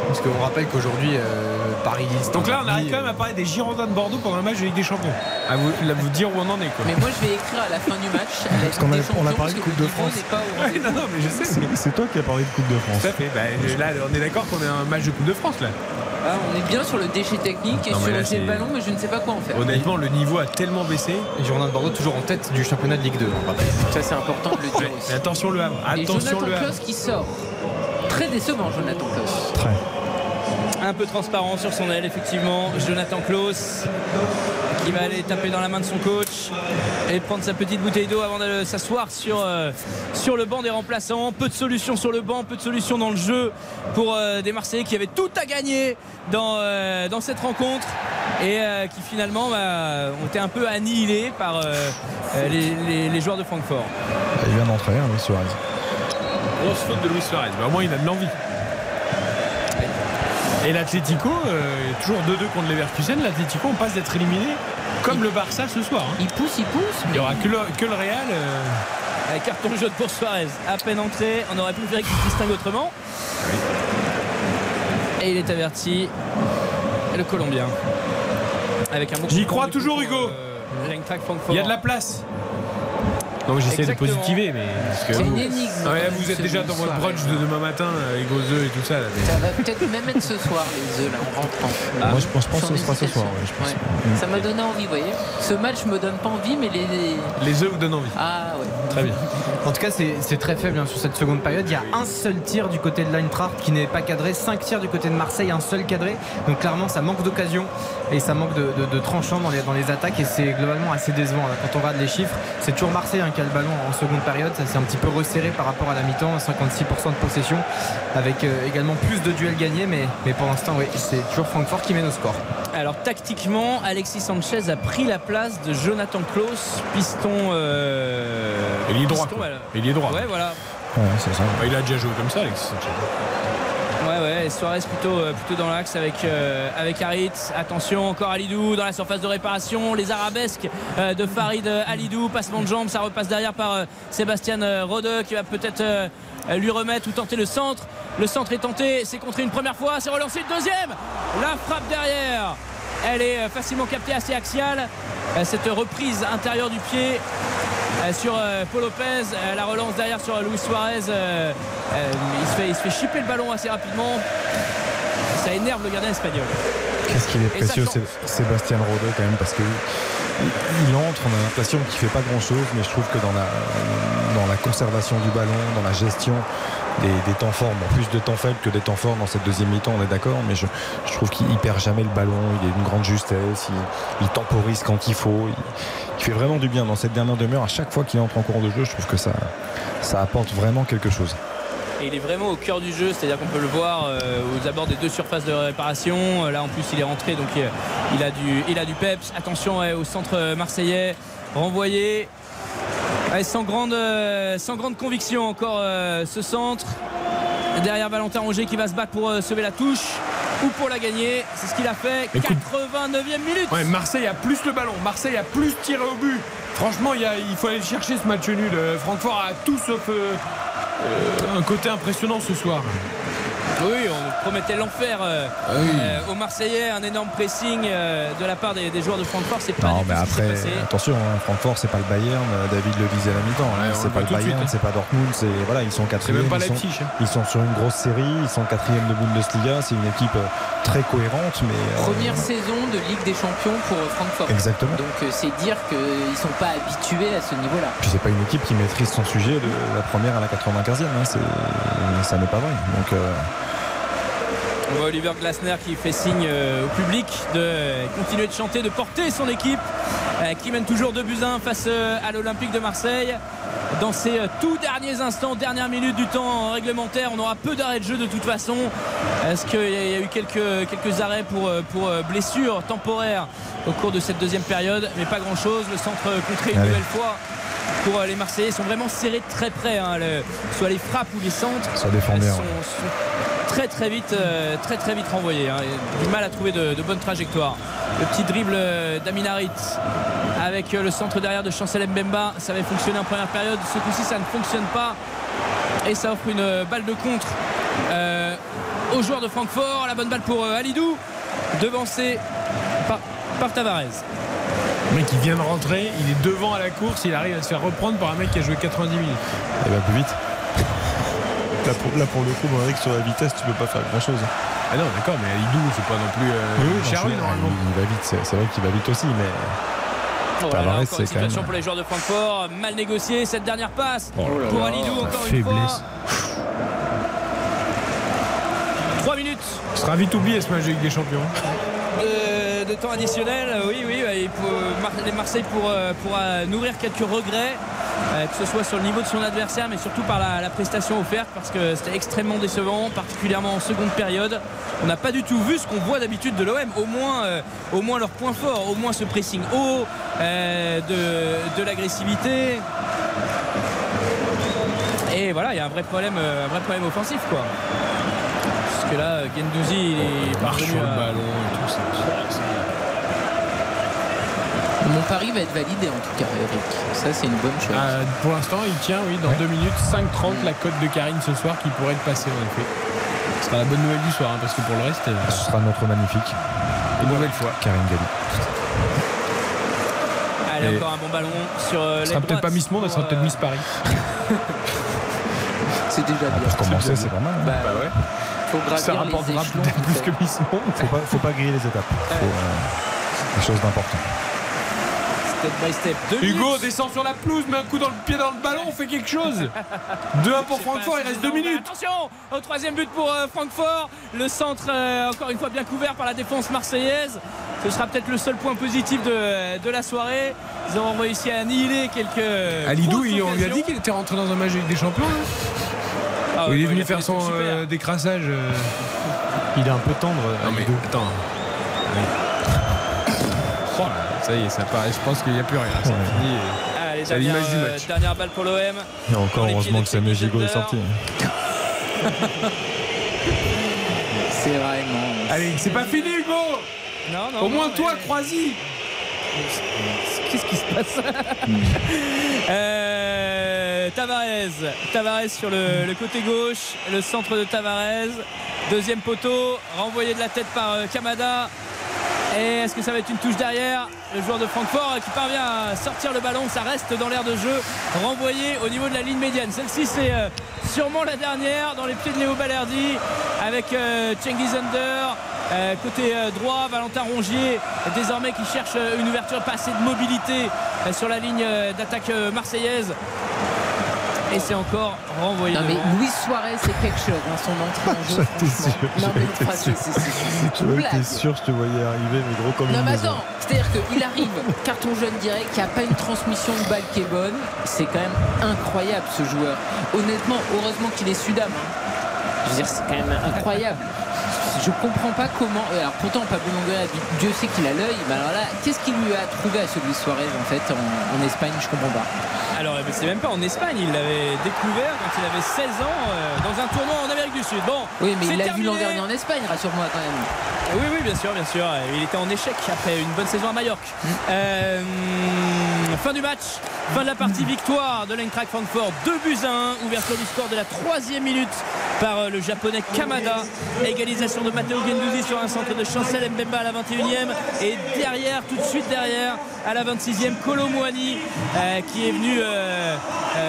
Speaker 8: Parce qu'on rappelle qu'aujourd'hui, euh, Paris.
Speaker 1: Donc là on arrive quand même à parler des Girondins de Bordeaux pendant un match de Ligue des Champions. À vous, là, vous dire où on en est quoi.
Speaker 4: Mais moi, je vais écrire à la fin du match. la
Speaker 2: Parce qu'on a- on a parlé de Coupe de France.
Speaker 4: n'est pas au
Speaker 1: Ouais,
Speaker 4: rendez-vous.
Speaker 1: non, non, mais je sais.
Speaker 2: C'est toi qui as parlé de Coupe de France.
Speaker 1: Tout à fait. Bah, là, on est d'accord qu'on est un match de Coupe de France là.
Speaker 4: Ah, on est bien sur le déchet technique et
Speaker 1: Non,
Speaker 4: sur
Speaker 1: là,
Speaker 4: le ballon, mais je ne sais pas quoi en faire.
Speaker 1: Honnêtement, le niveau a tellement baissé.
Speaker 8: Et Girondin de Bordeaux toujours en tête du championnat de Ligue 2. on rappelle.
Speaker 4: Ça, c'est important de le dire
Speaker 1: Mais
Speaker 4: aussi.
Speaker 1: attention le Havre.
Speaker 4: Et
Speaker 1: Attention
Speaker 4: Jonathan
Speaker 1: le Havre.
Speaker 4: Qui sort. Très décevant, Jonathan Klaus.
Speaker 2: Très.
Speaker 3: Un peu transparent sur son aile, effectivement. Jonathan Klaus qui va aller taper dans la main de son coach et prendre sa petite bouteille d'eau avant de s'asseoir sur, euh, sur le banc des remplaçants. Peu de solutions sur le banc, peu de solutions dans le jeu pour euh, des Marseillais qui avaient tout à gagner dans, euh, dans cette rencontre et euh, qui finalement bah, ont été un peu annihilés par les, les- les joueurs de Francfort.
Speaker 2: Il vient d'entrer, hein, Luis Suarez.
Speaker 1: Grosse faute de Luis Suarez. Bah, au moins, il a de l'envie. Et l'Atlético, euh, toujours 2-2 contre les Leverkusen, l'Atlético, on passe d'être éliminé comme le Barça ce soir. hein.
Speaker 4: Il pousse, il pousse.
Speaker 1: Il n'y aura que le, que le Real. euh,
Speaker 3: Avec carton jaune pour Suarez. À peine entré, on aurait préféré qu'il se distingue autrement. Et il est averti. Le Colombien. Avec un bon
Speaker 1: J'y crois toujours, Hugo.
Speaker 3: euh.
Speaker 1: Il y a de la place. Non, mais j'essaie de positiver, mais.
Speaker 4: C'est
Speaker 1: vous-
Speaker 4: une énigme.
Speaker 1: Ouais, vous êtes déjà dans votre brunch de demain matin avec vos œufs et tout ça. Là, mais-
Speaker 4: Ça va peut-être même être ce soir, les œufs, là, en rentrant.
Speaker 2: Moi, je pense, je pense que ce sera ce soir. ouais, je pense.
Speaker 4: Ouais. Ça m'a donné envie, vous voyez. Ce match me donne pas envie, mais les.
Speaker 1: Les œufs vous donnent envie.
Speaker 4: Ah ouais.
Speaker 1: Très bien.
Speaker 8: En tout cas, c'est c'est très faible hein, sur cette seconde période. Il y a un seul tir du côté de l'Eintracht qui n'est pas cadré, 5 tirs du côté de Marseille, un seul cadré. Donc clairement, ça manque d'occasion et ça manque de, de, de tranchant dans les, dans les attaques et c'est globalement assez décevant. là. Quand on regarde les chiffres, c'est toujours Marseille hein, qui a le ballon en seconde période. Ça s'est un petit peu resserré par rapport à la mi-temps, 56% de possession avec euh, également plus de duels gagnés. Mais, mais pour l'instant, oui, c'est toujours Francfort qui mène au score.
Speaker 3: Alors tactiquement, Alexis Sanchez a pris la place de Jonathan Klaus, piston. Euh...
Speaker 1: Il est droit.
Speaker 3: piston,
Speaker 1: quoi.
Speaker 3: voilà.
Speaker 1: Il est droit.
Speaker 3: Ouais, voilà.
Speaker 2: Ouais, c'est ça.
Speaker 1: Bah, il a déjà joué comme ça, Alexis Sanchez.
Speaker 3: Suarez plutôt, euh, plutôt dans l'axe avec, euh, Harit. Attention, encore Alidou dans la surface de réparation. Les arabesques euh, de Farid euh, Alidou, passement de jambes, ça repasse derrière par Sébastien Rodeux qui va peut-être lui remettre ou tenter le centre. Le centre est tenté, c'est contré une première fois, c'est relancé une deuxième. La frappe derrière, elle est facilement captée, assez axiale. Cette reprise intérieure du pied sur euh, Paul Lopez, euh, la relance derrière sur Luis Suarez. euh, euh, il, se fait, il se fait chipper le ballon assez rapidement. Ça énerve le gardien espagnol.
Speaker 2: Qu'est-ce qu'il est précieux, Sébastien Rodeux quand même, parce que il, il entre, on a l'impression qu'il fait pas grand chose, mais je trouve que dans la, dans la conservation du ballon, dans la gestion des, temps forts, plus de temps faibles que des temps forts dans cette deuxième mi-temps, on est d'accord, mais je, trouve qu'il perd jamais le ballon, il est d'une grande justesse, il, temporise quand il faut, il, fait vraiment du bien dans cette dernière demi-heure. À chaque fois qu'il entre en cours de jeu, je trouve que ça, ça apporte vraiment quelque chose.
Speaker 3: Et il est vraiment au cœur du jeu, c'est-à-dire qu'on peut le voir euh, aux abords des deux surfaces de réparation. Euh, Là en plus il est rentré donc il a du, il a du peps. Attention au centre marseillais, renvoyé. Ouais, sans, grande, euh, sans grande conviction encore euh, ce centre. Derrière Valentin Rongier qui va se battre pour euh, sauver la touche ou pour la gagner. C'est ce qu'il a fait.
Speaker 1: Écoute.
Speaker 3: 89e minute.
Speaker 1: Ouais, Marseille a plus le ballon. Marseille a plus tiré au but. Franchement, il, y a- il faut aller le chercher ce match nul. Francfort a tout sauf un côté impressionnant ce soir.
Speaker 3: Oui, on promettait l'enfer euh,
Speaker 1: Ah oui.
Speaker 3: euh, aux Marseillais, un énorme pressing euh, de la part des, des joueurs de Francfort. C'est pas
Speaker 2: Non, mais après, attention, hein, Francfort, c'est pas le Bayern. David le disait à la mi-temps. hein,
Speaker 1: Ouais,
Speaker 2: c'est
Speaker 1: le
Speaker 2: pas le Bayern,
Speaker 1: hein.
Speaker 2: c'est pas Dortmund. C'est voilà, ils sont quatrième.
Speaker 1: même pas
Speaker 2: ils sont-
Speaker 1: hein.
Speaker 2: Ils sont sur une grosse série. Ils sont quatrième de Bundesliga. C'est une équipe très cohérente, mais euh,
Speaker 4: Première saison de Ligue des Champions pour Francfort.
Speaker 2: Exactement.
Speaker 4: Donc c'est dire qu'ils sont pas habitués à ce niveau-là.
Speaker 2: Puis c'est pas une équipe qui maîtrise son sujet de la première à la 95e. hein, c'est- ça n'est pas vrai. Donc euh,
Speaker 3: On voit Oliver Glasner qui fait signe euh, au public de continuer de chanter, de porter son équipe euh, qui mène toujours 2 buts 1 face euh, à l'Olympique de Marseille. Dans ces tout derniers instants, dernière minute du temps réglementaire, on aura peu d'arrêts de jeu de toute façon. Est-ce qu'il y a eu quelques, quelques arrêts pour, pour blessures temporaires au cours de cette deuxième période, mais pas grand-chose. Le centre contré une
Speaker 2: Allez.
Speaker 3: nouvelle fois pour les Marseillais. Ils sont vraiment serrés très près, hein, le- soit les frappes ou les centres.
Speaker 2: Ça défend bien,
Speaker 3: Elles sont- sont très très vite, euh, très très vite renvoyés. hein, et du mal à trouver de, de bonnes trajectoires. Le petit dribble euh, d'Aminarit avec euh, le centre derrière de Chancel Mbemba, ça avait fonctionné en première période. Ce coup-ci, ça ne fonctionne pas et ça offre une balle de contre euh, aux joueurs de Francfort. La bonne balle pour euh, Alidou, devancé par, par Tavares.
Speaker 1: Le mec, il vient de rentrer. Il est devant à la course. Il arrive à se faire reprendre par un mec qui a joué 90 minutes.
Speaker 2: il va plus vite.
Speaker 14: Là pour, là, pour le coup, Henrik, sur la vitesse, tu peux pas faire grand chose.
Speaker 1: Ah non, d'accord, mais Alidou, c'est pas non plus euh,
Speaker 2: Oui, non. Il va vite. C'est c'est vrai qu'il va vite aussi, mais
Speaker 3: Voilà,
Speaker 2: Tavares,
Speaker 3: encore
Speaker 2: c'est
Speaker 3: une
Speaker 2: quand
Speaker 3: situation
Speaker 2: même-
Speaker 3: pour les joueurs de Francfort. Mal négocié cette dernière passe
Speaker 2: Oh là
Speaker 3: pour
Speaker 2: là,
Speaker 3: Alidou encore une fois.
Speaker 1: faiblesse.
Speaker 3: 3 minutes
Speaker 1: Ce sera vite oublié ce match des Champions.
Speaker 3: de, de temps additionnel. Oui, oui, il faut- Mar- les Marseille pour, euh, pourra nourrir quelques regrets, que ce soit sur le niveau de son adversaire, mais surtout par la, la prestation offerte, parce que c'était extrêmement décevant, particulièrement en seconde période. On n'a pas du tout vu ce qu'on voit d'habitude de l'OM, au moins, euh, au moins leur point fort, au moins ce pressing haut, euh, de, de l'agressivité. Et voilà, il y a un vrai problème, euh, un vrai problème offensif, quoi. Parce que là, Gendouzi, il est parvenu
Speaker 1: sur le
Speaker 3: à-
Speaker 1: ballon et tout. c'est-
Speaker 4: Mon pari va être validé en tout cas, Eric. Ça, c'est une bonne chose.
Speaker 1: Ah, pour l'instant, il tient, oui, dans 2 minutes, 5-30, la cote de Karine ce soir qui pourrait être passée en effet. Ce sera la bonne nouvelle du soir, hein, parce que pour le reste, euh,
Speaker 2: ce sera notre magnifique.
Speaker 1: une nouvelle fois.
Speaker 2: Karine Galli.
Speaker 3: Allez,
Speaker 1: Et-
Speaker 3: encore un bon ballon sur euh,
Speaker 1: Elle sera peut-être pas Miss Monde, elle sera peut-être Miss Paris.
Speaker 4: C'est déjà bien.
Speaker 2: Pour commencer, c'est pas mal.
Speaker 4: Bah,
Speaker 1: ouais.
Speaker 4: Faut gravir
Speaker 1: Ça rapportera peut-être plus que Miss Monde.
Speaker 2: Faut pas, faut pas griller les étapes. Faut, euh, quelque chose d'important.
Speaker 3: Step by step. Deux
Speaker 1: Hugo
Speaker 3: minutes.
Speaker 1: descend sur la pelouse, met un coup dans le pied dans le ballon, on fait quelque chose. 2-1 pour Francfort, il reste 2 minutes.
Speaker 3: Attention au troisième but pour euh, Francfort. Le centre, euh, encore une fois, bien couvert par la défense marseillaise. Ce sera peut-être le seul point positif de, de la soirée. Ils ont réussi à annihiler quelques.
Speaker 1: Alidou, on lui a dit qu'il était rentré dans un match avec des champions. là
Speaker 3: Ah
Speaker 1: il est venu faire son euh, décrassage. euh.
Speaker 2: Il est un peu tendre.
Speaker 1: Non mais
Speaker 2: Alidou.
Speaker 1: attends. Oui. Ça y est, ça paraît. Je pense qu'il n'y a plus rien. C'est
Speaker 2: Ouais.
Speaker 1: fini.
Speaker 3: Allez,
Speaker 1: C'est
Speaker 3: dernière,
Speaker 1: l'image du
Speaker 3: euh,
Speaker 1: match.
Speaker 3: dernière balle pour l'OM.
Speaker 2: Et encore heureusement que Samuel Gigot est sorti.
Speaker 4: C'est vraiment.
Speaker 1: Allez, c'est pas fini, Hugo
Speaker 3: Non, non.
Speaker 1: Au moins
Speaker 3: non,
Speaker 1: toi,
Speaker 3: mais-
Speaker 1: Croisy
Speaker 3: Qu'est-ce qui se passe Euh, Tavares, Tavares sur le, le côté gauche, le centre de Tavares, deuxième poteau, renvoyé de la tête par euh, Kamada. Et est-ce que ça va être une touche derrière Le joueur de Francfort qui parvient à sortir le ballon, ça reste dans l'air de jeu, renvoyé au niveau de la ligne médiane. Celle-ci c'est euh, sûrement la dernière dans les pieds de Léo Balerdi avec euh, Cengiz Under. Euh, côté droit, Valentin Rongier désormais qui cherche une ouverture, pas assez de mobilité sur la ligne d'attaque marseillaise. Et c'est encore renvoyé.
Speaker 4: Non mais. Luis Suarez c'est quelque chose dans son entrée en jeu
Speaker 2: J'étais sûr, j'étais sûr, je te voyais arriver, mais gros comme
Speaker 4: Non mais attends, c'est-à-dire qu'il arrive, carton jaune direct, qu'il n'y a pas une transmission de balle qui est bonne, c'est quand même incroyable ce joueur. Honnêtement, heureusement qu'il est Sudam. hein. Je veux dire, c'est quand même incroyable. Je comprends pas comment. Alors pourtant, Pablo Longoria, Dieu sait qu'il a l'œil, mais alors là, qu'est-ce qu'il lui a trouvé à celui Suarez en fait en, Espagne? Je comprends pas.
Speaker 3: Alors, mais c'est même pas en Espagne, il l'avait découvert quand il avait 16 ans euh, dans un tournoi en Amérique Sud. Bon,
Speaker 4: Oui, mais il l'a vu l'an dernier en Espagne, rassure-moi quand même.
Speaker 3: Oui, oui, bien sûr, bien sûr. Il était en échec après une bonne saison à Majorque. Euh, fin du match, fin de la partie victoire de l'Eintracht Francfort. 2 buts à 1, ouverture du score de la troisième minute par euh, le japonais Kamada. Égalisation de Matteo Gendouzi sur un centre de Chancel Mbemba à la 21e. Et derrière, tout de suite derrière, à la 26e, Colomouani euh, qui est venu euh,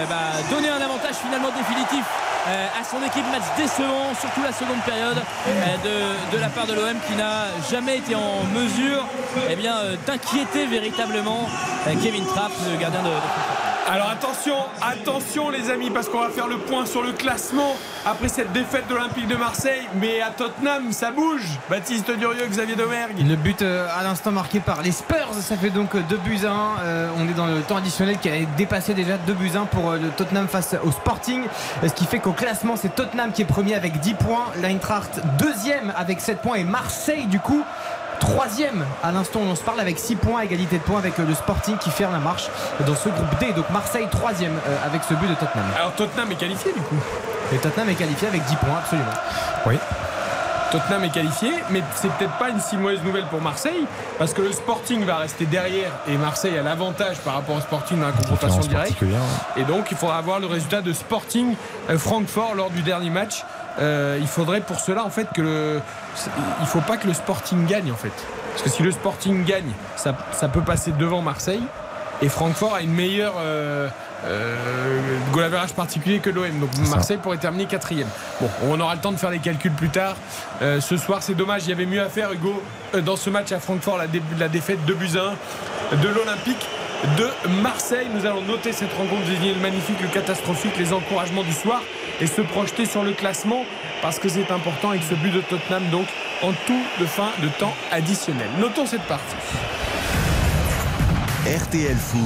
Speaker 3: bah, donner un avantage finalement définitif à son équipe. Match décevant, surtout la seconde période euh, de, la part de l'OM qui n'a jamais été en mesure eh euh, d'inquiéter véritablement euh, Kevin Trapp, le gardien de, de
Speaker 1: Alors attention, attention les amis, parce qu'on va faire le point sur le classement après cette défaite de l'Olympique de Marseille. Mais à Tottenham, ça bouge. Baptiste Durieux, Xavier Domergue.
Speaker 8: Le but euh, à l'instant marqué par les Spurs, ça fait donc 2 buts à 1. Euh, on est dans le temps additionnel qui a dépassé déjà 2 buts à 1 pour euh, le Tottenham face au Sporting. Ce qui fait qu'au classement, c'est Tottenham qui est premier avec 10 points, l'Eintracht deuxième avec 7 points et Marseille du coup. Troisième à l'instant où on se parle avec 6 points, égalité de points avec euh, le Sporting qui ferme la marche dans ce groupe D. Donc Marseille troisième euh, avec ce but de Tottenham.
Speaker 1: Alors Tottenham est qualifié du coup.
Speaker 8: Et Tottenham est qualifié avec 10 points, absolument.
Speaker 2: Oui.
Speaker 1: Tottenham est qualifié, mais c'est peut-être pas une si mauvaise nouvelle pour Marseille, parce que le Sporting va rester derrière et Marseille a l'avantage par rapport au Sporting dans la confrontation directe. Et donc il faudra avoir le résultat de Sporting euh, Francfort lors du dernier match. Euh, il faudrait pour cela en fait que le, il faut pas que le Sporting gagne en fait, parce que si le Sporting gagne, ça, ça peut passer devant Marseille et Francfort a une meilleure euh, euh, goal average particulier que l'OM. Donc. Marseille pourrait terminer quatrième. Bon, on aura le temps de faire les calculs plus tard. Euh, ce soir, c'est dommage, il y avait mieux à faire, Hugo, euh, dans ce match à Francfort, la, dé- la défaite de 1 de l'Olympique de Marseille. Nous allons noter cette rencontre, désigner le magnifique, le catastrophique, les encouragements du soir et se projeter sur le classement parce que c'est important avec ce but de Tottenham donc en tout de fin de temps additionnel. Notons cette partie.
Speaker 6: RTL Foot.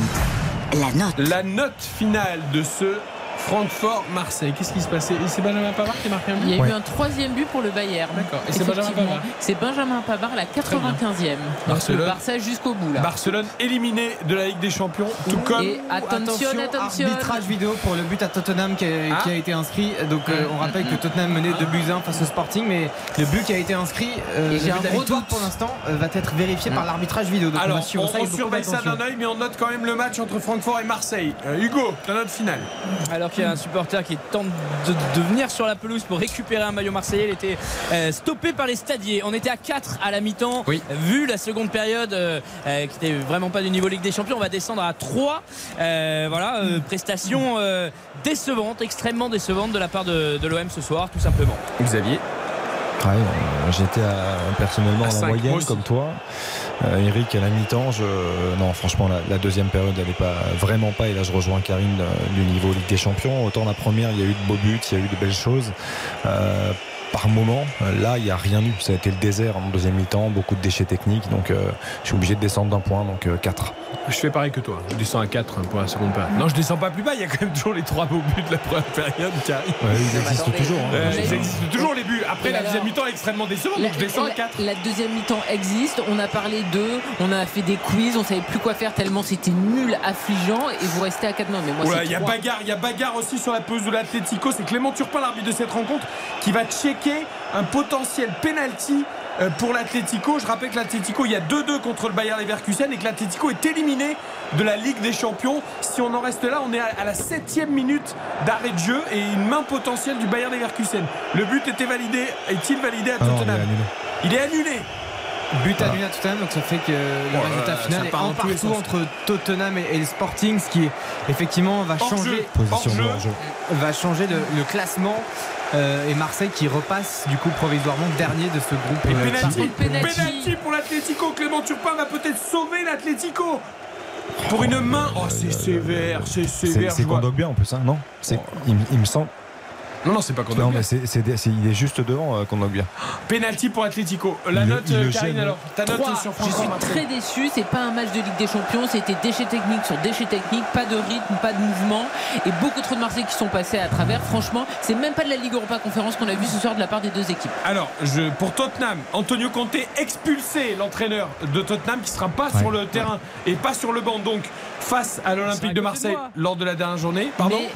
Speaker 7: La note.
Speaker 1: La note finale de ce Francfort-Marseille. Qu'est-ce qui se passait Et c'est Benjamin Pavard qui a marqué un
Speaker 4: Il y
Speaker 1: but
Speaker 4: a eu un troisième but pour le Bayern.
Speaker 1: D'accord. Et c'est Benjamin
Speaker 4: Effectivement.
Speaker 1: Pavard
Speaker 4: C'est Benjamin Pavard, la 95e. Donc
Speaker 1: Barcelone.
Speaker 4: le Barça jusqu'au bout là.
Speaker 1: Barcelone éliminé de la Ligue des Champions, tout comme
Speaker 4: Et attention, attention.
Speaker 8: Arbitrage vidéo pour le but à Tottenham qui a,
Speaker 1: Ah.
Speaker 8: qui a été inscrit. Donc euh, on rappelle que Tottenham menait 2 buts à 1 face au Sporting, mais le but qui a été inscrit, euh,
Speaker 4: j'ai
Speaker 8: but
Speaker 4: un gros doute.
Speaker 8: pour l'instant euh, va être vérifié par l'arbitrage vidéo. Donc on
Speaker 1: Alors, on, on
Speaker 8: beaucoup
Speaker 1: surveille ça d'un œil, mais on note quand même le match entre Francfort et Marseille. Euh, Hugo, ta note finale.
Speaker 3: Alors il y a un supporter qui tente de, de venir sur la pelouse pour récupérer un maillot marseillais. Il était euh, stoppé par les stadiers. On était à 4 à la mi-temps. Vu la seconde période euh, euh, qui n'était vraiment pas du niveau Ligue des Champions, on va descendre à 3. Euh, voilà, euh, prestation euh, décevante, extrêmement décevante de la part de, de l'OM ce soir, tout simplement.
Speaker 1: Xavier
Speaker 2: Ouais, J'étais personnellement
Speaker 1: À
Speaker 2: à la moyenne comme toi. Euh, Eric à la mi-temps, je... non franchement la, la deuxième période elle n'est pas vraiment pas et là je rejoins Karine euh, du niveau Ligue des Champions. Autant la première il y a eu de beaux buts, il y a eu de belles choses. Euh, par moment, euh, là il n'y a rien eu. Ça a été le désert en deuxième mi-temps, beaucoup de déchets techniques. Donc euh, je suis obligé de descendre d'un point, donc 4.
Speaker 1: Je fais pareil que toi. Je descends à 4 pour la seconde période. Non, je descends pas plus bas. Il y a quand même toujours les trois beaux buts de la première période qui arrivent.
Speaker 2: Ouais, ils existent toujours. hein.
Speaker 1: Euh, ils existent toujours les buts. Après, la deuxième mi-temps est extrêmement décevante.
Speaker 4: La,
Speaker 1: Donc je descends à
Speaker 4: la-
Speaker 1: 4.
Speaker 4: la deuxième mi-temps existe, on a parlé d'eux, on a fait des quiz, on savait plus quoi faire tellement c'était nul, affligeant et vous restez à 4 non mais moi
Speaker 1: il y a bagarre, il y a bagarre aussi sur la pelouse de l'Atlético. C'est Clément Turpin, l'arbitre de cette rencontre, qui va checker un potentiel penalty euh, pour l'Atlético. Je rappelle que l'Atlético, il y a 2-2 contre le Bayern Leverkusen et que l'Atlético est éliminé de la Ligue des Champions. Si on en reste là, on est à la septième minute d'arrêt de jeu et une main potentielle du Bayern Leverkusen. Le but était validé, est-il validé à
Speaker 2: Ah non, il est
Speaker 1: Tottenham
Speaker 2: annulé.
Speaker 1: Il est annulé.
Speaker 8: But annulé à Tottenham, donc ça fait que le
Speaker 1: Oh
Speaker 8: résultat final est un partout entre Tottenham et, et le Sporting, ce qui effectivement va changer,
Speaker 1: jeu.
Speaker 2: Position
Speaker 1: Hors
Speaker 2: de
Speaker 1: jeu.
Speaker 2: hors-jeu.
Speaker 8: va changer le, le classement. Euh, et Marseille qui repasse du coup provisoirement dernier de ce groupe.
Speaker 1: Et
Speaker 8: euh,
Speaker 1: penalty,
Speaker 4: contre, penalty.
Speaker 1: penalty pour l'Atlético. Clément Turpin va peut-être sauver l'Atlético. Pour une main. Oh, c'est sévère, c'est sévère.
Speaker 2: c'est. Kondogbia en plus, hein, non? Il me semble.
Speaker 1: Non, non, c'est pas qu'on
Speaker 2: Non, mais c'est, c'est- c'est- il est juste devant euh, Kondogbia.
Speaker 1: Penalty pour l'Atlético. La
Speaker 2: Il
Speaker 1: note,
Speaker 2: le
Speaker 1: Karine,
Speaker 2: gêne.
Speaker 1: alors. Ta note sur
Speaker 4: Je suis très déçu, c'est pas un match de Ligue des Champions, c'était déchets techniques sur déchets techniques, pas de rythme, pas de mouvement et beaucoup trop de Marseillais qui sont passés à travers. Franchement, c'est même pas de la Ligue Europa Conférence qu'on a vu ce soir de la part des deux équipes.
Speaker 1: Alors, je, pour Tottenham, Antonio Conte expulsé l'entraîneur de Tottenham qui sera pas
Speaker 2: Ouais.
Speaker 1: sur le terrain et pas sur le banc. Donc, face à l'Olympique de Marseille
Speaker 3: de
Speaker 1: lors de la dernière journée. Pardon
Speaker 4: Mais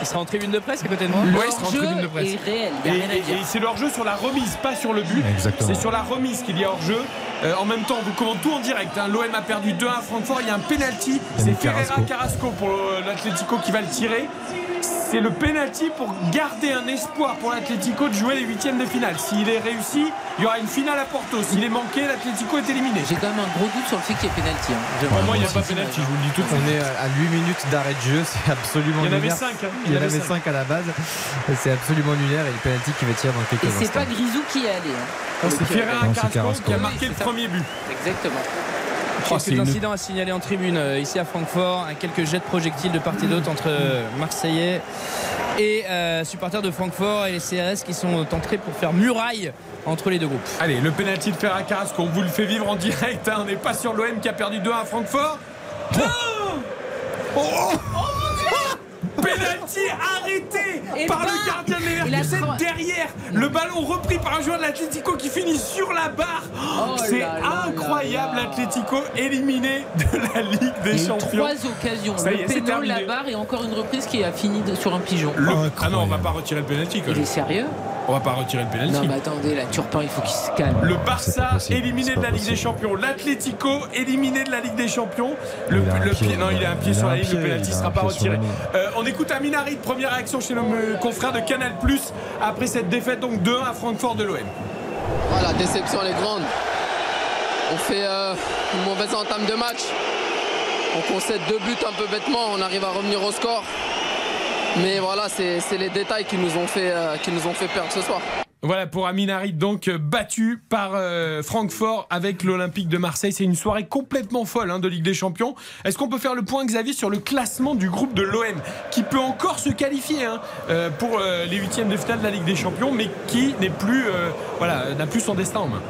Speaker 3: Il sera en tribune de presse à côté de moi.
Speaker 4: le
Speaker 1: Ouais, il sera en tribune de presse.
Speaker 4: est réel, il
Speaker 1: Et, et- c'est le hors-jeu sur la remise, pas sur le but.
Speaker 2: Exactement.
Speaker 1: C'est sur la remise qu'il y a hors-jeu. Euh, en même temps, on vous commente tout en direct. hein. L'OM a perdu 2-1 à Francfort. Il y a un penalty. C'est Ferreira
Speaker 2: Carrasco.
Speaker 1: Pour euh, l'Atlético qui va le tirer. C'est le penalty pour garder un espoir pour l'Atlético de jouer les huitièmes de finale. S'il est réussi, il y aura une finale à Porto. S'il est manqué, l'Atlético est éliminé.
Speaker 4: J'ai quand même un gros doute sur le fait qu'il y ait pénalty. hein.
Speaker 1: Pour moi, il n'y a pas penalty. Je vous le dis tout.
Speaker 8: On est à 8 minutes d'arrêt de jeu, c'est absolument
Speaker 1: Il y en avait
Speaker 8: lunaire.
Speaker 1: 5.
Speaker 8: Il y en avait 5 à la base. C'est absolument lunaire et le penalty qui va tirer dans quelques
Speaker 4: Et c'est pas Grisou qui est allé. hein.
Speaker 1: C'est Ferreira Carrasco qui a marqué le. Premier but.
Speaker 4: Exactement.
Speaker 1: Oh, c'est
Speaker 3: Quelques
Speaker 1: une-
Speaker 3: incidents à signaler en tribune euh, ici à Francfort, hein, quelques jets de projectiles de part et d'autre entre euh, Marseillais et euh, supporters de Francfort et les CRS qui sont entrés pour faire muraille entre les deux groupes.
Speaker 1: Allez, le penalty de Ferreira Carrasco, on vous le fait vivre en direct. hein. On n'est pas sur l'OM qui a perdu 2 à Francfort. Oh Oh Penalty arrêté
Speaker 4: Et
Speaker 1: par le gardien de Leverkusen derrière. Le ballon repris par un joueur de l'Atlético qui finit sur la barre.
Speaker 4: Oh
Speaker 1: C'est
Speaker 4: là là
Speaker 1: incroyable, l'Atlético éliminé de la Ligue des champions.
Speaker 4: trois occasions.
Speaker 1: Ça
Speaker 4: le
Speaker 1: c'est
Speaker 4: péno, la barre et encore une reprise qui a fini de- sur un pigeon.
Speaker 1: Le-. Ah non, on va pas retirer le penalty quand
Speaker 4: Il est
Speaker 1: même.
Speaker 4: sérieux?
Speaker 1: On va pas retirer le penalty.
Speaker 4: Non mais attendez, là Turpin il faut qu'il se calme.
Speaker 1: Le Barça éliminé de la Ligue des. Champions. L'Atlético éliminé de la Ligue des Champions. Le,
Speaker 2: pied,
Speaker 1: pied, non, il a un pied sur la ligne. Le penalty
Speaker 2: a
Speaker 1: sera pas
Speaker 2: la
Speaker 1: retiré. Euh, on écoute Aminari, première réaction chez nos euh, confrères de Canal Plus après cette défaite donc 2-1 à Francfort de l'OM.
Speaker 15: Ah, la déception elle est grande. On fait euh, une mauvaise entame de match. On concède deux buts un peu bêtement, on arrive à revenir au score. Mais voilà, c'est les détails qui nous, ont fait, euh, qui nous ont fait perdre ce soir.
Speaker 1: Voilà pour Aminari, donc euh, battu par euh, Francfort avec l'Olympique de Marseille. C'est une soirée complètement folle hein, de Ligue des Champions. Est-ce qu'on peut faire le point, Xavier, sur le classement du groupe de l'OM qui peut encore se qualifier hein, euh, pour les huitièmes de finale de la Ligue des Champions, mais qui n'est plus, voilà, n'a plus son destin en main?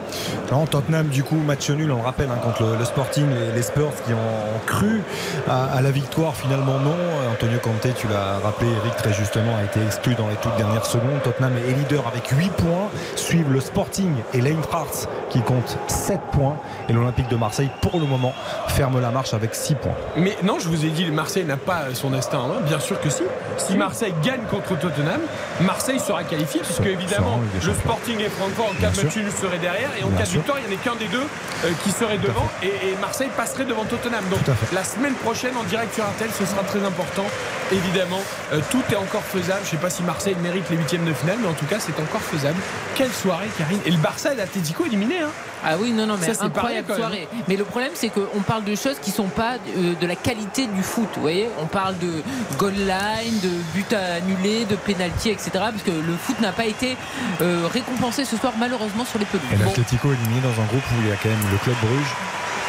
Speaker 2: Tottenham, du coup, match nul, on le rappelle, hein, contre le, le Sporting, les, les Spurs qui ont cru à, à la victoire, finalement non. Antonio Conte, tu l'as rappelé, Eric, très justement, a été exclu dans les toutes dernières secondes. Tottenham est leader avec 8 points. Suivent le Sporting et l'Eintracht qui comptent 7 points. Et l'Olympique de Marseille, pour le moment, ferme la marche avec 6 points.
Speaker 1: Mais non, je vous ai dit, Marseille n'a pas son destin en main. Bien sûr que si. Si Marseille gagne contre Tottenham, Marseille sera qualifié, puisque évidemment, le Sporting et Francfort, en cas de match nul, seraient derrière. Et en cas de victoire, il n'y en a qu'un des deux euh, qui serait devant. Et, Marseille passerait devant Tottenham. Donc la semaine prochaine, en direct sur RTL, ce sera très important. Évidemment, euh, tout est encore faisable. Je ne sais pas si Marseille mérite les huitièmes de finale, mais en tout cas, c'est encore faisable. Quelle soirée, Karine. Et le Barça et l'Atlético éliminé. Hein.
Speaker 4: Ah oui, non, non, mais
Speaker 1: Ça, c'est
Speaker 4: incroyable soirée. Mais le problème, c'est qu'on parle de choses qui sont pas euh, de la qualité du foot. Vous voyez, on parle de goal line, de but annulé, de penalty, etc. Parce que le foot n'a pas été euh, récompensé ce soir, malheureusement, sur les pelouses.
Speaker 2: Et
Speaker 4: Bon.
Speaker 2: l'Atlético éliminé dans un groupe où il y a quand même le club Bruges,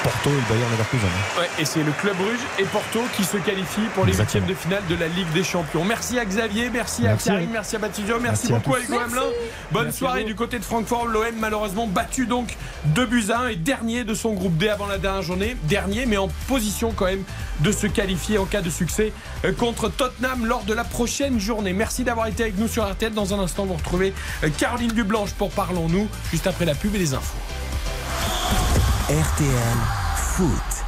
Speaker 2: Porto et le Bayern Leverkusen.
Speaker 1: Ouais, et c'est le Club Bruges et Porto qui se qualifient pour les huitièmes de finale de la Ligue des Champions. Merci à Xavier, merci,
Speaker 2: Merci
Speaker 1: à
Speaker 2: à
Speaker 1: Karine,
Speaker 2: vous.
Speaker 1: merci à Baptiste, merci,
Speaker 2: Merci à
Speaker 1: beaucoup à
Speaker 2: tous.
Speaker 1: Hugo Hamelin. Bonne
Speaker 2: Merci
Speaker 1: soirée
Speaker 2: à
Speaker 1: du côté de Francfort. L'OM malheureusement battu donc 2 buts à 1 et dernier de son groupe D avant la dernière journée. Dernier mais en position quand même de se qualifier en cas de succès euh, contre Tottenham lors de la prochaine journée. Merci d'avoir été avec nous sur RTL. Dans un instant, vous retrouvez euh, Caroline Dublanche pour Parlons-nous juste après la pub et les infos.
Speaker 6: RTL Foot.